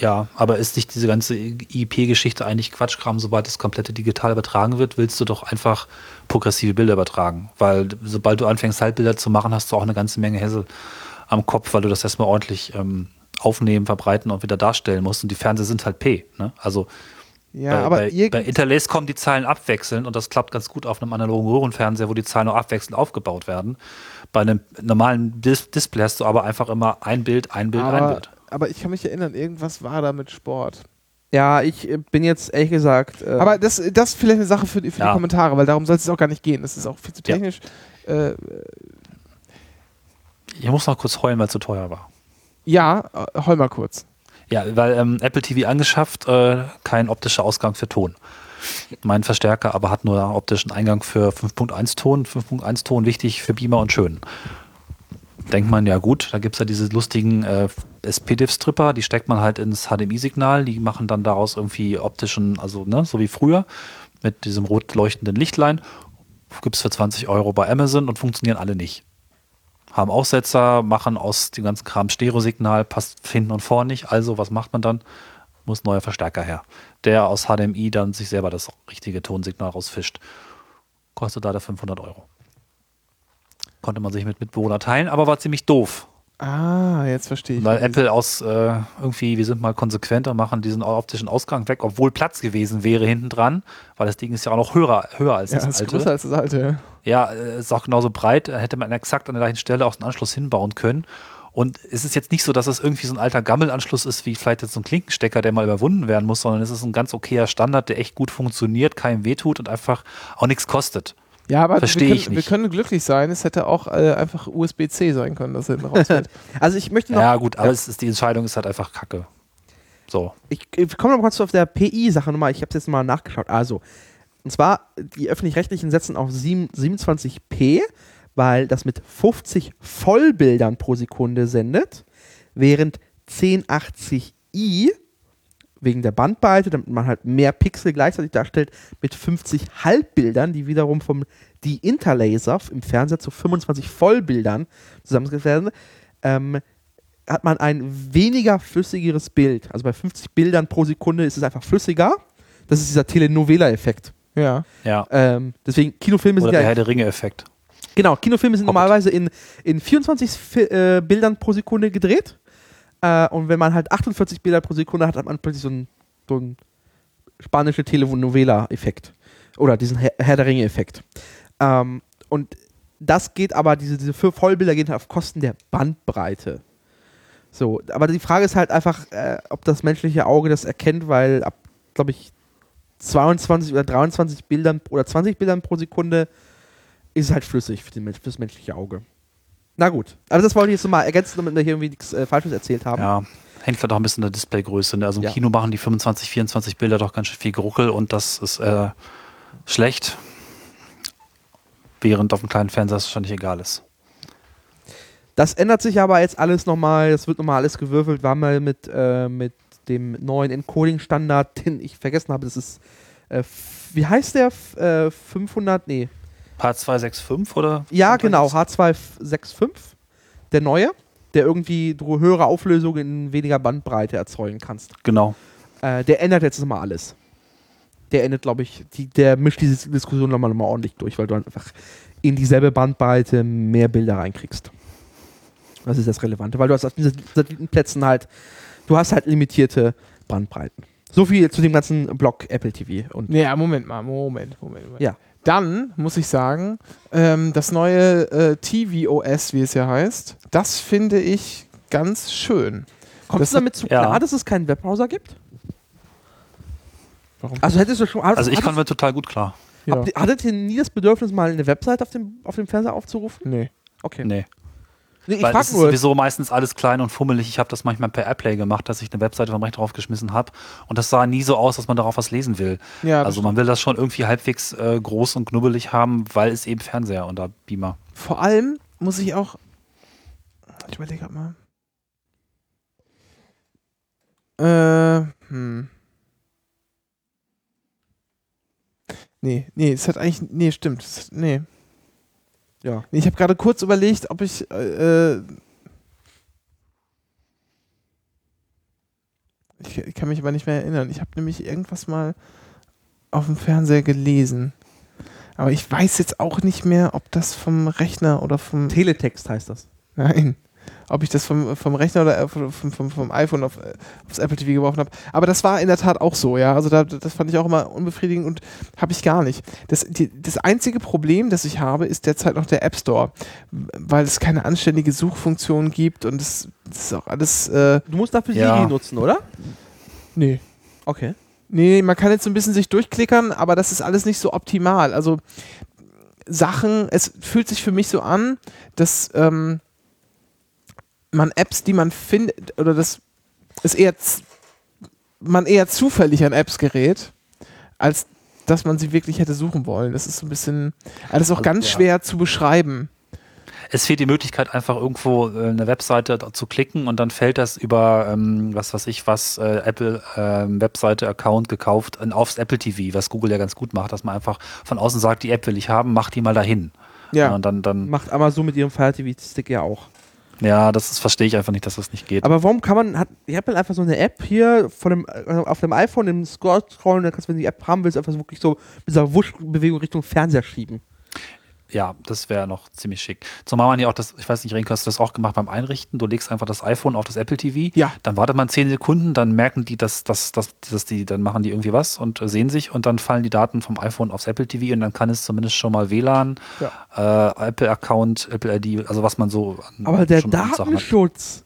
ja, aber ist nicht diese ganze IP-Geschichte eigentlich Quatschkram, sobald das komplette digital übertragen wird, willst du doch einfach progressive Bilder übertragen. Weil sobald du anfängst, Halbbilder zu machen, hast du auch eine ganze Menge Hässel am Kopf, weil du das erstmal ordentlich ähm, aufnehmen, verbreiten und wieder darstellen musst. Und die Fernseher sind halt P. Ne? Also Ja, bei, aber bei, bei Interlace kommen die Zeilen abwechselnd und das klappt ganz gut auf einem analogen Röhrenfernseher, wo die Zeilen auch abwechselnd aufgebaut werden. Bei einem normalen Dis Display hast du aber einfach immer ein Bild, ein Bild, ein aber, Bild. Aber ich kann mich erinnern, irgendwas war da mit Sport. Ja, ich äh, bin jetzt ehrlich gesagt. Äh, Aber das, das ist vielleicht eine Sache für die, für die Ja. Kommentare, weil darum soll es auch gar nicht gehen. Das ist auch viel zu Ja. technisch. Äh, Ich muss noch kurz heulen, weil es zu teuer war. ja, äh, heul mal kurz. Ja, weil ähm, Apple TV angeschafft, äh, kein optischer Ausgang für Ton. Mein Verstärker aber hat nur optischen Eingang für 5.1 Ton. 5.1 Ton wichtig für Beamer und schön. Denkt man, ja gut, da gibt es ja diese lustigen äh, SPDIF-Stripper, die steckt man halt ins HDMI-Signal, die machen dann daraus irgendwie optischen, also ne, so wie früher, mit diesem rot leuchtenden Lichtlein. Gibt es für 20 Euro bei Amazon und funktionieren alle nicht. Haben Aussetzer, machen aus dem ganzen Kram Stereosignal, passt hinten und vorne nicht. Also, was macht man dann? Muss neuer Verstärker her. Der aus HDMI dann sich selber das richtige Tonsignal rausfischt. Kostet leider 500 Euro. Konnte man sich mit Mitbewohner teilen, aber war ziemlich doof. Ah, jetzt verstehe ich. Weil Apple aus äh, irgendwie, wir sind mal konsequenter, machen diesen optischen Ausgang weg, obwohl Platz gewesen wäre hinten dran, weil das Ding ist ja auch noch höher, höher als ja, das ist alte. größer als das alte. Ja, äh, ist auch genauso breit, da hätte man exakt an der gleichen Stelle auch einen Anschluss hinbauen können. Und es ist jetzt nicht so, dass es irgendwie so ein alter Gammelanschluss ist, wie vielleicht jetzt so ein Klinkenstecker, der mal überwunden werden muss, sondern es ist ein ganz okayer Standard, der echt gut funktioniert, keinem wehtut und einfach auch nichts kostet. Ja, aber Versteh wir, können, ich nicht. wir können glücklich sein. Es hätte auch äh, einfach USB-C sein können, dass hinten rausfällt. <laughs> Also ich möchte noch, Ja, gut, aber Es ist, die Entscheidung ist halt einfach kacke. So. ich, ich komme noch kurz auf der PI-Sache nochmal, ich habe es jetzt mal nachgeschaut. Also, und zwar, die Öffentlich-Rechtlichen setzen auf 7, 27p, weil das mit 50 Vollbildern pro Sekunde sendet, während 1080i wegen der Bandbreite, damit man halt mehr Pixel gleichzeitig darstellt, mit 50 Halbbildern, die wiederum vom die Interlaser im Fernseher zu 25 Vollbildern zusammengesetzt werden, ähm, hat man ein weniger flüssigeres Bild. Also bei 50 Bildern pro Sekunde ist es einfach flüssiger. Das ist dieser Telenovela-Effekt. ja. Ja. Ähm, deswegen, Kinofilme Oder sind der ja. Herr der Ringe-Effekt. Genau, Kinofilme sind Hobbit. normalerweise in, in 24 Fi äh, Bildern pro Sekunde gedreht. Äh, und wenn man halt 48 Bilder pro Sekunde hat, hat man plötzlich so einen so einen spanische Telenovela-Effekt. Oder diesen Herr, Herr der Ringe-Effekt. Ähm, und das geht aber, diese, diese Vollbilder gehen halt auf Kosten der Bandbreite. So, aber die Frage ist halt einfach, äh, ob das menschliche Auge das erkennt, weil ab, glaube ich, 22 oder 23 Bildern oder 20 Bildern pro Sekunde ist halt flüssig für, den, Mensch- fürs menschliche Auge. Na gut, also das wollte ich jetzt noch mal ergänzen, damit wir hier irgendwie nichts äh, Falsches erzählt haben. Ja. Hängt vielleicht auch ein bisschen an der Displaygröße. Ne? Also im Ja. Kino machen die 25, 24 Bilder doch ganz schön viel Geruckel und das ist äh, schlecht. Während auf dem kleinen Fernseher es wahrscheinlich egal ist. Das ändert sich aber jetzt alles nochmal, es wird nochmal alles gewürfelt. Wir haben mal mit, äh, mit dem neuen Encoding-Standard, den ich vergessen habe, das ist, äh, wie heißt der? F äh, 500, nee. Part 265 oder? Ja, genau, H265, der neue, der irgendwie du höhere Auflösung in weniger Bandbreite erzeugen kannst. Genau. Äh, der ändert jetzt nochmal alles. Der endet, glaube ich, die, der mischt diese Diskussion nochmal noch mal ordentlich durch, weil du einfach in dieselbe Bandbreite mehr Bilder reinkriegst. Das ist das Relevante, weil du hast auf diesen Satellitenplätzen halt, du hast halt limitierte Bandbreiten. So viel zu dem ganzen Block Apple TV. Und Nee, ja, Moment mal, Moment, Moment. Moment. Ja. Dann muss ich sagen, ähm, das neue äh, tvOS, wie es ja heißt, das finde ich ganz schön. kommst das- du damit zu ja. klar, dass es keinen Webbrowser gibt? Warum? Also hättest du schon. Also ich hattest, komme damit total gut klar. ja. hattet ihr nie das Bedürfnis, mal eine Website auf dem, auf dem Fernseher aufzurufen? Nee. Okay. Nee. Nee, ich Weil frag es ist sowieso meistens alles klein und fummelig. Ich habe das manchmal per Airplay gemacht, dass ich eine Webseite vom Rechner draufgeschmissen habe. Und das sah nie so aus, dass man darauf was lesen will. Ja, Also man will das schon irgendwie halbwegs äh, groß und knubbelig haben, weil es eben Fernseher und da Beamer. vor allem muss ich auch. Ich überlege grad mal. Äh, hm. Nee, nee, es hat eigentlich. Nee, stimmt. Nee. Ja. Ich habe gerade kurz überlegt, ob ich. Äh, äh, ich, ich kann mich aber nicht mehr erinnern. Ich habe nämlich irgendwas mal auf dem Fernseher gelesen. Aber ich weiß jetzt auch nicht mehr, ob das vom Rechner oder vom. Teletext heißt das. Nein. Ob ich das vom, vom Rechner oder äh, vom, vom, vom iPhone auf, äh, aufs Apple TV geworfen habe. Aber das war in der Tat auch so, ja. Also da, das fand ich auch immer unbefriedigend und habe ich gar nicht. Das, die, das einzige Problem, das ich habe, ist derzeit noch der App Store, weil es keine anständige Suchfunktion gibt und es das ist auch alles. Äh, Du musst dafür Ja. Siri nutzen, oder? nee. Okay. Nee, man kann jetzt so ein bisschen sich durchklickern, aber das ist alles nicht so optimal. Also Sachen, es fühlt sich für mich so an, dass ähm, man Apps, die man findet, oder das ist eher man eher zufällig an Apps gerät, als dass man sie wirklich hätte suchen wollen. Das ist so ein bisschen, alles auch Also, ganz ja. schwer zu beschreiben. Es fehlt die Möglichkeit, einfach irgendwo äh, eine Webseite zu klicken und dann fällt das über, ähm, was weiß ich, was, äh, Apple ähm, Webseite, Account gekauft aufs Apple TV, was Google ja ganz gut macht, dass man einfach von außen sagt, die App will ich haben, mach die mal dahin. Ja. Und dann, dann, Macht Amazon mit ihrem Fire TV Stick ja auch. Ja, das verstehe ich einfach nicht, dass das nicht geht. Aber warum kann man, hat Apple einfach so eine App hier von dem, äh, auf dem iPhone, im Scroll scrollen, dann kannst du, wenn du die App haben willst, einfach so wirklich so mit dieser Wuschbewegung Richtung Fernseher schieben. Ja, das wäre noch ziemlich schick. Zumal man ja auch das, ich weiß nicht, Renke, hast du das auch gemacht beim Einrichten? Du legst einfach das iPhone auf das Apple TV. Ja. Dann wartet man zehn Sekunden, dann merken die, dass, dass, dass, dass die, dann machen die irgendwie was und äh, sehen sich und dann fallen die Daten vom iPhone aufs Apple TV und dann kann es zumindest schon mal WLAN, äh, Apple-Account, Apple ID, also was man so. an- Aber der. Datenschutz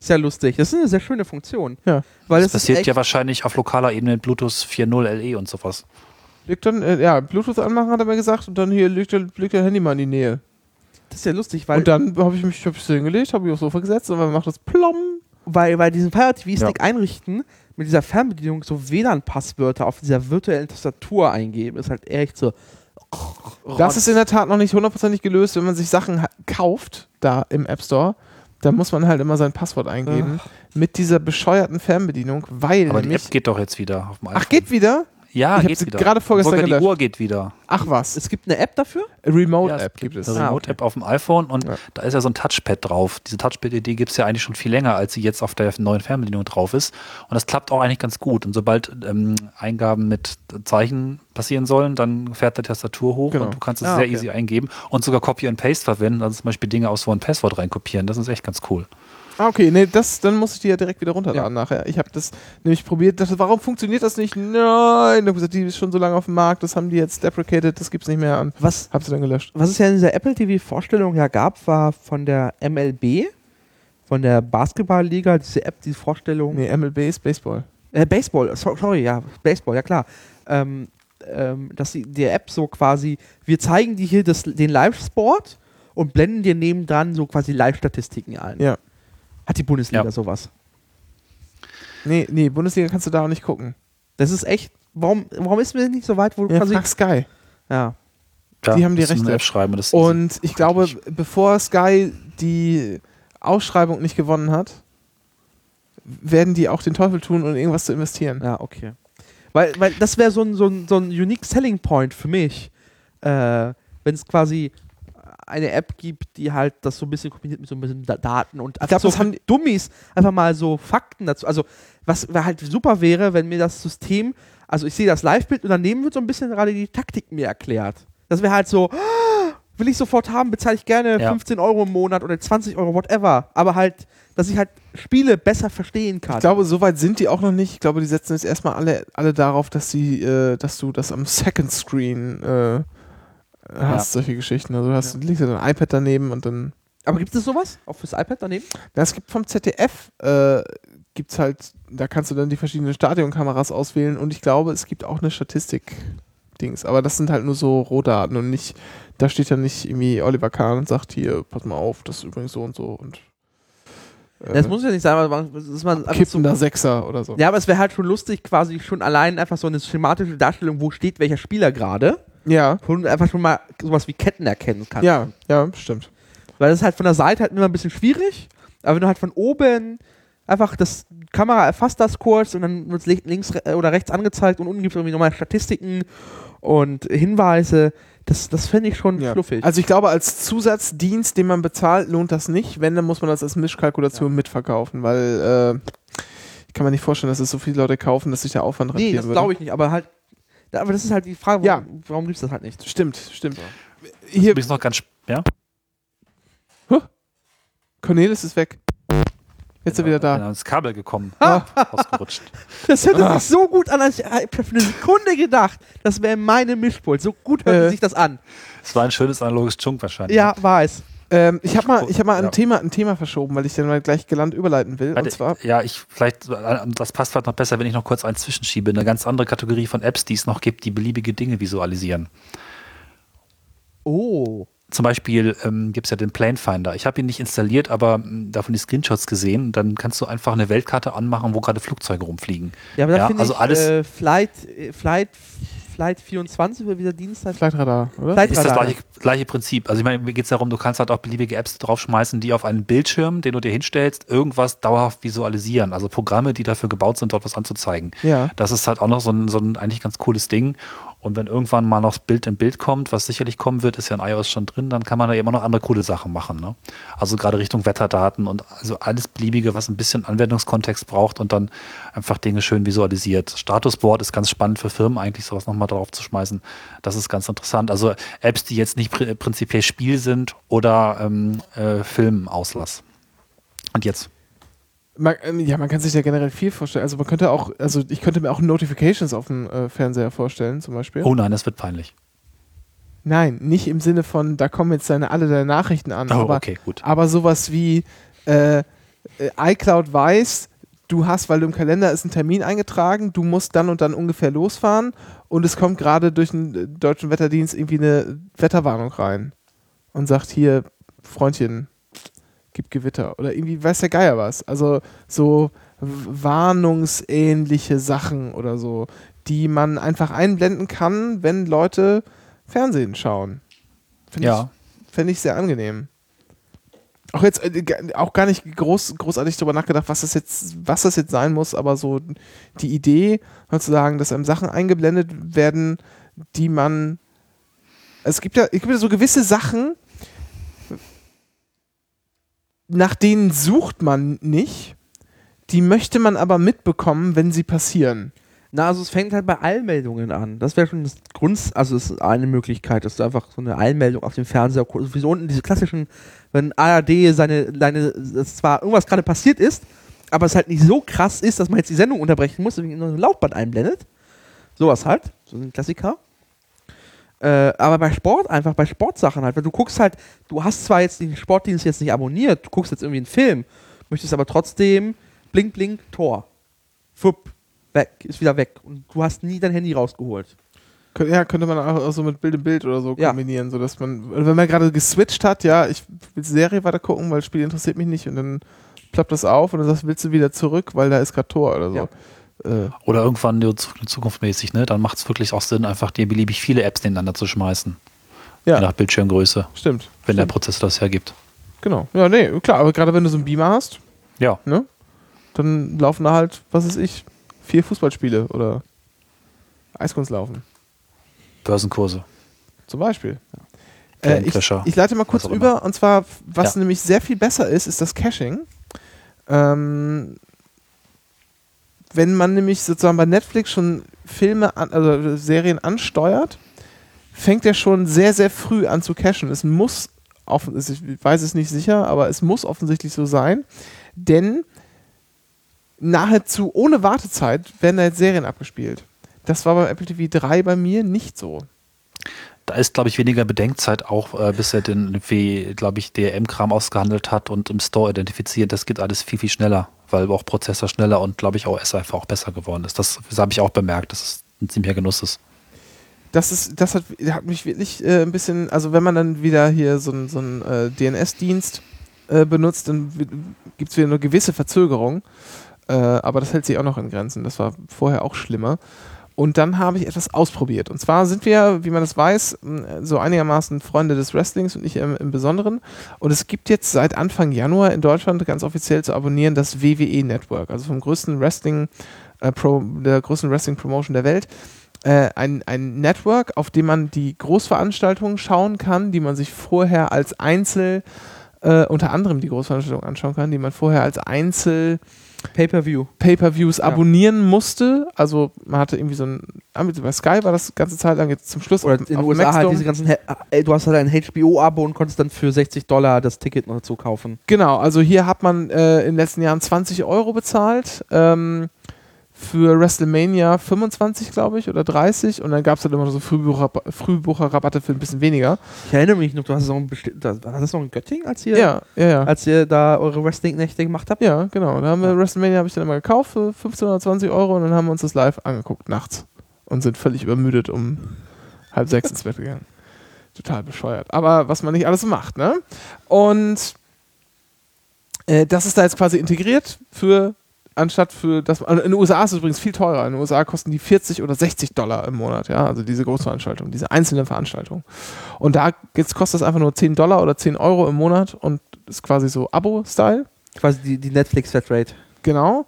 ist ja lustig. Das ist eine sehr schöne Funktion. Ja. Weil Das das, passiert ja wahrscheinlich auf lokaler Ebene mit Bluetooth 4.0 LE und sowas. Legt dann, äh, ja, Bluetooth anmachen, hat er mir gesagt, und dann hier legt er, legt er Handy mal in die Nähe. das ist ja lustig, weil, und dann habe ich mich hab hingelegt, habe ich aufs Sofa gesetzt und dann macht das plom. weil, weil diesen Fire TV-Stick einrichten, mit dieser Fernbedienung so WLAN-Passwörter auf dieser virtuellen Tastatur eingeben, ist halt echt so. Das ist in der Tat noch nicht hundertprozentig gelöst, wenn man sich Sachen kauft, da im App Store. Da muss man halt immer sein Passwort eingeben. Mit dieser bescheuerten Fernbedienung, weil Aber die. App geht doch jetzt wieder auf dem iPhone. Ach, geht wieder? Ja, Ich hab geht sie wieder. gerade vorgestern Sogar die. Uhr geht wieder. Ach was. Es gibt eine App dafür? Remote-App gibt es. Eine Ah, Remote-App auf dem iPhone und Ja. da ist ja so ein Touchpad drauf. Diese Touchpad-Idee gibt es ja eigentlich schon viel länger, als sie jetzt auf der neuen Fernbedienung drauf ist. Und das klappt auch eigentlich ganz gut. Und sobald ähm, Eingaben mit Zeichen passieren sollen, dann fährt die Tastatur hoch Genau. und du kannst es Ah, sehr okay. easy eingeben und sogar Copy and Paste verwenden, also zum Beispiel Dinge aus so ein Passwort reinkopieren. Das ist echt ganz cool. Ah, okay, nee, das, dann muss ich die ja direkt wieder runterladen nachher. Ich habe das nämlich probiert, dachte, warum funktioniert das nicht? Nein, ich gesagt, die ist schon so lange auf dem Markt, das haben die jetzt deprecated, das gibt's nicht mehr an. Was, Hab sie dann gelöscht. was es ja in dieser Apple TV-Vorstellung ja gab, war von der MLB, von der Basketballliga, diese App, die Vorstellung. Nee, MLB ist Baseball. Äh, Baseball, so, sorry, ja, Baseball, ja klar. Ähm, ähm, dass die, die App so quasi, wir zeigen dir hier das, den Live-Sport und blenden dir nebendran so quasi Live-Statistiken ein. Ja. Hat die Bundesliga Ja. sowas? Nee, nee, Bundesliga kannst du da auch nicht gucken. Das ist echt, warum, warum ist mir nicht so weit, wo du Ja, quasi. Sky. Ja. Ja, Die haben die Rechte. Schreiben. Das Und ich glaube, bevor Sky die Ausschreibung nicht gewonnen hat, werden die auch den Teufel tun, um irgendwas zu investieren. Ja, okay. Weil, weil das wäre so ein, so, ein, so ein unique selling point für mich, äh, wenn es quasi eine App gibt, die halt das so ein bisschen kombiniert mit so ein bisschen Da- Daten und einfach glaub, so das haben Dummies einfach mal so Fakten dazu. Also was halt super wäre, wenn mir das System, also ich sehe das Live-Bild und daneben wird so ein bisschen gerade die Taktik mir erklärt. Das wäre halt so, "Ah, will ich sofort haben, bezahle ich gerne Ja. 15 Euro im Monat oder 20 Euro, whatever. Aber halt, dass ich halt Spiele besser verstehen kann. Ich glaube, so weit sind die auch noch nicht. Ich glaube, die setzen jetzt erstmal alle, alle darauf, dass sie, äh, dass du das am Second Screen äh, hast, solche Geschichten. Also du hast, Ja. legst ja dein iPad daneben und dann. Aber gibt es sowas? Auch fürs iPad daneben? Ja, es gibt vom ZDF, äh, gibt's halt, da kannst du dann die verschiedenen Stadionkameras auswählen und ich glaube, es gibt auch eine Statistik-Dings. Aber das sind halt nur so Rohdaten und nicht, da steht dann nicht irgendwie Oliver Kahn und sagt hier, pass mal auf, das ist übrigens so und so und. Äh, Das muss ja nicht sein, aber man- dass man einfach so, kippender Sechser oder so. Ja, aber es wäre halt schon lustig, quasi schon allein einfach so eine schematische Darstellung, wo steht welcher Spieler gerade. Ja, Und einfach schon mal sowas wie Ketten erkennen kann. ja, ja, stimmt. Weil das ist halt von der Seite halt immer ein bisschen schwierig. Aber wenn du halt von oben einfach das Kamera erfasst das kurz und dann wird es links oder rechts angezeigt und unten gibt es irgendwie nochmal Statistiken und Hinweise. Das, das fände ich schon Ja. fluffig. Also ich glaube, als Zusatzdienst, den man bezahlt, lohnt das nicht. Wenn, dann muss man das als Mischkalkulation mitverkaufen, weil äh, ich kann mir nicht vorstellen, dass es so viele Leute kaufen, dass sich der Aufwand nee, rentieren das würde. glaube ich nicht. Aber halt, aber das ist halt die Frage, Ja. warum, warum gibt es das halt nicht? Stimmt, stimmt. Hier Hier, übrigens noch ganz, ja? Cornelis ist weg. Jetzt ist er wieder da. Genau, ins Kabel gekommen, Ah. <laughs> ausgerutscht. Das hört Ah. sich so gut an, als ich ich hab für eine Sekunde gedacht, das wäre meine Mischpult. So gut hört Äh. sich das an. Es war ein schönes analoges Chunk wahrscheinlich. Ja, war es. Ähm, ich habe mal, ich hab mal ein, Ja. Thema, ein Thema verschoben, weil ich dann mal gleich gelandet überleiten will. Warte, und zwar, ja, ich vielleicht, äh, das passt vielleicht noch besser, wenn ich noch kurz eins zwischenschiebe. Eine ganz andere Kategorie von Apps, die es noch gibt, die beliebige Dinge visualisieren. Oh. Zum Beispiel ähm, gibt es ja den Plane Finder. Ich habe ihn nicht installiert, aber ähm, davon die Screenshots gesehen. Dann kannst du einfach eine Weltkarte anmachen, wo gerade Flugzeuge rumfliegen. Ja, aber da Ja, finde also ich alles- äh, Flight, äh, Flight, Flight 24 oder wie der Dienst heißt. Flightradar, oder? Flight- Ist das gleiche, gleiche Prinzip. Also ich meine, mir geht es darum, du kannst halt auch beliebige Apps draufschmeißen, die auf einen Bildschirm, den du dir hinstellst, irgendwas dauerhaft visualisieren. Also Programme, die dafür gebaut sind, dort was anzuzeigen. Ja. Das ist halt auch noch so ein, so ein eigentlich ganz cooles Ding. Und wenn irgendwann mal noch Bild im Bild kommt, was sicherlich kommen wird, ist ja in iOS schon drin, dann kann man da immer noch andere coole Sachen machen. Ne? Also gerade Richtung Wetterdaten und also alles Beliebige, was ein bisschen Anwendungskontext braucht und dann einfach Dinge schön visualisiert. Statusboard ist ganz spannend für Firmen eigentlich, sowas nochmal drauf zu schmeißen. Das ist ganz interessant. Also Apps, die jetzt nicht pr prinzipiell Spiel sind oder ähm, äh, Filmauslass. Und jetzt? Man, ähm, ja, man kann sich ja generell viel vorstellen. Also man könnte auch, also ich könnte mir auch Notifications auf dem äh, Fernseher vorstellen, zum Beispiel. Oh nein, das wird peinlich. Nein, nicht im Sinne von, da kommen jetzt deine, alle deine Nachrichten an. Oh, aber, okay, gut. aber sowas wie äh, äh, iCloud weiß, du hast, weil du im Kalender ist ein Termin eingetragen, du musst dann und dann ungefähr losfahren und es kommt gerade durch den äh, deutschen Wetterdienst irgendwie eine Wetterwarnung rein und sagt hier, Freundchen, gibt Gewitter oder irgendwie weiß der Geier was. Also so warnungsähnliche Sachen oder so, die man einfach einblenden kann, wenn Leute Fernsehen schauen. Finde Ja. ich, fänd ich sehr angenehm. Auch jetzt äh, auch gar nicht groß, großartig darüber nachgedacht, was das jetzt, was das jetzt sein muss, aber so die Idee, sozusagen, dass einem Sachen eingeblendet werden, die man. Es gibt ja, es gibt ja so gewisse Sachen, nach denen sucht man nicht, die möchte man aber mitbekommen, wenn sie passieren. Na, also es fängt halt bei Eilmeldungen an. Das wäre schon das Grund, also es ist eine Möglichkeit, dass du einfach so eine Eilmeldung auf dem Fernseher, guckst. wie so unten diese klassischen, wenn ARD seine, seine, dass zwar irgendwas gerade passiert ist, aber es halt nicht so krass ist, dass man jetzt die Sendung unterbrechen muss, deswegen nur ein Laufband einblendet. Sowas halt, so ein Klassiker. Äh, aber bei Sport einfach, bei Sportsachen halt, weil du guckst halt, du hast zwar jetzt den Sportdienst jetzt nicht abonniert, du guckst jetzt irgendwie einen Film, möchtest aber trotzdem blink, blink, Tor. Fupp, weg, ist wieder weg. Und du hast nie dein Handy rausgeholt. Ja, könnte man auch so mit Bild im Bild oder so Ja. kombinieren, sodass man, wenn man gerade geswitcht hat, ja, ich will die Serie weiter gucken, weil das Spiel interessiert mich nicht und dann ploppt das auf und dann sagst, willst du wieder zurück, weil da ist gerade Tor oder so. Ja. Äh, Oder irgendwann nur zu- zukunftsmäßig, ne? Dann macht es wirklich auch Sinn, einfach dir beliebig viele Apps nebeneinander zu schmeißen. Ja, nach Bildschirmgröße, stimmt. wenn der stimmt. Prozessor das hergibt. Genau. Ja, nee, klar, aber gerade wenn du so einen Beamer hast, Ja. ne, dann laufen da halt, was weiß ich, vier Fußballspiele oder Eiskunstlaufen Börsenkurse. zum Beispiel. Äh, ich, ich leite mal kurz über, und zwar, was Ja. nämlich sehr viel besser ist, ist das Caching. Ähm, wenn man nämlich sozusagen bei Netflix schon Filme, an, also Serien ansteuert, fängt er schon sehr, sehr früh an zu cachen. Es muss, ich weiß es nicht sicher, aber es muss offensichtlich so sein, denn nahezu ohne Wartezeit werden da jetzt Serien abgespielt. Das war bei Apple TV 3 bei mir nicht so. Da ist, glaube ich, weniger Bedenkzeit auch, äh, bis er den, glaube ich, DRM-Kram ausgehandelt hat und im Store identifiziert. Das geht alles viel, viel schneller, weil auch Prozessor schneller und, glaube ich, OS einfach auch besser geworden ist. Das, das habe ich auch bemerkt, dass es ein ziemlicher Genuss ist. das ist, das hat, hat mich wirklich äh, ein bisschen, also wenn man dann wieder hier so einen so einen, äh, DNS-Dienst äh, benutzt, dann gibt es wieder eine gewisse Verzögerung. Äh, aber das hält sich auch noch in Grenzen. Das war vorher auch schlimmer. Und dann habe ich etwas ausprobiert. Und zwar sind wir, wie man das weiß, so einigermaßen Freunde des Wrestlings und ich im, im Besonderen. Und es gibt jetzt seit Anfang Januar in Deutschland ganz offiziell zu abonnieren das WWE Network, also vom größten Wrestling, äh, Pro, der größten Wrestling Promotion der Welt äh, ein, ein Network, auf dem man die Großveranstaltungen schauen kann, die man sich vorher als Einzel, äh, unter anderem die Großveranstaltungen anschauen kann, die man vorher als Einzel Pay-Per-View. Pay-per-Views Ja. abonnieren musste. Also man hatte irgendwie so ein, ah, bei Sky war das ganze Zeit lang jetzt zum Schluss Oder in den USA halt diese ganzen, äh, du hast halt ein HBO-Abo und konntest dann für 60 Dollar das Ticket noch dazu kaufen. Genau, also hier hat man äh, in den letzten Jahren 20 Euro bezahlt. Ähm, für WrestleMania 25, glaube ich, oder 30. Und dann gab es halt immer so Frühbucher- Frühbucherrabatte für ein bisschen weniger. Ich erinnere mich noch, du hast es noch in, besti- da- war das noch in Göttingen, als ihr, Ja, ja, ja. als ihr da eure Wrestling-Nächte gemacht habt? Ja, genau. Da haben wir WrestleMania habe ich dann immer gekauft für 15 oder 20 Euro und dann haben wir uns das live angeguckt nachts und sind völlig übermüdet um halb sechs ins Bett gegangen. <laughs> Total bescheuert. Aber was man nicht alles so macht, ne? Und äh, das ist da jetzt quasi integriert für anstatt für das. also In den USA ist es übrigens viel teurer. In den USA kosten die 40 oder 60 Dollar im Monat, ja. Also diese Großveranstaltung, diese einzelne Veranstaltung. Und da jetzt kostet das einfach nur 10 Dollar oder 10 Euro im Monat und ist quasi so Abo-Style. Quasi die, die Netflix-Flatrate. Genau.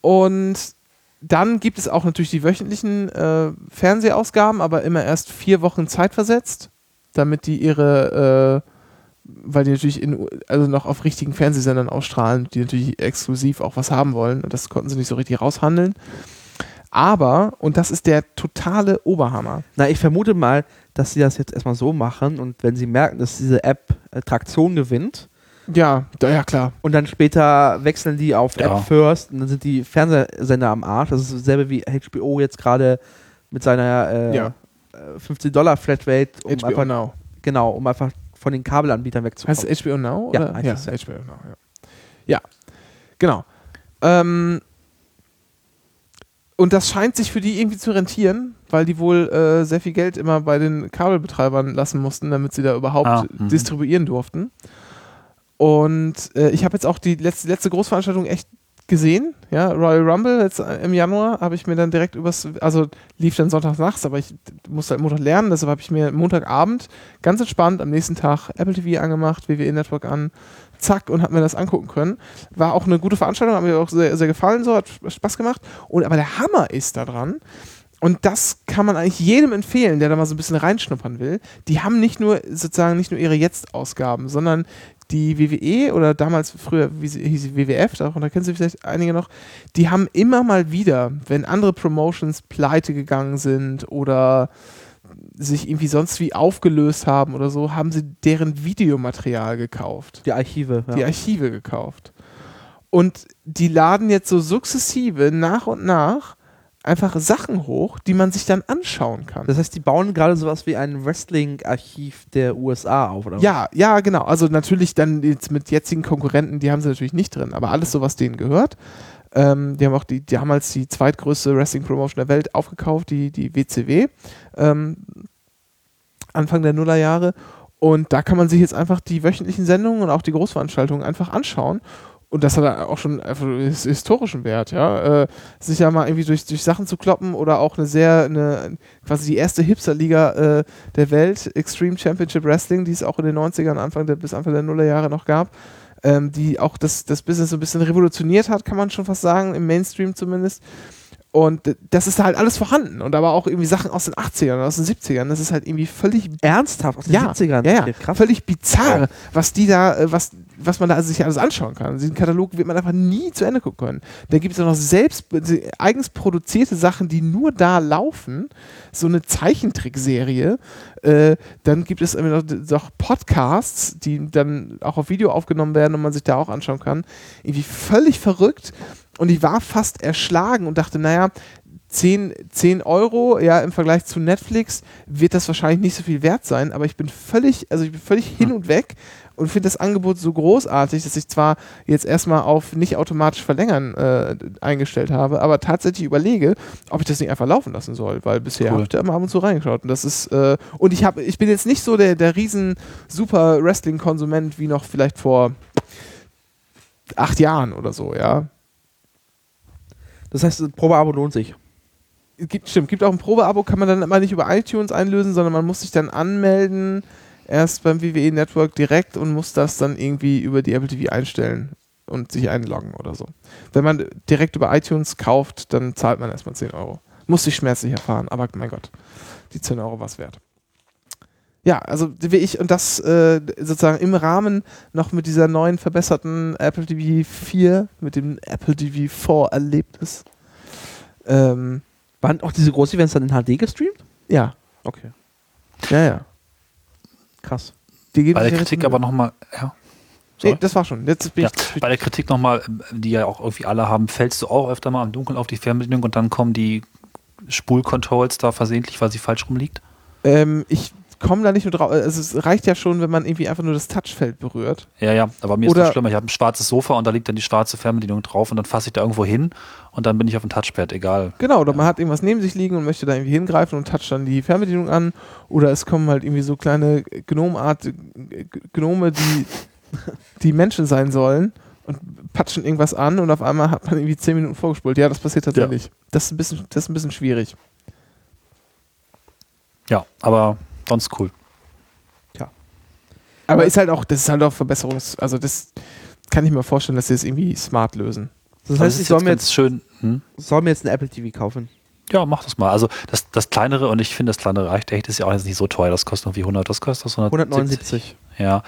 Und dann gibt es auch natürlich die wöchentlichen äh, Fernsehausgaben, aber immer erst vier Wochen zeitversetzt, damit die ihre, äh, weil die natürlich in, also noch auf richtigen Fernsehsendern ausstrahlen, die natürlich exklusiv auch was haben wollen. Und das konnten sie nicht so richtig raushandeln. Aber, und das ist der totale Oberhammer. Na, ich vermute mal, dass sie das jetzt erstmal so machen und wenn sie merken, dass diese App äh, Traktion gewinnt Ja, da, ja klar. und dann später wechseln die auf Ja. App First und dann sind die Fernsehsender am Arsch. Das ist dasselbe wie HBO jetzt gerade mit seiner äh, Ja. äh, 15 Dollar Flatrate, um HBO einfach, Now. genau, um einfach von den Kabelanbietern wegzukommen. Heißt HBO Now? Ja, oder? heißt ja es. HBO Now, ja. Ja, genau. Ähm, und das scheint sich für die irgendwie zu rentieren, weil die wohl äh, sehr viel Geld immer bei den Kabelbetreibern lassen mussten, damit sie da überhaupt Ah, mhm. distribuieren durften. Und äh, ich habe jetzt auch die letzte, letzte Großveranstaltung echt gesehen, ja, Royal Rumble jetzt äh, im Januar habe ich mir dann direkt übers, also lief dann Sonntag nachts, aber ich musste halt Montag lernen, deshalb habe ich mir Montagabend ganz entspannt am nächsten Tag Apple TV angemacht, WWE Network an, zack und hab mir das angucken können. War auch eine gute Veranstaltung, hat mir auch sehr, sehr gefallen, so, hat Spaß gemacht. Und aber der Hammer ist da dran, und das kann man eigentlich jedem empfehlen, der da mal so ein bisschen reinschnuppern will. Die haben nicht nur sozusagen nicht nur ihre Jetzt-Ausgaben, sondern die WWE oder damals früher wie sie, hieß sie WWF, darunter kennen Sie vielleicht einige noch, die haben immer mal wieder, wenn andere Promotions pleite gegangen sind oder sich irgendwie sonst wie aufgelöst haben oder so, haben sie deren Videomaterial gekauft die Archive. Ja. die Archive gekauft. Und die laden jetzt so sukzessive nach und nach einfach Sachen hoch, die man sich dann anschauen kann. das heißt, die bauen gerade sowas wie ein Wrestling-Archiv der USA auf, oder? Ja, ja, genau. Also natürlich dann jetzt mit jetzigen Konkurrenten, die haben sie natürlich nicht drin, aber alles so, was denen gehört. Ähm, die haben auch die, damals die zweitgrößte Wrestling-Promotion der Welt aufgekauft, die, die WCW, ähm, Anfang der Nullerjahre. Und da kann man sich jetzt einfach die wöchentlichen Sendungen und auch die Großveranstaltungen einfach anschauen. Und das hat auch schon einfach his- historischen Wert, ja. Äh, sich ja mal irgendwie durch, durch Sachen zu kloppen oder auch eine sehr, eine, quasi die erste Hipster-Liga äh, der Welt, Extreme Championship Wrestling, die es auch in den 90ern, Anfang der, bis Anfang der Nullerjahre noch gab, ähm, die auch das, das Business so ein bisschen revolutioniert hat, kann man schon fast sagen, im Mainstream zumindest. Und das ist da halt alles vorhanden. Und aber auch irgendwie Sachen aus den 80ern, aus den 70ern. Das ist halt irgendwie völlig Ernsthaft? Aus den ja, 70ern? Ja, ja. Völlig bizarr, was die da, äh, was, was man da sich alles anschauen kann. Diesen Katalog wird man einfach nie zu Ende gucken können. Da gibt es auch noch selbst äh, eigens produzierte Sachen, die nur da laufen. So eine Zeichentrickserie. Äh, dann gibt es immer noch, noch Podcasts, die dann auch auf Video aufgenommen werden und man sich da auch anschauen kann. Irgendwie völlig verrückt. Und ich war fast erschlagen und dachte, naja, 10, 10 Euro, ja, im Vergleich zu Netflix wird das wahrscheinlich nicht so viel wert sein, aber ich bin völlig, also ich bin völlig hin und weg und finde das Angebot so großartig, dass ich zwar jetzt erstmal auf nicht automatisch verlängern äh, eingestellt habe, aber tatsächlich überlege, ob ich das nicht einfach laufen lassen soll, weil bisher Cool. habe ich da immer ab und zu reingeschaut und das ist, äh, und ich habe, ich bin jetzt nicht so der, der riesen super Wrestling-Konsument wie noch vielleicht vor acht Jahren oder so, ja. Das heißt, ein Probeabo lohnt sich. gibt, stimmt, gibt auch ein Probeabo, kann man dann immer nicht über iTunes einlösen, sondern man muss sich dann anmelden, erst beim WWE Network direkt und muss das dann irgendwie über die Apple TV einstellen und sich einloggen oder so. Wenn man direkt über iTunes kauft, dann zahlt man erstmal 10 Euro. Muss ich schmerzlich erfahren, aber mein Gott, die 10 Euro was wert. Ja, also wie ich und das äh, sozusagen im Rahmen noch mit dieser neuen verbesserten Apple TV 4, mit dem Apple TV 4 Erlebnis. Ähm, Waren auch diese Groß-Events dann in HD gestreamt? ja, Okay. ja, ja. Krass. Die geben Bei der Kritik aber nochmal, ja. Nee, das war schon. Jetzt bin Ja, ich. bei der Kritik nochmal, die ja auch irgendwie alle haben, fällst du auch öfter mal im Dunkeln auf die Fernbedienung und dann kommen die Spulcontrols da versehentlich, weil sie falsch rumliegt? Ähm, ich komme da nicht nur drauf. Also es reicht ja schon, wenn man irgendwie einfach nur das Touchfeld berührt. Ja, ja, aber mir ist Oder- das schlimmer. Ich habe ein schwarzes Sofa und da liegt dann die schwarze Fernbedienung drauf und dann fasse ich da irgendwo hin und dann bin ich auf dem Touchpad, egal. Genau, oder man hat irgendwas neben sich liegen und möchte da irgendwie hingreifen und toucht dann die Fernbedienung an. Oder es kommen halt irgendwie so kleine Gnomenart, Gnome, die, <laughs> die Menschen sein sollen und patschen irgendwas an und auf einmal hat man irgendwie zehn Minuten vorgespult. Ja, das passiert tatsächlich. Das, ist ein bisschen, das ist ein bisschen schwierig. Ja, aber sonst cool. Aber ist halt auch, das ist halt auch Verbesserungs-, also das kann ich mir vorstellen, dass sie das irgendwie smart lösen. Das Also heißt, es ich soll mir, jetzt, schön. Hm? soll mir jetzt ein Apple TV kaufen. Ja, mach das mal. Also das, das kleinere, und ich finde, das kleinere reicht echt, ist ja auch jetzt nicht so teuer. Das kostet irgendwie 100, was kostet das? 179. Ja.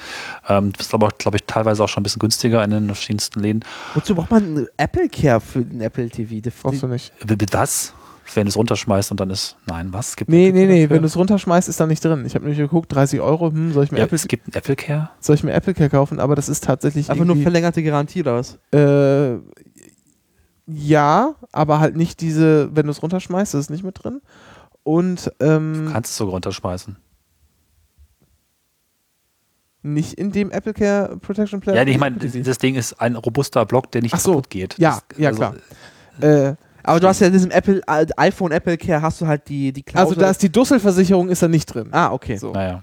Ähm, das ist aber, glaube ich, teilweise auch schon ein bisschen günstiger in den verschiedensten Läden. Wozu braucht man einen Apple Care für den Apple TV? Die- Brauchst du nicht. Was? Wenn du es runterschmeißt und dann ist. Nein, was? Gibt Nee, nee, nee, wenn du es runterschmeißt, ist da nicht drin. Ich habe nämlich geguckt, 30 Euro, hm, soll ich mir, ja, Apple, es gibt einen Apple Care. soll ich mir Apple Care kaufen? Aber das ist tatsächlich Einfach nur verlängerte Garantie oder was? äh, ja, aber halt nicht diese, wenn du es runterschmeißt, das ist nicht mit drin. Und Du ähm, kannst es sogar runterschmeißen. nicht in dem Apple Care Protection Plan. Ja, nee, ich meine, das Ding ist ein robuster Block, der nicht Ach so. kaputt geht. Ja, das, ja, klar. Äh, Aber du hast ja in diesem Apple, iPhone Apple Care hast du halt die, die Klausel. also da ist die Dusselversicherung ist da nicht drin. ah, okay. So. Naja.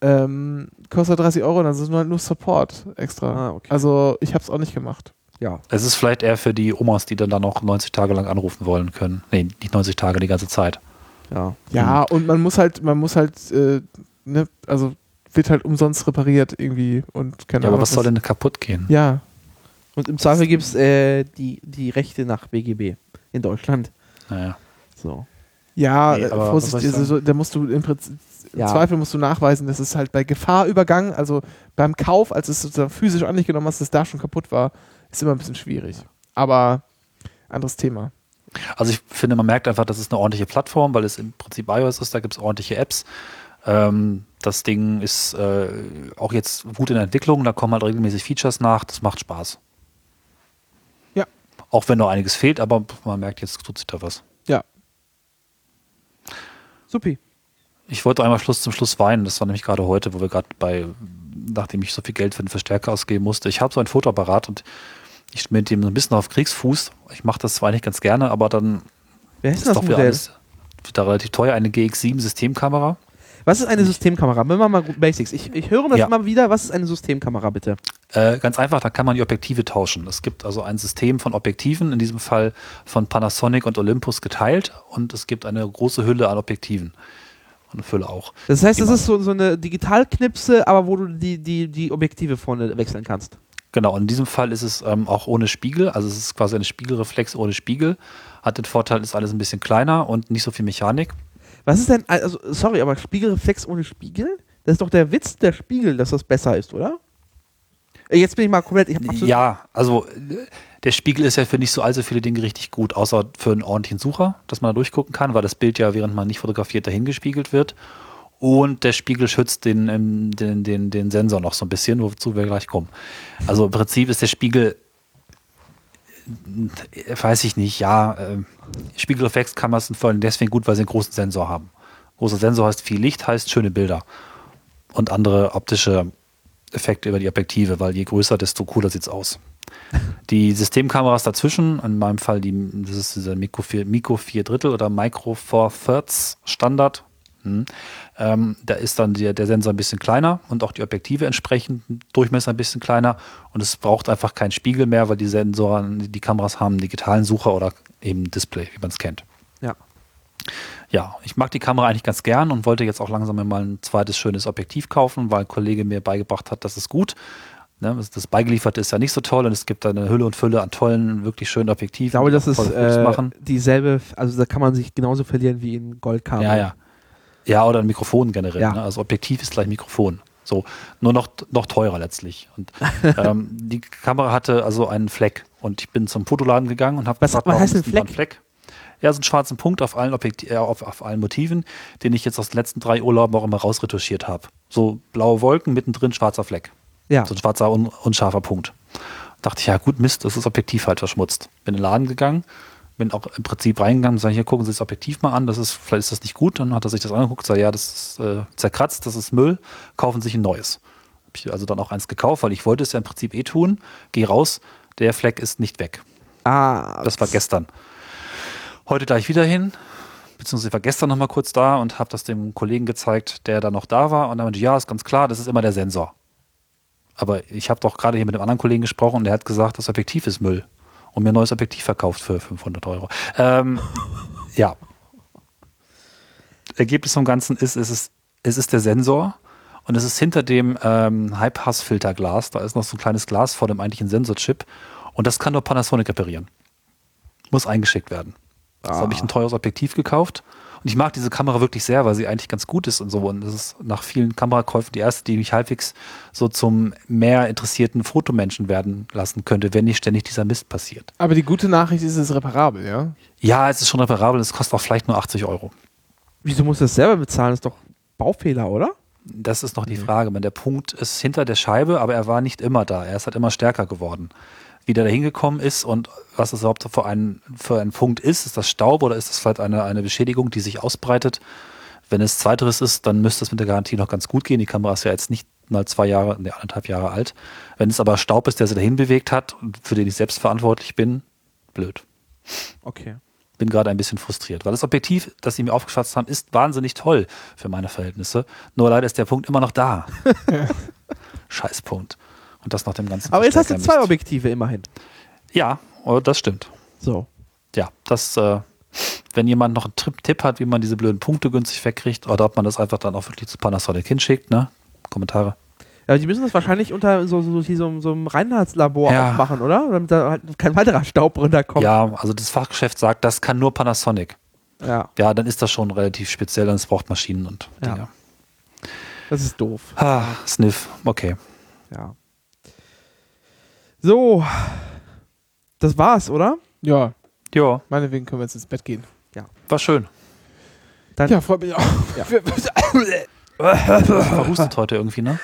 Ähm, kostet 30 Euro, dann ist es nur, nur Support extra. Ah, okay. Also ich habe es auch nicht gemacht. Ja. Es ist vielleicht eher für die Omas, die dann da noch 90 Tage lang anrufen wollen können. Nee, nicht 90 Tage, die ganze Zeit. Ja. Ja, und man muss halt, man muss halt, äh, ne, also wird halt umsonst repariert irgendwie und keine Ja, aber Ahnung. was soll denn kaputt gehen? Ja, Und im Zweifel gibt es äh, die, die Rechte nach BGB in Deutschland. Naja. So. ja, Nee, äh, aber Vorsicht, also, da musst du im Prinzip, im Ja. Zweifel musst du nachweisen, dass es halt bei Gefahrübergang, also beim Kauf, als es sozusagen physisch an dich genommen hast, dass es da schon kaputt war, ist immer ein bisschen schwierig. Aber anderes Thema. Also ich finde, man merkt einfach, das ist eine ordentliche Plattform, weil es im Prinzip iOS ist, da gibt es ordentliche Apps. Ähm, das Ding ist äh, auch jetzt gut in der Entwicklung, da kommen halt regelmäßig Features nach, das macht Spaß. Auch wenn noch einiges fehlt, aber man merkt, jetzt tut sich da was. Ja. Supi. Ich wollte einmal Schluss zum Schluss weinen, das war nämlich gerade heute, wo wir gerade bei, nachdem ich so viel Geld für den Verstärker ausgeben musste. Ich habe so ein Fotoapparat und ich bin mit dem so ein bisschen auf Kriegsfuß. Ich mache das zwar nicht ganz gerne, aber dann Wer ist ist das doch wieder alles wieder relativ teuer. Eine GX7 Systemkamera. Was ist eine Systemkamera? Machen wir mal Basics. Ich, ich höre das Ja. immer wieder. Was ist eine Systemkamera, bitte? Äh, ganz einfach, da kann man die Objektive tauschen. Es gibt also ein System von Objektiven, in diesem Fall von Panasonic und Olympus geteilt und es gibt eine große Hülle an Objektiven. Und eine Fülle auch. Das heißt, man- ist so, so eine Digitalknipse, aber wo du die, die, die Objektive vorne wechseln kannst. Genau, und in diesem Fall ist es ähm, auch ohne Spiegel, also es ist quasi eine Spiegelreflex ohne Spiegel. Hat den Vorteil, ist alles ein bisschen kleiner und nicht so viel Mechanik. Was ist denn, also, sorry, aber Spiegelreflex ohne Spiegel? Das ist doch der Witz der Spiegel, dass das besser ist, oder? Äh, Jetzt bin ich mal komplett, ich Ja, also äh, der Spiegel ist ja für nicht so allzu viele Dinge richtig gut, außer für einen ordentlichen Sucher, dass man da durchgucken kann, weil das Bild ja, während man nicht fotografiert, dahin gespiegelt wird. Und der Spiegel schützt den, ähm, den, den, den Sensor noch so ein bisschen, wozu wir gleich kommen. Also im Prinzip ist der Spiegel, äh, weiß ich nicht, ja, Spiegelreflexkameras sind vor allem deswegen gut, weil sie einen großen Sensor haben. Großer Sensor heißt viel Licht, heißt schöne Bilder. Und andere optische Effekte über die Objektive, weil je größer, desto cooler sieht's aus. <laughs> Die Systemkameras dazwischen, in meinem Fall die, das ist dieser Micro 4, Micro 4 Drittel oder Micro 4 Thirds Standard. Hm. Ähm, da ist dann der, der Sensor ein bisschen kleiner und auch die Objektive entsprechend Durchmesser ein bisschen kleiner und es braucht einfach keinen Spiegel mehr, weil die Sensoren, die Kameras haben einen digitalen Sucher oder eben Display, wie man es kennt. Ja. Ja, ich mag die Kamera eigentlich ganz gern und wollte jetzt auch langsam mal ein zweites schönes Objektiv kaufen, weil ein Kollege mir beigebracht hat, das ist gut. Ne, das- beigelieferte ist ja nicht so toll und es gibt da eine Hülle und Fülle an tollen, wirklich schönen Objektiven. Ich glaube, das ist äh, dieselbe, also da kann man sich genauso verlieren wie in Goldkamera. Ja, ja. Ja, oder ein Mikrofon generell. Ja. Ne? Also Objektiv ist gleich Mikrofon. So, nur noch, noch teurer letztlich. Und <laughs> ähm, die Kamera hatte also einen Fleck und ich bin zum Fotoladen gegangen und habe Was- was heißt ein da Fleck? Ja, so einen schwarzen Punkt auf allen, Objekti äh, auf, auf allen Motiven, den ich jetzt aus den letzten drei Urlauben auch immer rausretuschiert habe. So blaue Wolken, mittendrin schwarzer Fleck. Ja. So ein schwarzer, un unscharfer Punkt. Dachte ich, ja gut, Mist, das ist Objektiv halt verschmutzt. Bin in den Laden gegangen, bin auch im Prinzip reingegangen, sage hier, gucken Sie das Objektiv mal an, das ist, vielleicht ist das nicht gut. Dann hat er sich das angeguckt, sagt, ja, das ist äh, zerkratzt, das ist Müll, kaufen Sie sich ein neues. Hab ich also dann auch eins gekauft, weil ich wollte es ja im Prinzip eh tun. Geh raus, der Fleck ist nicht weg. Ah, Das war gestern. Heute gleich wieder hin, beziehungsweise war gestern noch mal kurz da und habe das dem Kollegen gezeigt, der da noch da war. Und er meinte, ja, ist ganz klar, das ist immer der Sensor. Aber ich habe doch gerade hier mit einem anderen Kollegen gesprochen und der hat gesagt, das Objektiv ist Müll. Und mir ein neues Objektiv verkauft für 500 Euro. Ähm, <laughs> ja. Ergebnis vom Ganzen ist, es ist, es ist der Sensor und es ist hinter dem ähm, High-Pass-Filterglas. Da ist noch so ein kleines Glas vor dem eigentlichen Sensorchip. Und das kann nur Panasonic reparieren. Muss eingeschickt werden. Das habe ich ein teures Objektiv gekauft. Und ich mag diese Kamera wirklich sehr, weil sie eigentlich ganz gut ist und so. Und das ist nach vielen Kamerakäufen die erste, die mich halbwegs so zum mehr interessierten Fotomenschen werden lassen könnte, wenn nicht ständig dieser Mist passiert. Aber die gute Nachricht ist, es ist reparabel, ja? Ja, es ist schon reparabel, es kostet auch vielleicht nur 80 Euro. Wieso musst du das selber bezahlen? Das ist doch Baufehler, oder? Das ist noch die Frage. Der Punkt ist hinter der Scheibe, aber er war nicht immer da. Er ist halt immer stärker geworden. Wie der da hingekommen ist und was das überhaupt für ein, für ein Punkt ist, ist das Staub oder ist das vielleicht eine, eine Beschädigung, die sich ausbreitet? Wenn es zweiteres ist, dann müsste es mit der Garantie noch ganz gut gehen. Die Kamera ist ja jetzt nicht mal zwei Jahre, ne, anderthalb Jahre alt. Wenn es aber Staub ist, der sie dahin bewegt hat für den ich selbst verantwortlich bin, blöd. Okay. Bin gerade ein bisschen frustriert, weil das Objektiv, das sie mir aufgeschwatzt haben, ist wahnsinnig toll für meine Verhältnisse. Nur leider ist der Punkt immer noch da. <laughs> Scheißpunkt. Und das nach dem ganzen Aber jetzt hast du zwei. Objektive immerhin. Ja, oh, das stimmt. So. Ja, das, äh, wenn jemand noch einen Tipp, hat, wie man diese blöden Punkte günstig wegkriegt, oder ob man das einfach dann auch wirklich zu Panasonic hinschickt, ne? Kommentare. Ja, die müssen das wahrscheinlich unter so, so, so, so, so einem Reinheitslabor Ja. machen, oder? Damit da halt kein weiterer Staub runterkommt. Ja, also das Fachgeschäft sagt, das kann nur Panasonic. ja. Ja, dann ist das schon relativ speziell, dann es braucht Maschinen und Ja. Dinge. Das ist doof. Ah, Sniff, okay. Ja. So. Das war's, oder? Ja, Ja, meinetwegen können wir jetzt ins Bett gehen. war schön. Dann- Ja, freut mich auch. Ja. <laughs> Verhustet heute irgendwie, ne?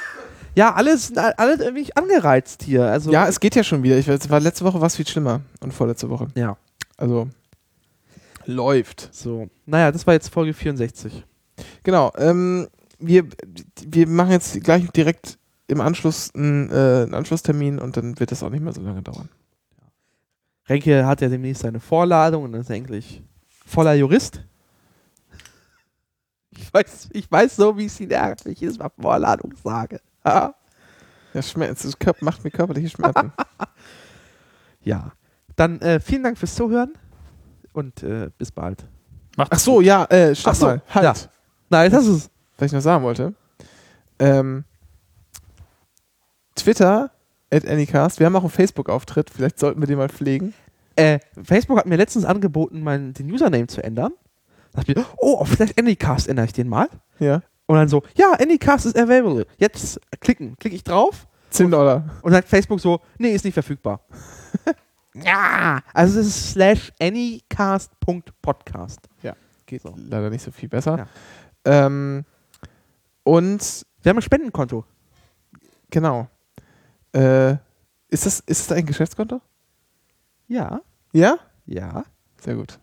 Ja, alles, alles irgendwie angereizt hier. Also, Ja, es geht ja schon wieder. Ich, es war letzte Woche was viel schlimmer und vorletzte Woche. ja. Also läuft. So. Naja, das war jetzt Folge 64. Genau. Ähm, wir, wir machen jetzt gleich direkt im Anschluss einen, äh, einen Anschlusstermin und dann wird das auch nicht mehr so lange dauern. Renke hat ja demnächst seine Vorladung und dann ist endlich voller Jurist. Ich weiß, ich weiß so, wie es ihn ärgert, wenn ich jedes Mal Vorladung sage. <laughs> Ja, Schmerz, das macht mir körperliche Schmerzen. <laughs> Ja. Dann äh, vielen Dank fürs Zuhören und äh, bis bald. Macht's Ach so, ja, äh, stopp Ach so, mal. Halt. ja. Nein, das ist was ich noch sagen wollte. Ähm, Twitter at Anycast. Wir haben auch einen Facebook-Auftritt. Vielleicht sollten wir den mal pflegen. Äh, Facebook hat mir letztens angeboten, meinen, den Username zu ändern. Da ich, oh, auf vielleicht Anycast ändere ich den mal. Ja. Und dann so, ja, Anycast ist available. Jetzt klicken. Klicke ich drauf 10 Dollar. und sagt Facebook so, nee, ist nicht verfügbar. <laughs> ja, also es ist slash anycast.podcast. Geht So. leider nicht so viel besser. Ja. Ähm, und Wir haben ein Spendenkonto. genau. Äh, ist, das, ist das ein Geschäftskonto? Ja, Ja? ja. Sehr gut.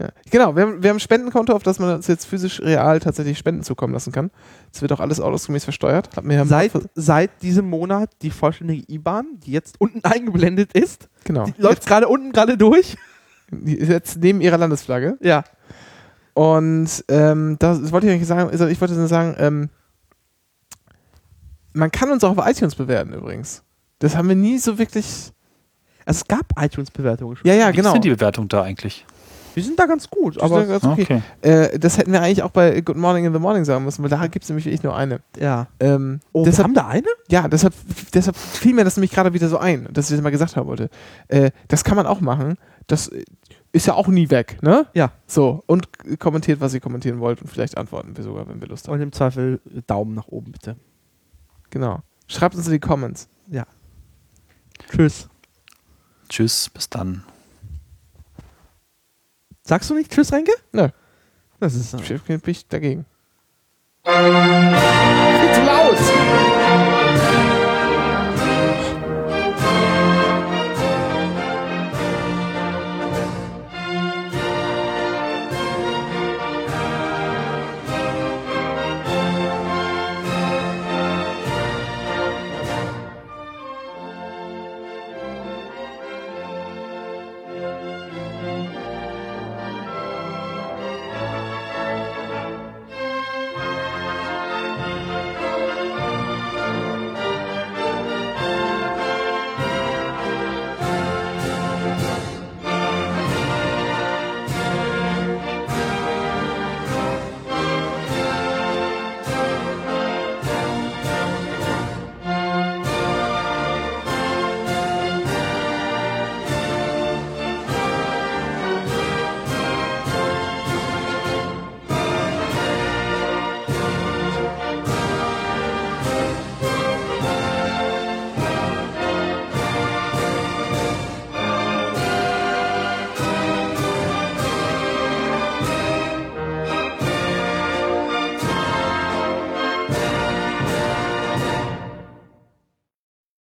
Ja. Genau, wir haben, wir haben ein Spendenkonto, auf das man uns jetzt physisch real tatsächlich Spenden zukommen lassen kann. Das wird auch alles ordnungsgemäß versteuert. Ja Seit, seit diesem Monat die vollständige IBAN, die jetzt unten <laughs> eingeblendet ist. genau. Die läuft gerade unten gerade durch. Jetzt neben ihrer Landesflagge. Ja. Und ähm, das wollte ich eigentlich sagen, also ich wollte nur sagen, ähm, man kann uns auch auf iTunes bewerten übrigens. Das haben wir nie so wirklich. Also es gab iTunes-Bewertungen schon. Ja, ja, Wie genau. sind die Bewertungen da eigentlich? Die sind da ganz gut, Aber aber ganz okay. Äh, das hätten wir eigentlich auch bei Good Morning in the Morning sagen müssen, weil da gibt es nämlich wirklich nur eine. ja. Ähm, Oh, wir deshalb, haben da eine? ja, deshalb, deshalb fiel mir das nämlich gerade wieder so ein, dass ich das mal gesagt haben wollte. Äh, das kann man auch machen. Das äh, ist ja auch nie weg, ne? Ja. So, und kommentiert, was ihr kommentieren wollt und vielleicht antworten wir sogar, wenn wir Lust haben. Und im Zweifel Daumen nach oben, bitte. Genau. Schreibt uns in die Comments. Tschüss. Tschüss, bis dann. Sagst du nicht Tschüss, Renke? Nö. Das ist. Ich bin ich dagegen. Viel zu laut!